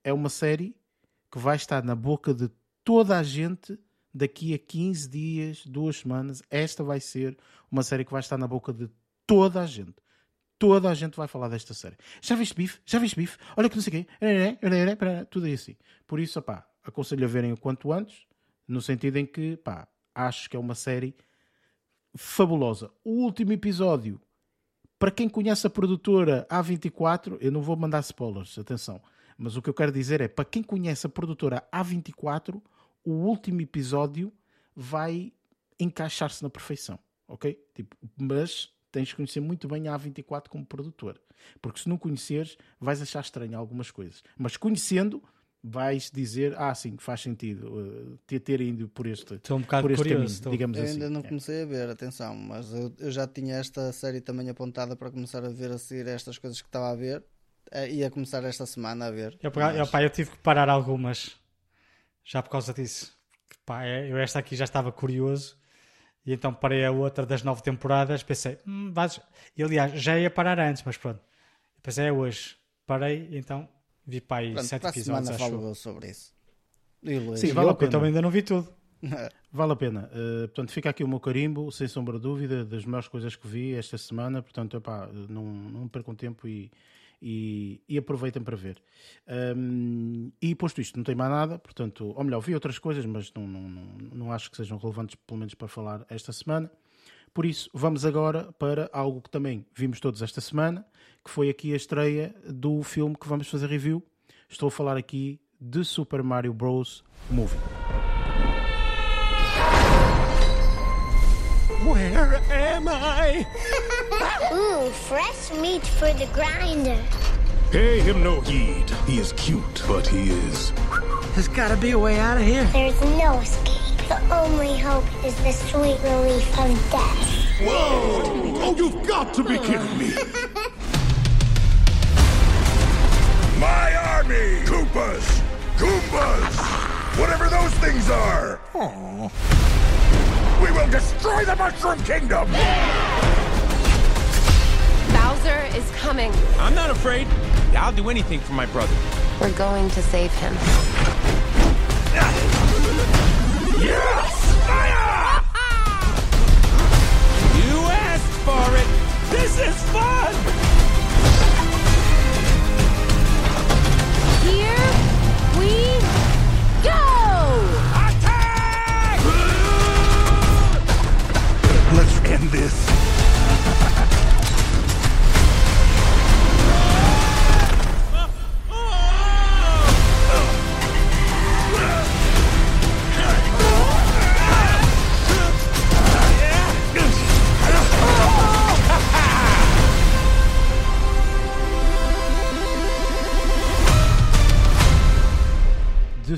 S1: é uma série que vai estar na boca de toda a gente daqui a 15 dias, duas semanas. Esta vai ser uma série que vai estar na boca de toda a gente. Toda a gente vai falar desta série. Já viste bife? Já viste bife? Olha que não sei o quê. Tudo assim. Por isso, pá, aconselho a verem o quanto antes, no sentido em que, pá, acho que é uma série fabulosa. O último episódio, para quem conhece a produtora A24, eu não vou mandar spoilers, atenção. Mas o que eu quero dizer é, para quem conhece a produtora A24, o último episódio vai encaixar-se na perfeição, ok? Tipo, mas tens de conhecer muito bem a A24 como produtor. Porque se não conheceres, vais achar estranho algumas coisas. Mas conhecendo, vais dizer, ah, sim, faz sentido uh, ter, ter ido por este,
S3: estou um bocado
S1: por este
S3: curioso,
S1: caminho,
S3: estou...
S1: digamos
S2: eu
S1: assim.
S2: ainda não comecei a ver, atenção, mas eu, eu, já tinha esta série também apontada para começar a ver a seguir estas coisas que estava a ver. Uh, ia começar esta semana a ver.
S3: Eu, mas... eu, pá, eu tive que parar algumas já por causa disso. Pá, é, eu esta aqui já estava curioso e então parei a outra das nove temporadas, pensei, hum, vais... e aliás, já ia parar antes, mas pronto. Pensei, é hoje. Parei, então vi para aí pronto, sete para episódios.
S2: A semana falo sobre isso.
S3: Sim, vale a pena. Eu também ainda não vi tudo. <laughs>
S1: Vale a pena. Uh, portanto, fica aqui o meu carimbo, sem sombra de dúvida, das melhores coisas que vi esta semana. Portanto, epá, não, não percam tempo e, e, e aproveitem para ver. Um, e posto isto, não tem mais nada, portanto, ou melhor, vi outras coisas, mas não, não, não, não acho que sejam relevantes, pelo menos para falar esta semana. Por isso, vamos agora para algo que também vimos todos esta semana, que foi aqui a estreia do filme que vamos fazer review. Estou a falar aqui de Super Mario Bros. Movie.
S4: Where am I?
S5: Ooh, fresh meat for the grinder.
S4: Pay him no heed. He is cute, but he is.
S6: There's gotta be a way out of here.
S5: There's no escape. The only hope is the sweet relief of death.
S4: Whoa! Oh, you've got to be kidding me! <laughs> My army! Koopas! Goombas! Whatever those things are! Aww. We will destroy the Mushroom Kingdom!
S7: Bowser is coming.
S8: I'm not afraid. I'll do anything for my brother.
S7: We're going to save him.
S8: Yes! Fire! <laughs> you asked for it. This is fun.
S7: Here we go!
S8: Attack!
S4: Let's end this.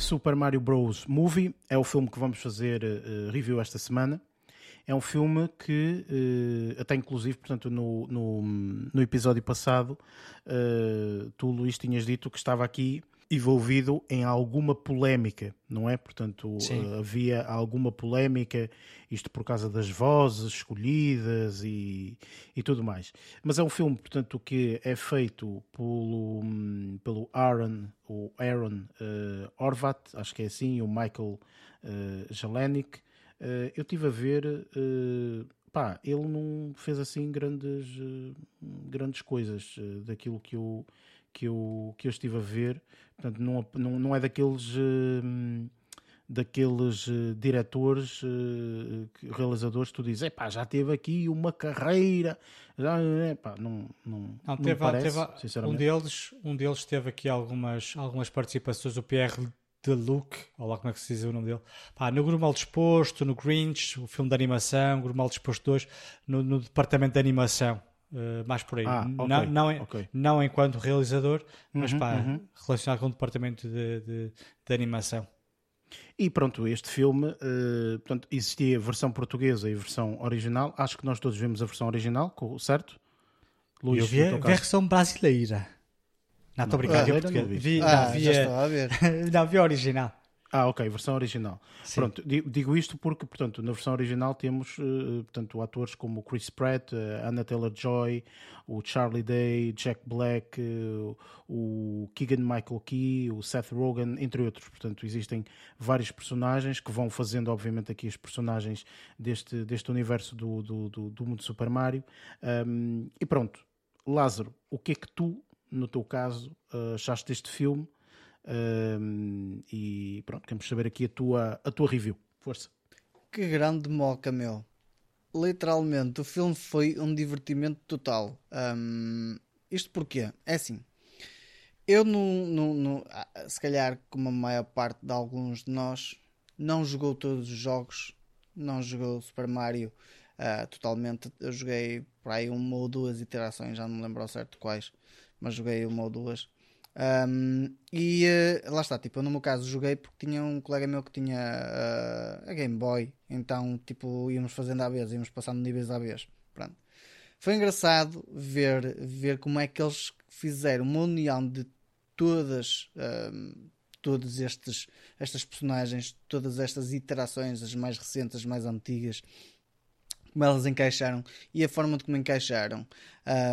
S1: Super Mario Bros. Movie é o filme que vamos fazer eh, review esta semana. É um filme que, eh, até inclusive, portanto, no, no, no episódio passado, eh, tu, Luís, tinhas dito que estava aqui envolvido em alguma polémica, não é? Portanto,
S3: Sim.
S1: eh, havia alguma polémica, isto por causa das vozes escolhidas e, e tudo mais. Mas é um filme, portanto, que é feito pelo, hum, pelo Aaron, o Aaron Horvat, acho que é assim, e o Michael uh, Jelenik. Eh, eu estive a ver, eh, pá, ele não fez assim grandes, grandes coisas daquilo que eu, que, eu, que eu estive a ver. Portanto, não, não, não é daqueles. eh, daqueles eh, diretores, eh, realizadores, que tu dizes, epá, já teve aqui uma carreira, já, epá, não, não,
S3: Não, teve,
S1: parece,
S3: teve- um,
S1: sinceramente.
S3: deles, um deles teve aqui algumas, algumas participações, o Pierre de Luc, ou lá como é que se diz o nome dele, Pá, no Grupo Mal Disposto, no Grinch, o filme de animação, Grupo Mal Disposto 2, no, no departamento de animação, eh, mais por aí.
S1: Ah, ok,
S3: não, não, em-
S1: ok.
S3: não enquanto realizador, mas
S1: Uhum,
S3: pá,
S1: uhum.
S3: relacionado com o departamento de, de, de animação.
S1: E pronto, este filme, eh, portanto, existia a versão portuguesa e a versão original. Acho que nós todos vimos a versão original, certo?
S3: eu vi a versão brasileira. Não, estou a brincar, vi a portuguesa.
S1: vi.
S3: Vi,
S2: Ah,
S3: não, vi
S2: já
S3: a-
S2: estou a ver. <laughs>
S3: não, vi a original.
S1: Ah, ok, versão original.
S3: Sim.
S1: Pronto, di- digo isto porque, portanto, na versão original temos, eh, portanto, atores como Chris Pratt, eh, Anna Taylor-Joy, o Charlie Day, Jack Black, eh, o Keegan Michael Key, o Seth Rogen, entre outros. Portanto, existem vários personagens que vão fazendo, obviamente, aqui os personagens deste, deste universo do, do, do, do mundo Super Mario. Um, e pronto, Lázaro, o que é que tu, no teu caso, achaste deste filme? Um, e pronto, queremos saber aqui a tua, a tua review. Força.
S2: Que grande moca, meu. Literalmente, o filme foi um divertimento total. Hum, isto porquê? É assim. Eu, não, ah, se calhar, como a maior parte de alguns de nós, não jogou todos os jogos, não jogou Super Mario ah, totalmente. Eu joguei por aí uma ou duas iterações, já não me lembro ao certo quais, mas joguei uma ou duas. Um, e eh, lá está, tipo, eu no meu caso joguei porque tinha um colega meu que tinha eh, a Game Boy, então tipo íamos fazendo à vez, íamos passando níveis à vez. Pronto. Foi engraçado ver, ver como é que eles fizeram uma união de todas um, todos estes estas personagens, todas estas iterações, as mais recentes, as mais antigas, como elas encaixaram e a forma de como encaixaram.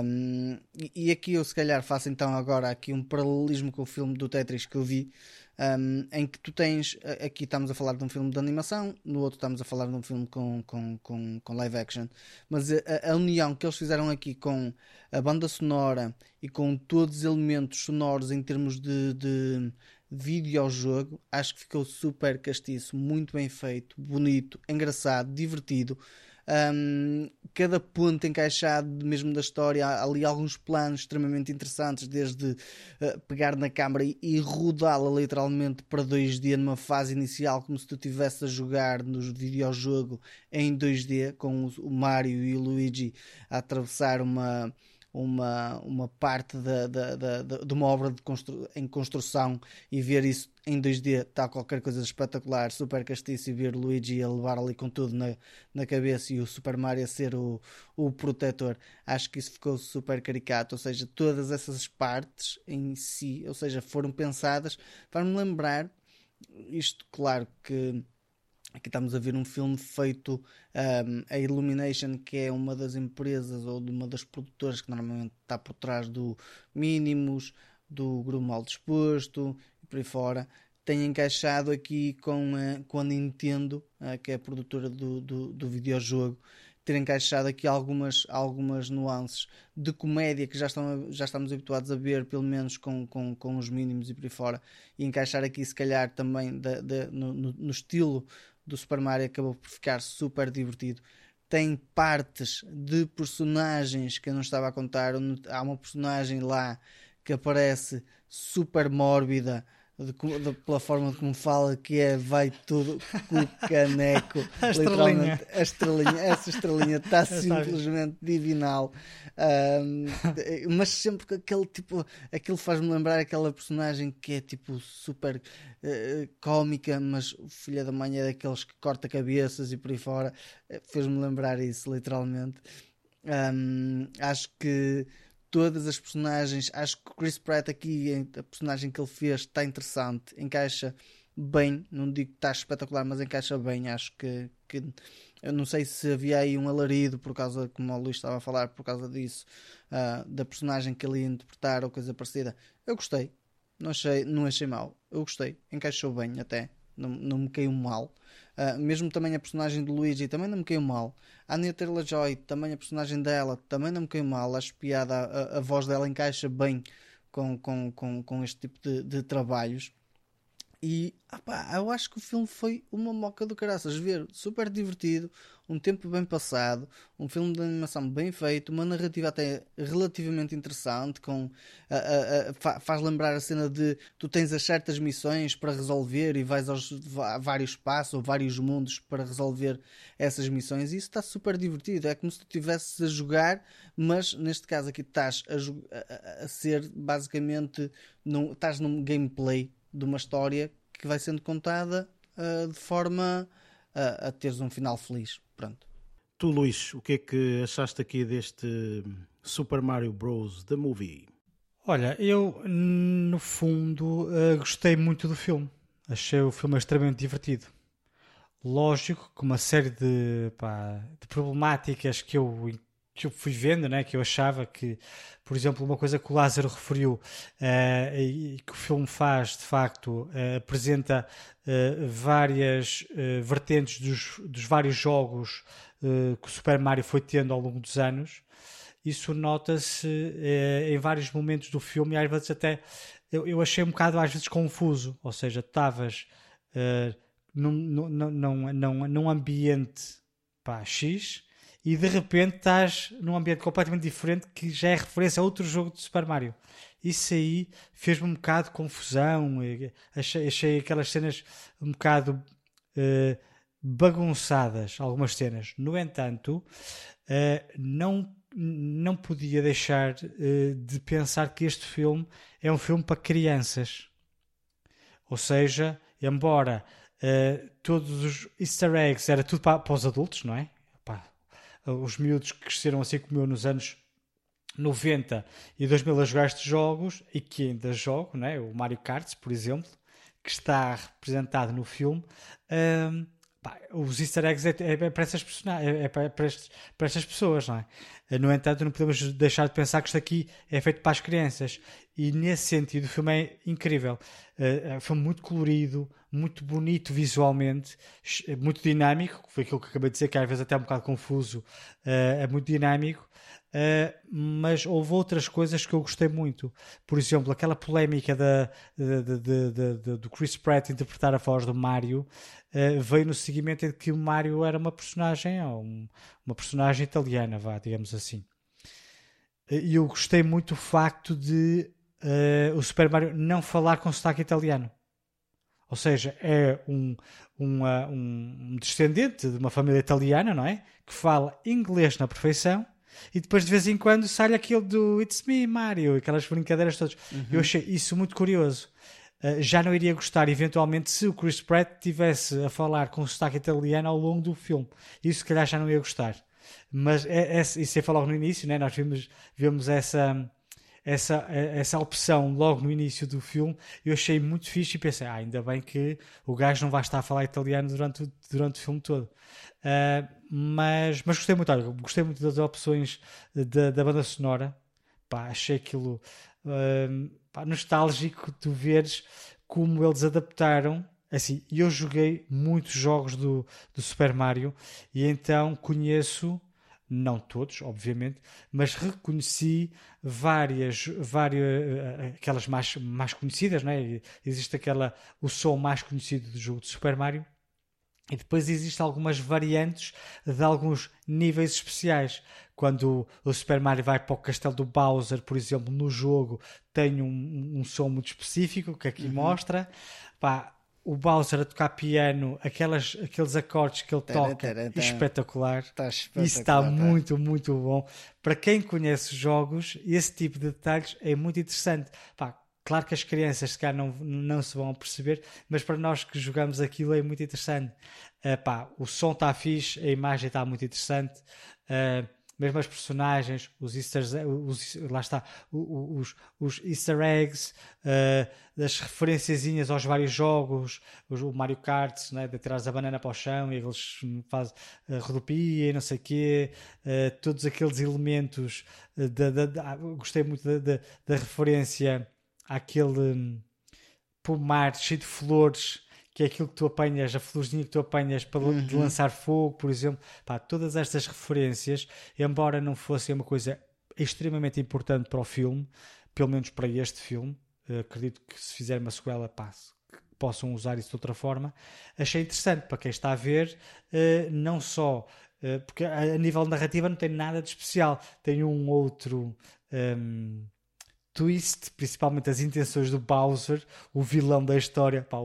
S2: Um, e, aqui eu se calhar faço então agora aqui um paralelismo com o filme do Tetris que eu vi, um, em que tu tens, aqui estamos a falar de um filme de animação, no outro estamos a falar de um filme com, com, com, com live action, mas a, a união que eles fizeram aqui com a banda sonora e com todos os elementos sonoros em termos de, de videojogo, acho que ficou super castiço, muito bem feito, bonito, engraçado, divertido. Um, cada ponto encaixado mesmo da história, há ali alguns planos extremamente interessantes, desde uh, pegar na câmara e, e rodá-la literalmente para 2D numa fase inicial, como se tu estivesse a jogar no videojogo em 2D, com o, Mario e o Luigi a atravessar uma, uma, uma parte da, da, da- de uma obra de constru- em construção e ver isso em 2D está qualquer coisa de espetacular, super castiço e ver Luigi a levar ali com tudo na, na cabeça e o Super Mario a ser o, o protetor. Acho que isso ficou super caricato, ou seja, todas essas partes em si, ou seja, foram pensadas, faz-me lembrar isto, claro que Aqui estamos a ver um filme feito um, a Illumination, que é uma das empresas ou de uma das produtoras que normalmente está por trás do Mínimos, do Grupo Mal Disposto e por aí fora. Tem encaixado aqui com a, com a Nintendo, uh, que é a produtora do, do, do videojogo, ter encaixado aqui algumas, algumas nuances de comédia que já, estão, já estamos habituados a ver, pelo menos com, com, com os mínimos e por aí fora, e encaixar aqui, se calhar, também no, no, estilo do Super Mario, acabou por ficar super divertido. Tem partes de personagens que eu não estava a contar. Há uma personagem lá que aparece super mórbida de, de, pela forma como fala, que é vai tudo com o <laughs> caneco.
S3: a estrelinha.
S2: A estrelinha, essa estrelinha <laughs> está simplesmente divinal. Um, mas sempre com aquele tipo, aquilo faz-me lembrar aquela personagem que é tipo super uh, cómica, mas o filho da mãe é daqueles que corta cabeças e por aí fora. Eh, fez-me lembrar isso, literalmente. Um, acho que todas as personagens. Acho que o Chris Pratt aqui, a personagem que ele fez, está interessante, encaixa bem. Não digo que está espetacular, mas encaixa bem. Acho que, que eu não sei se havia aí um alarido por causa, como o Luís estava a falar, por causa disso, uh, da personagem que ele ia interpretar ou coisa parecida. Eu gostei, não achei, não achei mal. Eu gostei, encaixou bem até, não, não me caiu mal. Uh, mesmo também a personagem do Luigi também não me caiu mal. A Anya Taylor-Joy, também a personagem dela, também não me caiu mal. Acho piada, a, a voz dela encaixa bem com, com, com, com este tipo de, de trabalhos. E eu acho que o filme foi uma moca do caraças. Ver, super divertido, um tempo bem passado, um filme de animação bem feito, uma narrativa até relativamente interessante, com a, a, a, faz lembrar a cena de tu tens as certas missões para resolver e vais aos vários passos ou vários mundos para resolver essas missões. E isso está super divertido. É como se tu estivesses a jogar, mas neste caso aqui estás a, a ser basicamente num, estás num gameplay de uma história que vai sendo contada uh, de forma a, a teres um final feliz. Pronto.
S1: Tu, Luís, o que é que achaste aqui deste Super Mario Bros. The Movie?
S3: Olha, eu no fundo uh, gostei muito do filme. Achei o filme extremamente divertido. Lógico que uma série de, pá, de problemáticas que eu que eu fui vendo, né, que eu achava que, por exemplo, uma coisa que o Lázaro referiu uh, e que o filme faz, de facto, uh, apresenta uh, várias vertentes dos, dos, vários jogos que o Super Mario foi tendo ao longo dos anos. Isso nota-se em vários momentos do filme e às vezes até eu, eu achei um bocado às vezes confuso, ou seja, estavas num, num, num, num, ambiente pá, X e de repente estás num ambiente completamente diferente que já é referência a outro jogo de Super Mario. Isso aí fez-me um bocado de confusão, achei, achei aquelas cenas um bocado uh, bagunçadas, algumas cenas. No entanto, uh, não, não podia deixar uh, de pensar que este filme é um filme para crianças. Ou seja, embora todos os easter eggs era tudo para, para os adultos, não é? Os miúdos que cresceram assim como eu nos anos 90 e 2000 a jogar estes jogos e que ainda jogo, né? o Mario Kart, por exemplo, que está representado no filme. Um, pá, os easter eggs é, é, para essas personagens, é, é para, para, estes, para, estas pessoas, não é? No entanto, não podemos deixar de pensar que isto aqui é feito para as crianças e nesse sentido o filme é incrível. É um filme muito colorido, muito bonito visualmente, muito dinâmico, foi aquilo que acabei de dizer, que às vezes até é um bocado confuso, é muito dinâmico. Uh, mas houve outras coisas que eu gostei muito. Por exemplo, aquela polémica da, do Chris Pratt interpretar a voz do Mario uh, veio no seguimento de que o Mario era uma personagem, um, uma personagem italiana, vá, digamos assim. E eu gostei muito do facto de uh, o Super Mario não falar com sotaque italiano. Ou seja, é um, um, um descendente de uma família italiana, não é? Que fala inglês na perfeição e depois de vez em quando sai aquilo do It's Me Mario, aquelas brincadeiras todas. Uhum. Eu achei isso muito curioso. Uh, já não iria gostar, eventualmente, se o Chris Pratt tivesse a falar com sotaque italiano ao longo do filme. Isso, se calhar, já não ia gostar. Mas é, é, isso é falar no início, né? nós vimos, vimos essa, essa, essa opção logo no início do filme, eu achei muito fixe e pensei, ah, ainda bem que o gajo não vai estar a falar italiano durante, durante o filme todo. Ah, mas, mas gostei muito, olha, gostei muito das opções da, da banda sonora. Pá, achei aquilo ah, pá, nostálgico tu veres como eles adaptaram. Assim, eu joguei muitos jogos do, do Super Mario e então conheço não todos, obviamente, mas reconheci várias, várias eh, aquelas mais, mais conhecidas, não é? Existe aquela, o som mais conhecido do jogo de Super Mario, e depois existem algumas variantes de alguns níveis especiais. Quando o Super Mario vai para o castelo do Bowser, por exemplo, no jogo, tem um, um som muito específico que aqui mostra. Pá, o Bowser a tocar piano, aquelas, aqueles acordes que ele toca,
S2: tara, tara.
S3: espetacular. Isso está
S2: espetacular, tá.
S3: muito, muito bom. Para quem conhece jogos, esse tipo de detalhes é muito interessante. Pá, claro que as crianças se calhar não, não se vão perceber, mas para nós que jogamos aquilo é muito interessante. Ah, pá, o som está fixe, a imagem está muito interessante. Ah, mesmo as personagens, os easter, os, lá está, os, os easter eggs, ah, as referenciazinhas aos vários jogos, os- o Mario Kart, né, de tirar a banana para o chão e eles fazem uh, rodopia e não sei o quê, ah, todos aqueles elementos, ah, da- da- gostei muito da, referência àquele hum, pomar cheio de flores, que é aquilo que tu apanhas, a florzinha que tu apanhas para de lançar fogo, por exemplo. Pá, todas estas referências, embora não fossem uma coisa extremamente importante para o filme, pelo menos para este filme, eh, acredito que se fizer uma sequela, pá, se- que possam usar isso de outra forma, achei interessante para quem está a ver, eh, não só eh, porque a, nível narrativa não tem nada de especial, tem um outro. hum, twist, principalmente as intenções do Bowser, o vilão da história, pá,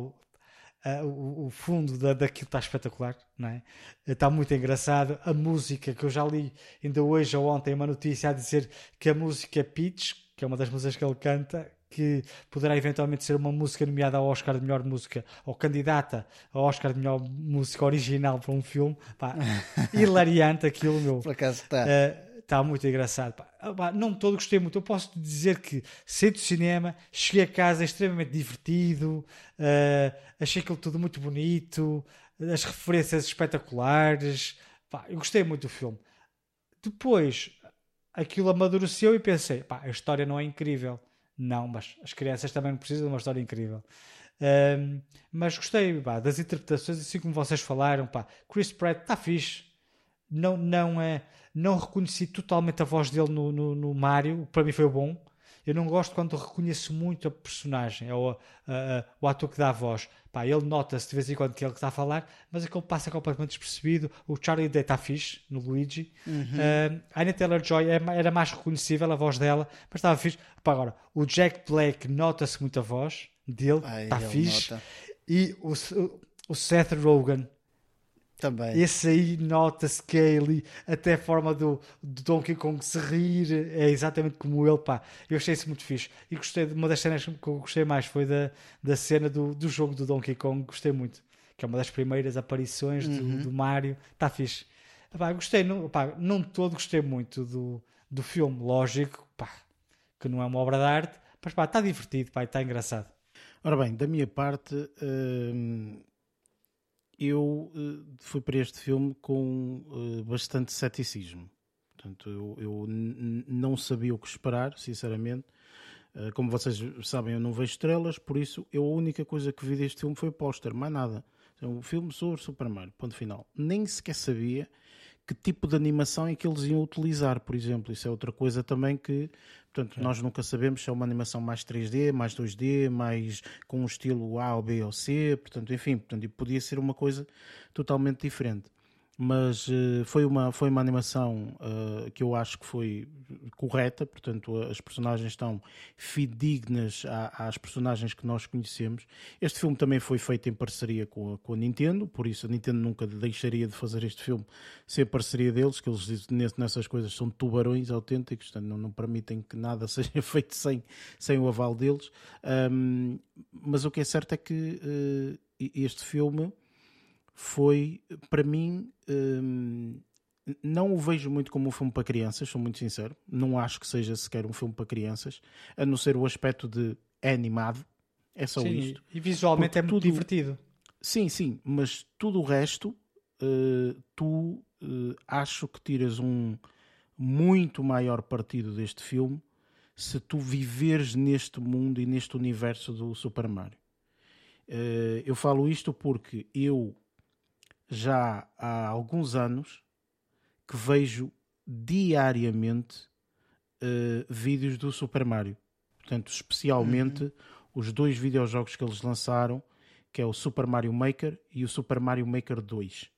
S3: o, a- o- o fundo da, daquilo está espetacular, não é? Está muito engraçado. A música que eu já li ainda hoje ou ontem uma notícia a dizer que a música Peach, que é uma das músicas que ele canta, que poderá eventualmente ser uma música nomeada ao Oscar de melhor música ou candidata ao Oscar de melhor música original para um filme, pá, <laughs> hilariante aquilo, meu.
S2: Por acaso está.
S3: Está muito engraçado. pá. Ah, pá, não todo gostei muito. Eu posso dizer que saí do cinema, cheguei a casa extremamente divertido, ah, achei aquilo tudo muito bonito, as referências espetaculares. Pá, eu gostei muito do filme. Depois aquilo amadureceu e pensei: pá, a história não é incrível. Não, mas as crianças também precisam de uma história incrível. Ahm, mas gostei pá, das interpretações, assim como vocês falaram. Pá, Chris Pratt está fixe não, não, é, não reconheci totalmente a voz dele no, no, no Mario, para mim foi bom. Eu não gosto quando reconheço muito a personagem, é o, o ator que dá a voz. Pá, ele nota-se de vez em quando que é ele que está a falar, mas aquele passa completamente despercebido. O Charlie Day está fixe no Luigi. Ah, a Anya Taylor-Joy é era mais reconhecível a voz dela, mas estava fixe. Pá, agora, o Jack Black nota-se muito a voz dele,
S2: Ai,
S3: está fixe.
S2: nota.
S3: E o, o Seth Rogen,
S2: Também.
S3: esse aí nota-se que é ali, até a forma do, do Donkey Kong se rir, é exatamente como ele, pá. Eu achei isso muito fixe. E gostei de uma das cenas que eu gostei mais foi da, da cena do, do jogo do Donkey Kong, gostei muito. Que é uma das primeiras aparições do, do Mario, está fixe. Pá, gostei, não, pá, não todo gostei muito do, do filme, lógico, pá, que não é uma obra de arte, mas pá, está divertido, pá, está engraçado.
S1: Ora bem, da minha parte, hum, eu eh, fui para este filme com eh, bastante ceticismo. Portanto, eu, eu não sabia o que esperar, sinceramente. Eh, como vocês sabem, eu não vejo estrelas, por isso eu, a única coisa que vi deste filme foi o póster, mais nada. É um filme sobre Super Mario, ponto final. Nem sequer sabia que tipo de animação é que eles iam utilizar, por exemplo. Isso é outra coisa também que, portanto, nós nunca sabemos se é uma animação mais 3D, mais 2D, mais com um estilo A ou B ou C, portanto, enfim, portanto, podia ser uma coisa totalmente diferente. Mas eh, foi, uma, foi uma animação eh, que eu acho que foi correta, portanto, as personagens estão fidedignas à- às personagens que nós conhecemos. Este filme também foi feito em parceria com a, com a Nintendo, por isso a Nintendo nunca deixaria de fazer este filme sem parceria deles, que eles ness- nessas coisas são tubarões autênticos, portanto, não, não permitem que nada <laughs> seja feito sem, sem o aval deles. Ahm, mas o que é certo é que eh, este filme foi, para mim, hum, não o vejo muito como um filme para crianças, sou muito sincero. Não acho que seja sequer um filme para crianças, a não ser o aspecto de é animado. É só
S3: Sim,
S1: isto.
S3: e visualmente
S1: Porque
S3: é muito
S1: tudo-
S3: divertido.
S1: Sim, sim, mas tudo o resto, eh, tu eh, acho que tiras um muito maior partido deste filme se tu viveres neste mundo e neste universo do Super Mario. Eh, eu falo isto porque eu já há alguns anos que vejo diariamente eh, vídeos do Super Mario. Portanto, especialmente os dois videojogos que eles lançaram, que é o Super Mario Maker e o Super Mario Maker 2.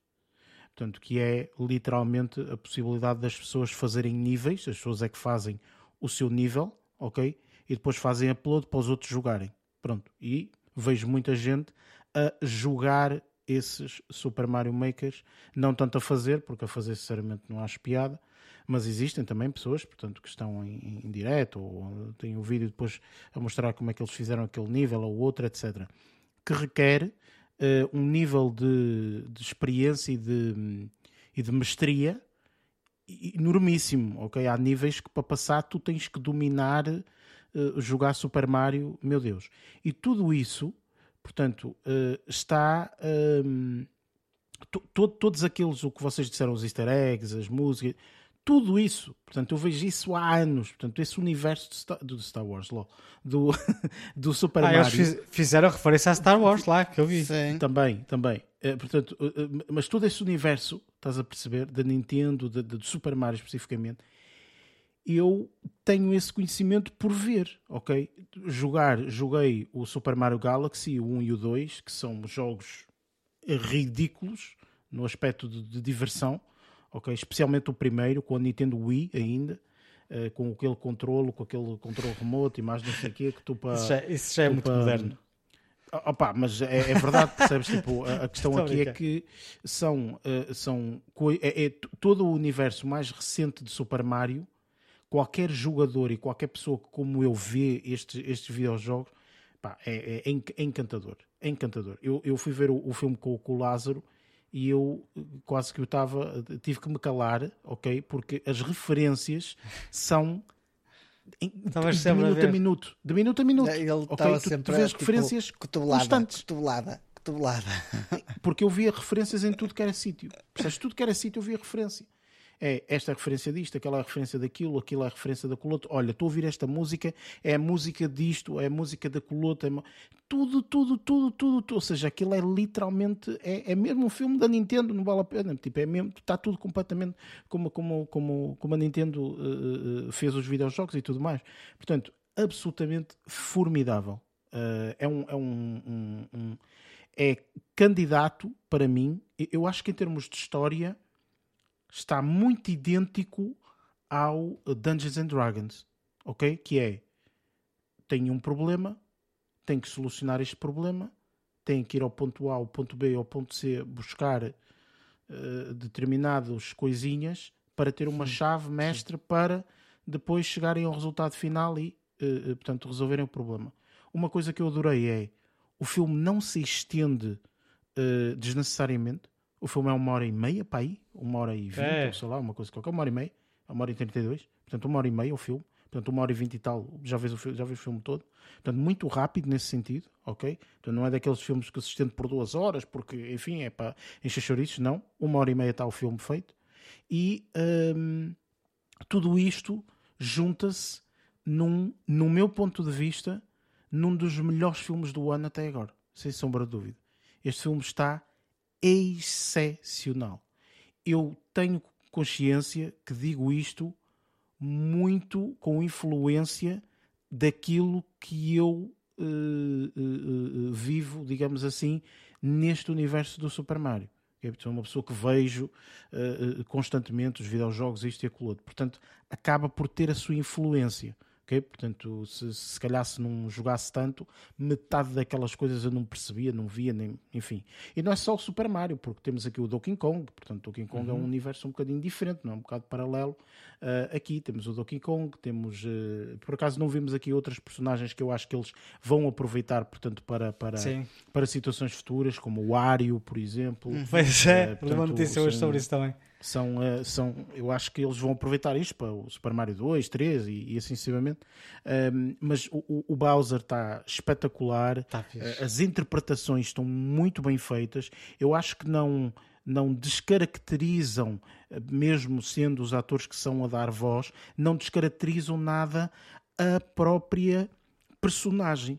S1: Portanto, que é literalmente a possibilidade das pessoas fazerem níveis, as pessoas é que fazem o seu nível, ok? E depois fazem upload para os outros jogarem. Pronto. E vejo muita gente a jogar esses Super Mario Makers, não tanto a fazer, porque a fazer sinceramente não acho piada, mas existem também pessoas, portanto, que estão em, em direto ou têm o vídeo depois a mostrar como é que eles fizeram aquele nível ou outro, etc. Que requer eh, um nível de, de experiência e de, e de mestria enormíssimo, ok? Há níveis que para passar tu tens que dominar eh, jogar Super Mario, meu Deus. E tudo isso, portanto, eh, está ehm, to- to- todos aqueles o que vocês disseram, os easter eggs, as músicas, tudo isso, portanto, eu vejo isso há anos, portanto, esse universo de Star, do Star Wars, lol, do, <laughs> do Super
S3: Ah, eles
S1: Mario.
S3: fiz- fizeram referência a Star Wars lá, que eu vi.
S2: Sim.
S1: Também, também. Eh, portanto, eh, mas todo esse universo, estás a perceber, da Nintendo, da- da- do Super Mario especificamente, eu tenho esse conhecimento por ver, ok? Jogar, joguei o Super Mario Galaxy, o 1 e o 2, que são jogos ridículos no aspecto de, de diversão, ok? Especialmente o primeiro, com a Nintendo Wii ainda, eh, com aquele controle, com aquele controle remoto e mais não sei o quê, que tu para...
S3: Isso já, isso já é muito
S1: para-
S3: moderno.
S1: Ah, Opa, mas é, é verdade, percebes? Tipo, a, a <laughs> questão aqui é que são, eh, são é, é todo o universo mais recente de Super Mario. Qualquer jogador e qualquer pessoa que, como eu, vê estes, estes videojogos, pá, é, é é encantador. É encantador. Eu, eu fui ver o, o filme com, com o Lázaro e eu eh, quase que eu estava, tive que me calar, ok? Porque as referências são em-
S3: Estavas
S1: de
S3: a
S1: minuto a
S3: ver.
S1: minuto. De minuto a minuto.
S2: Ele
S1: ok?
S2: estava
S1: Tu-
S2: sempre
S1: tu vês
S2: tipo,
S1: referências
S2: cotovelada,
S1: constantes.
S2: cotovelada, cotovelada.
S1: Porque eu via referências em tudo que era sítio. Percebes? Tudo que era sítio eu via referência. É esta referência disto, aquela referência daquilo, aquilo é a referência daquilo outro. Olha, estou a ouvir esta música, é a música disto, é a música daquilo outro. É... Tudo, tudo, tudo, tudo, tudo. Ou seja, aquilo é literalmente, é, é mesmo um filme da Nintendo, não vale a pena. Tipo, é mesmo, está tudo completamente como, como, como, como a Nintendo eh, fez os videojogos e tudo mais. Portanto, absolutamente formidável. Eh, é um, é um- um- um, é candidato para mim. Eu acho que em termos de história está muito idêntico ao Dungeons and Dragons, ok? Que é tenho um problema, tenho que solucionar este problema, tenho que ir ao ponto A, ao ponto B, ao ponto C, buscar eh, determinadas coisinhas para ter uma chave mestra para depois chegarem ao resultado final e, eh, portanto, resolverem o problema. Uma coisa que eu adorei é o filme não se estende eh, desnecessariamente. O filme é uma hora e meia para aí, uma hora e vinte,
S3: É.
S1: ou sei lá, uma coisa qualquer, uma hora e meia, uma hora e trinta e dois, portanto, uma hora e meia o filme, portanto, uma hora e vinte e tal, já vês o, fi- já vês o filme todo, portanto, muito rápido nesse sentido, ok? Então, não é daqueles filmes que se estende por duas horas, porque, enfim, é para encher chouriços, não, uma hora e meia está o filme feito, e hum, tudo isto junta-se num, no meu ponto de vista, num dos melhores filmes do ano até agora, sem sombra de dúvida. Este filme está excepcional. Eu tenho consciência que digo isto muito com influência daquilo que eu eh, eh, vivo, digamos assim, neste universo do Super Mario. Ok? Sou uma pessoa que vejo constantemente os videojogos, isto e aquilo outro. Portanto, acaba por ter a sua influência. Ok? Portanto, se, se calhar se não jogasse tanto, metade daquelas coisas eu não percebia, não via, nem, enfim. E não é só o Super Mario, porque temos aqui o Donkey Kong, portanto, Donkey Kong é um universo um bocadinho diferente, não é? um bocado paralelo. Ah, aqui temos o Donkey Kong, temos, eh, por acaso não vimos aqui outras personagens que eu acho que eles vão aproveitar, portanto, para, para,
S3: Sim.
S1: para situações futuras, como o Wario, por exemplo.
S3: Pois
S1: Eh,
S3: é, uma
S1: portanto,
S3: notícia hoje sobre isso também.
S1: São, eh, são, eu acho que eles vão aproveitar isto para o Super Mario 2, 3 e, e assim sucessivamente. Ahm, mas o, o- Bowser está espetacular,
S3: Tá.
S1: Eh, as interpretações estão muito bem feitas. Eu acho que não, não descaracterizam, eh, mesmo sendo os atores que são a dar voz, não descaracterizam nada a própria personagem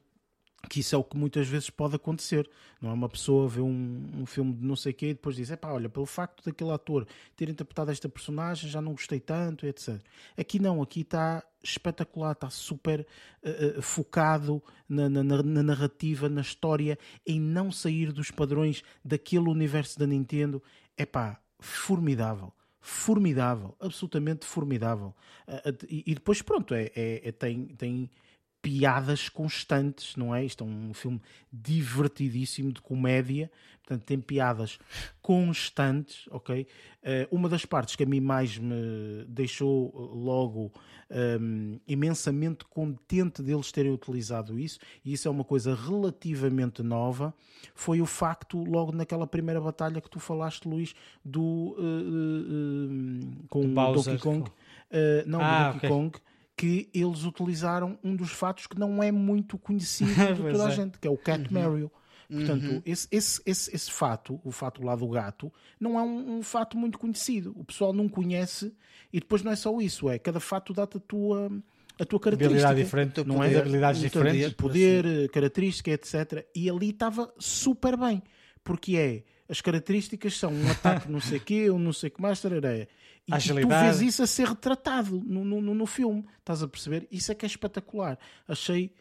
S1: que isso é o que muitas vezes pode acontecer. Não é uma pessoa ver um, um filme de não sei o quê e depois diz: pá, olha, pelo facto daquele ator ter interpretado esta personagem já não gostei tanto, etc. Aqui não, aqui está espetacular, está super eh, eh, focado na, na- na- na narrativa, na história, em não sair dos padrões daquele universo da Nintendo. É pá, formidável. Formidável, absolutamente formidável. Ah, e, e depois, pronto, é, é- é- tem, tem piadas constantes, não é? Isto é um filme divertidíssimo de comédia, portanto tem piadas constantes, ok? Eh, uma das partes que a mim mais me deixou eh, logo ehm, imensamente contente deles terem utilizado isso, e isso é uma coisa relativamente nova, foi o facto, logo naquela primeira batalha que tu falaste, Luís, do eh, eh, com o Donkey Kong, não,
S3: Ah,
S1: do Donkey
S3: ok.
S1: Kong, que eles utilizaram um dos fatos que não é muito conhecido <laughs> de
S3: Pois
S1: toda a
S3: é.
S1: gente, que é o Cat Mario. Portanto, esse, esse, esse, esse fato, o fato lá do gato, não é um, um fato muito conhecido. O pessoal não conhece e depois não é só isso, é cada fato dá-te a tua, a tua característica.
S3: Habilidade diferente,
S1: não
S3: poder,
S1: é?
S3: habilidades diferentes.
S1: Poder, eh, característica, etc. E ali estava super bem, porque é as características são um ataque não sei o quê, um não sei o que mais, tarareia. E tu
S3: Agilidade.
S1: vês isso a ser retratado no, no, no- no filme, estás a perceber? Isso é que é espetacular. Achei
S3: E, de-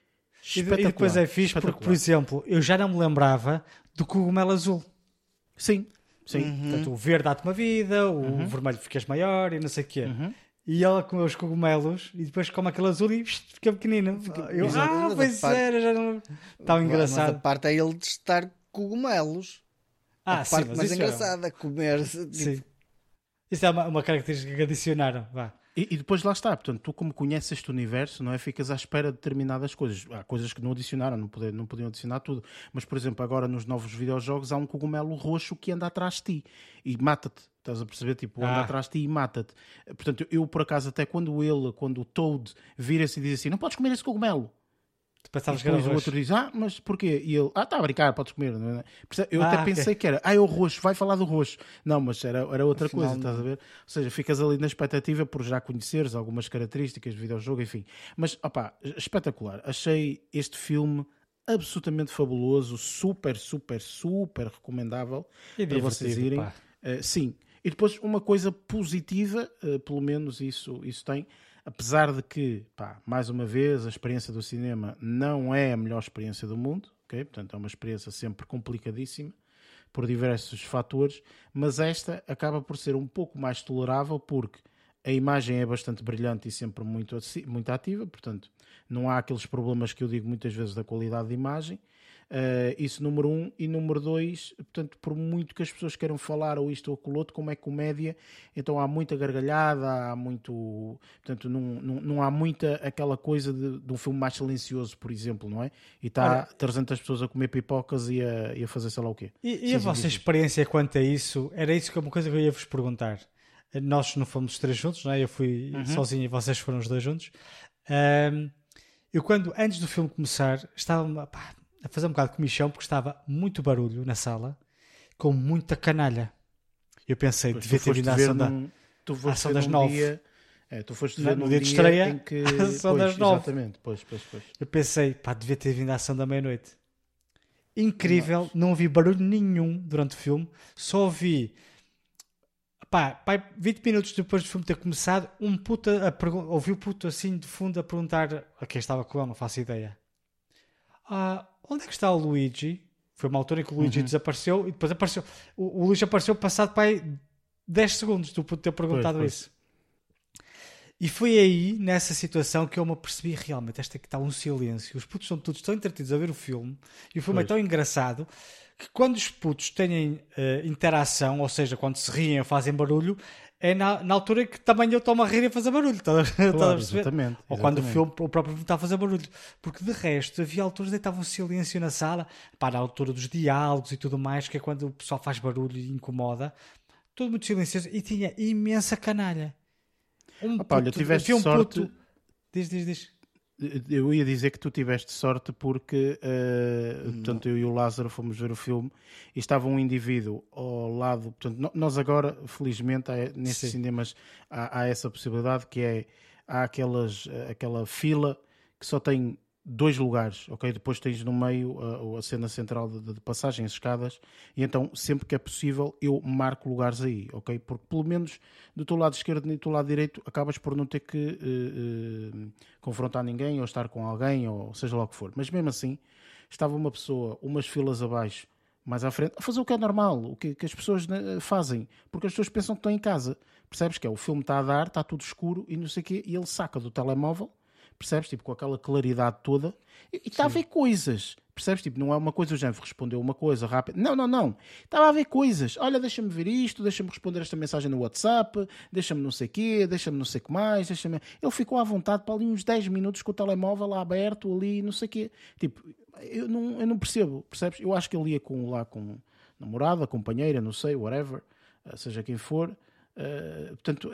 S1: espetacular.
S3: e depois é fixe porque, por exemplo, eu já não me lembrava do cogumelo azul.
S1: Sim, sim.
S3: Portanto, o verde dá-te uma vida, o
S1: Uhum.
S3: vermelho ficas maior e não sei o quê. E ela comeu os cogumelos e depois come aquele azul e psh, fica pequenino. Eu,
S2: Exato.
S3: ah,
S2: Da
S3: pois
S2: parte-
S3: era, já não. Tão
S2: Mas a
S3: engraçado.
S2: parte é ele testar cogumelos.
S3: Ah,
S2: a
S3: sim,
S2: parte mais
S3: isso é-
S2: engraçada, comer. Tipo,
S3: Sim. Isso é uma, uma característica que adicionaram. Vá.
S1: E, e depois lá está, portanto, tu como conheces este universo, não é? Ficas à espera de determinadas coisas. Há coisas que não adicionaram, não, poder, não podiam adicionar tudo. Mas, por exemplo, agora nos novos videojogos há um cogumelo roxo que anda atrás de ti e mata-te. Estás a perceber? Tipo, anda
S3: Ah.
S1: atrás de ti e mata-te. Portanto, eu por acaso, até quando ele, quando o Toad vira-se e diz assim: Não podes comer esse cogumelo.
S3: Pensavas que era
S1: depois o outro diz, ah, mas porquê? E ele, ah, está a brincar, podes comer. é? Eu
S3: Ah,
S1: até
S3: ok.
S1: pensei que era, ah, é o roxo, vai falar do roxo. Não, mas era, era outra
S2: Afinal,
S1: coisa, estás a ver? Ou seja, ficas ali na expectativa por já conheceres algumas características do videojogo, enfim. Mas, opá, espetacular. Achei este filme absolutamente fabuloso, super, super, super recomendável
S3: E
S1: para vocês irem. Eh, sim. E depois uma coisa positiva, eh, pelo menos isso, isso tem, apesar de que, pá, mais uma vez, a experiência do cinema não é a melhor experiência do mundo, ok? Portanto, é uma experiência sempre complicadíssima por diversos fatores, mas esta acaba por ser um pouco mais tolerável porque a imagem é bastante brilhante e sempre muito, muito ativa, portanto, não há aqueles problemas que eu digo muitas vezes da qualidade de imagem. Uh, isso número um e número dois, portanto, por muito que as pessoas queiram falar ou isto ou aquilo outro, como é comédia, então há muita gargalhada, há muito, portanto, não, não, não há muita aquela coisa de, de um filme mais silencioso, por exemplo, não é? E está 300 pessoas a comer pipocas e a, e a fazer sei lá o quê.
S3: E, e a vossa experiência quanto a isso? Era isso que é uma coisa que eu ia vos perguntar. Nós não fomos os três juntos, não é? Eu fui
S1: Uhum.
S3: sozinho e vocês foram os dois juntos. Ahm, eu, quando, antes do filme começar, estava pá, a fazer um bocado de comichão porque estava muito barulho na sala, com muita canalha. Eu pensei,
S1: Pois,
S3: devia ter vindo à ação da-
S1: num- tu foste
S3: ação das nove.
S1: Dia, é, tu foste
S3: No-
S1: ver
S3: no
S1: num
S3: dia de estreia,
S1: em que... <laughs>
S3: ação
S1: pois,
S3: das nove.
S1: Exatamente, pois, pois, pois.
S3: Eu pensei, pá, devia ter vindo à ação da meia-noite. Incrível, não ouvi barulho nenhum durante o filme, só ouvi, pá, pá, 20 minutos depois do filme ter começado, um puta a pergun- ouvi o puto assim de fundo a perguntar a quem estava com ele, não faço ideia. Ah, onde é que está o Luigi? Foi uma altura em que o Luigi desapareceu e depois apareceu. O, o Luigi apareceu passado para aí 10 segundos do ter perguntado
S1: pois.
S3: isso. E foi aí, nessa situação, que eu me apercebi realmente. Esta que está um silêncio. Os putos são todos tão entretidos a ver o filme. E o filme é
S1: Pois.
S3: tão engraçado que quando os putos têm eh, interação, ou seja, quando se riem ou fazem barulho, é na, na altura que também eu estou a rir e a fazer barulho. Estás a- estás <laughs> a
S1: Claro,
S3: perceber?
S1: exatamente,
S3: Ou quando o filme, o próprio filme está a fazer barulho. Porque de resto, havia alturas em que estava um silêncio na sala, para a altura dos diálogos e tudo mais, que é quando o pessoal faz barulho e incomoda. tudo muito silencioso e tinha imensa canalha. Um
S1: olha,
S3: puto-
S1: tiveste
S3: havia um
S1: sorte.
S3: puto- Diz, diz, diz.
S1: Eu ia dizer que tu tiveste sorte porque, eh, portanto, eu e o Lázaro fomos ver o filme e estava um indivíduo ao lado. Portanto, nós agora, felizmente, há, nesses
S3: Sim.
S1: cinemas há, há essa possibilidade que é há aquelas, eh, aquela fila que só tem dois lugares, ok? Depois tens no meio a, a cena central de, de passagem, as escadas, e então sempre que é possível eu marco lugares aí, ok? Porque pelo menos do teu lado esquerdo e do teu lado direito acabas por não ter que eh, eh, confrontar ninguém ou estar com alguém ou seja lá o que for. Mas mesmo assim, estava uma pessoa umas filas abaixo, mais à frente, a fazer o que é normal, o que, que as pessoas né, fazem, porque as pessoas pensam que estão em casa. Percebes que é o filme está a dar, está tudo escuro e não sei o quê, e ele saca do telemóvel percebes? Tipo, com aquela claridade toda, e está a ver coisas, percebes? Tipo, não é uma coisa, o Jean respondeu uma coisa rápida, não, não, não, estava a ver coisas, olha, deixa-me ver isto, deixa-me responder esta mensagem no WhatsApp, deixa-me não sei o quê, deixa-me não sei o que mais, deixa-me... Ele ficou à vontade para ali uns 10 minutos com o telemóvel lá aberto, ali, não sei o quê, tipo, eu não, eu não percebo, percebes? Eu acho que ele ia com, lá com namorada, companheira, não sei, whatever, seja quem for, Uh, portanto,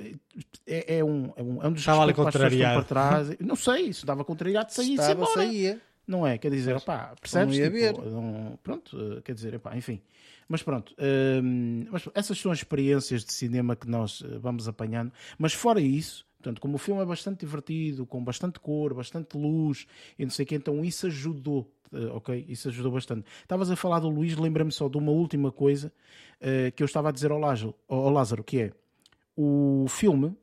S1: é, é um, é um, é um
S3: Estava ali contrariado.
S1: para trás. Não sei, isso estava contrariado, saía
S2: Estava,
S1: embora.
S2: saía.
S1: Não é? Quer dizer, opá, percebes?
S2: Não ia
S1: Tipo,
S2: ver.
S1: não- pronto, eh, quer dizer, epá, enfim. Mas pronto, hum, mas essas são as experiências de cinema que nós eh, vamos apanhando. Mas fora isso, portanto, como o filme é bastante divertido, com bastante cor, bastante luz e não sei o que, então isso ajudou, eh, ok? Isso ajudou bastante. Estavas a falar do Luís, lembrei-me só de uma última coisa eh, que eu estava a dizer ao Lázaro, ao Lázaro, que é o filme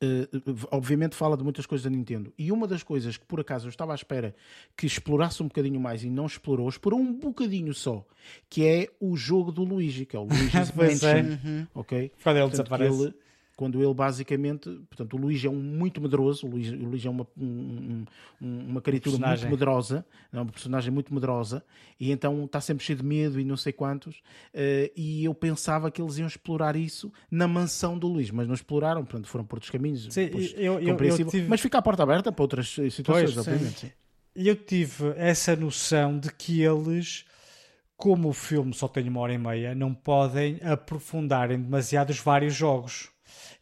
S1: eh, obviamente fala de muitas coisas da Nintendo. E uma das coisas que por acaso eu estava à espera que explorasse um bocadinho mais e não explorou, explorou um bocadinho só, que é o jogo do Luigi, que é o Luigi's <laughs>
S3: é.
S1: Mansion. Ok?
S3: Quando ele
S1: Portanto,
S3: desaparece.
S1: ele- quando ele basicamente, portanto, o Luigi é um muito medroso, o Luigi, o Luigi é uma, um- um- uma criatura muito medrosa, é uma personagem muito medrosa, e então está sempre cheio de medo e não sei quantos, eh, e eu pensava que eles iam explorar isso na mansão do Luís, mas não exploraram, portanto, foram por outros caminhos,
S3: Sim, eu- eu- eu tive-
S1: mas fica a porta aberta para outras situações,
S3: Pois,
S1: obviamente.
S3: E eu tive essa noção de que eles, como o filme só tem uma hora e meia, não podem aprofundar em demasiado os vários jogos.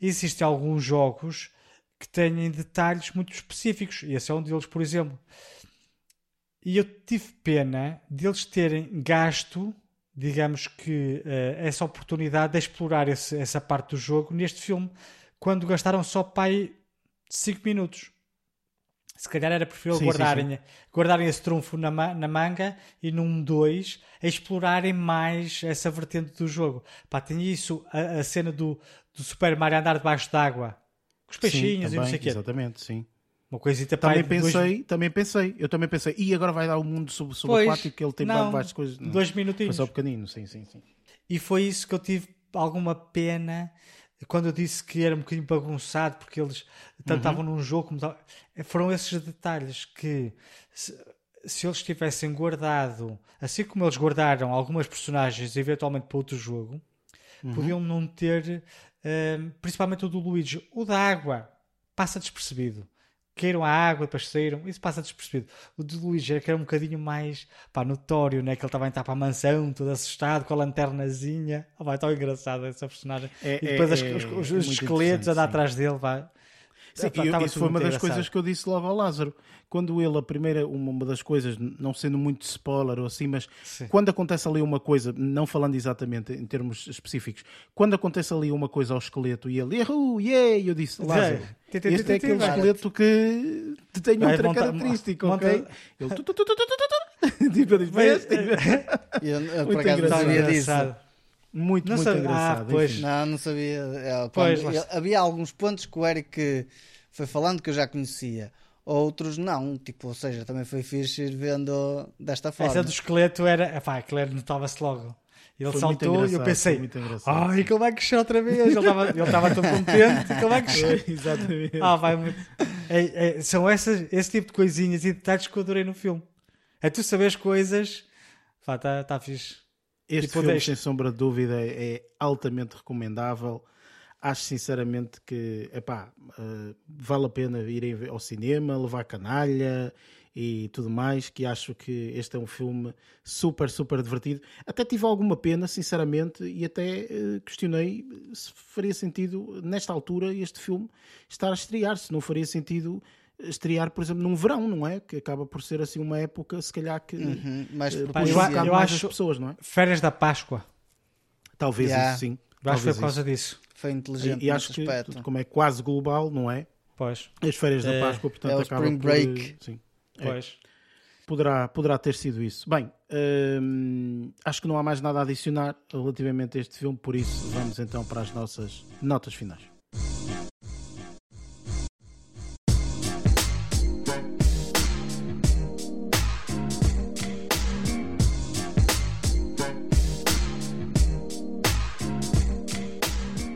S3: Existem alguns jogos que têm detalhes muito específicos, e esse é um deles, por exemplo. E eu tive pena deles terem gasto, digamos que, eh, essa oportunidade de explorar esse- essa parte do jogo neste filme, quando gastaram só aí 5 minutos. Se calhar era preferível
S1: Sim, sim,
S3: guardarem, guardarem esse trunfo na, na manga e num 2 explorarem mais essa vertente do jogo. Pá, tem isso, a, a cena do, do Super Mario andar debaixo d'água, com os peixinhos
S1: Sim,
S3: e não sei
S1: também,
S3: o quê.
S1: Exatamente, sim.
S3: Uma coisita
S1: Também
S3: de dois-
S1: pensei, também pensei, eu também pensei, e agora vai dar o mundo sub- subaquático que ele tem
S3: não,
S1: várias coisas. Não,
S3: dois
S1: Foi
S3: minutinhos.
S1: só pequenino, sim, sim, sim.
S3: E foi isso que eu tive alguma pena quando eu disse que era um bocadinho bagunçado, porque eles tanto estavam num jogo como Foram esses detalhes que, se, se eles tivessem guardado, assim como eles guardaram algumas personagens eventualmente para outro jogo, podiam não ter, principalmente o do Luigi, o da água, passa despercebido. Queiram a água, depois saíram, isso passa despercebido. O do Luigi era que era um bocadinho mais pá, notório, né? que ele estava a entrar para a mansão, todo assustado, com a lanternazinha. Oh, vai, tão engraçado essa personagem.
S1: É-
S3: e depois
S1: é-
S3: as-
S1: é-
S3: os, os-
S1: é
S3: os esqueletos a atrás dele. Vai.
S1: Sim, eu- isso foi uma das
S3: engraçado.
S1: coisas que eu disse logo ao Lázaro. Quando ele, a primeira, uma das coisas, não sendo muito spoiler ou assim, mas
S3: Sim.
S1: quando acontece ali uma coisa, não falando exatamente em termos específicos, quando acontece ali uma coisa ao esqueleto e ele, errou, yeah, e eu disse, Lázaro, este é aquele esqueleto que tem
S3: Vai,
S1: outra característica, ok? Ele, tipo, eu disse, "Vês?" <laughs>
S2: Eu, eu, por
S1: Muito
S2: acaso
S1: Muito,
S3: Não
S1: muito
S3: sabia-
S1: engraçado.
S3: Ah, pois.
S1: enfim.
S2: Não, não sabia. É,
S3: Pois,
S2: quando- ele- havia alguns pontos que o Eric foi falando que eu já conhecia. Outros não, tipo, ou seja, também foi fixe ir vendo desta forma.
S3: Essa do esqueleto era. Epá, aquilo era- notava-se logo. Ele
S1: Foi
S3: saltou e eu pensei:
S1: foi muito engraçado,
S3: Ai, que ele vai crescer outra vez. Ele estava ele tão contente que ele vai crescer.
S1: Exatamente.
S3: Ah, vai muito. É- é- são essas, esse tipo de coisinhas e detalhes que eu adorei no filme. É tu saberes coisas. Pá, tá, tá fixe.
S1: Este
S3: Tipo,
S1: filme,
S3: deste-
S1: sem sombra de dúvida, é, altamente recomendável. Acho sinceramente que epá, eh, vale a pena irem ao cinema, levar canalha e tudo mais, que acho que este é um filme super, super divertido. Até tive alguma pena, sinceramente, e até uh, questionei se faria sentido, nesta altura, este filme estar a estrear, se não faria sentido estrear, por exemplo, num verão, não é? Que acaba por ser assim uma época, se calhar que
S2: Uhum,
S1: uh, puxa um
S3: eu
S1: bocado mais
S3: acho-
S1: as pessoas, não é?
S3: Férias da Páscoa.
S1: Talvez
S2: Yeah.
S1: isso sim.
S3: Eu acho que foi por causa
S1: isso.
S3: disso.
S2: Foi inteligente
S1: E, e acho que,
S2: aspecto.
S1: como é quase global, não é?
S3: Pois,
S1: As férias da
S3: É,
S1: Páscoa, portanto,
S2: é o
S1: acaba
S2: Spring
S1: por,
S2: Break.
S1: eh, Sim. É.
S3: pois.
S1: Poderá, poderá ter sido isso. Bem, hum, acho que não há mais nada a adicionar relativamente a este filme, por isso vamos então para as nossas notas finais.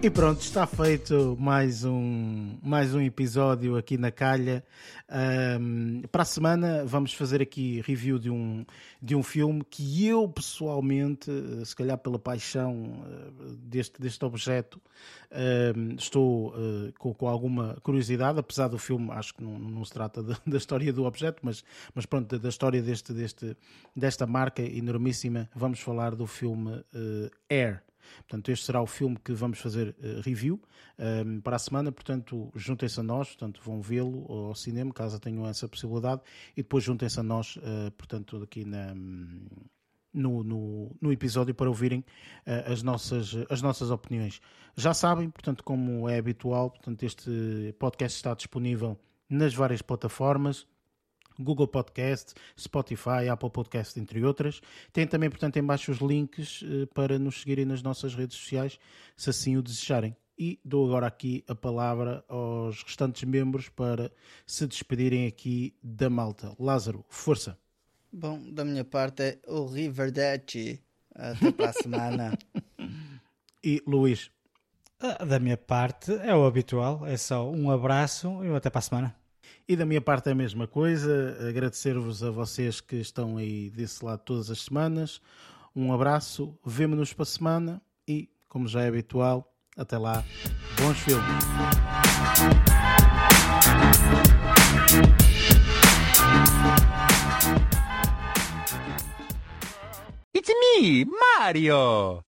S1: E pronto, está feito mais um, mais um episódio aqui na calha. Ahm, para a semana vamos fazer aqui review de um, de um filme que eu pessoalmente, se calhar pela paixão eh, deste, deste objeto, ahm, estou eh, com, com alguma curiosidade, apesar do filme, acho que não, não se trata de- da história do objeto, mas, mas pronto, da- história deste, deste, desta marca enormíssima, vamos falar do filme eh, Air. Portanto, este será o filme que vamos fazer eh, review ehm, para a semana. Portanto, juntem-se a nós, portanto, vão vê-lo ao cinema, caso tenham essa possibilidade, e depois juntem-se a nós, eh, portanto, aqui na, no, no, no episódio para ouvirem eh, as, nossas, as nossas opiniões. Já sabem, portanto, como é habitual, portanto, este podcast está disponível nas várias plataformas. Google Podcast, Spotify, Apple Podcast, entre outras. Tem também, portanto, em baixo os links eh, para nos seguirem nas nossas redes sociais, se assim o desejarem. E dou agora aqui a palavra aos restantes membros para se despedirem aqui da malta. Lázaro, força!
S2: Bom, da minha parte é o Riverdetchi. Até para a <laughs> semana.
S1: E Luís,
S3: Ah, Da minha parte é o habitual, é só um abraço e até para a semana.
S1: E da minha parte é a mesma coisa, agradecer-vos a vocês que estão aí desse lado todas as semanas. Um abraço, vemo-nos para a semana e, como já é habitual, até lá, bons filmes.
S8: It's me, Mario!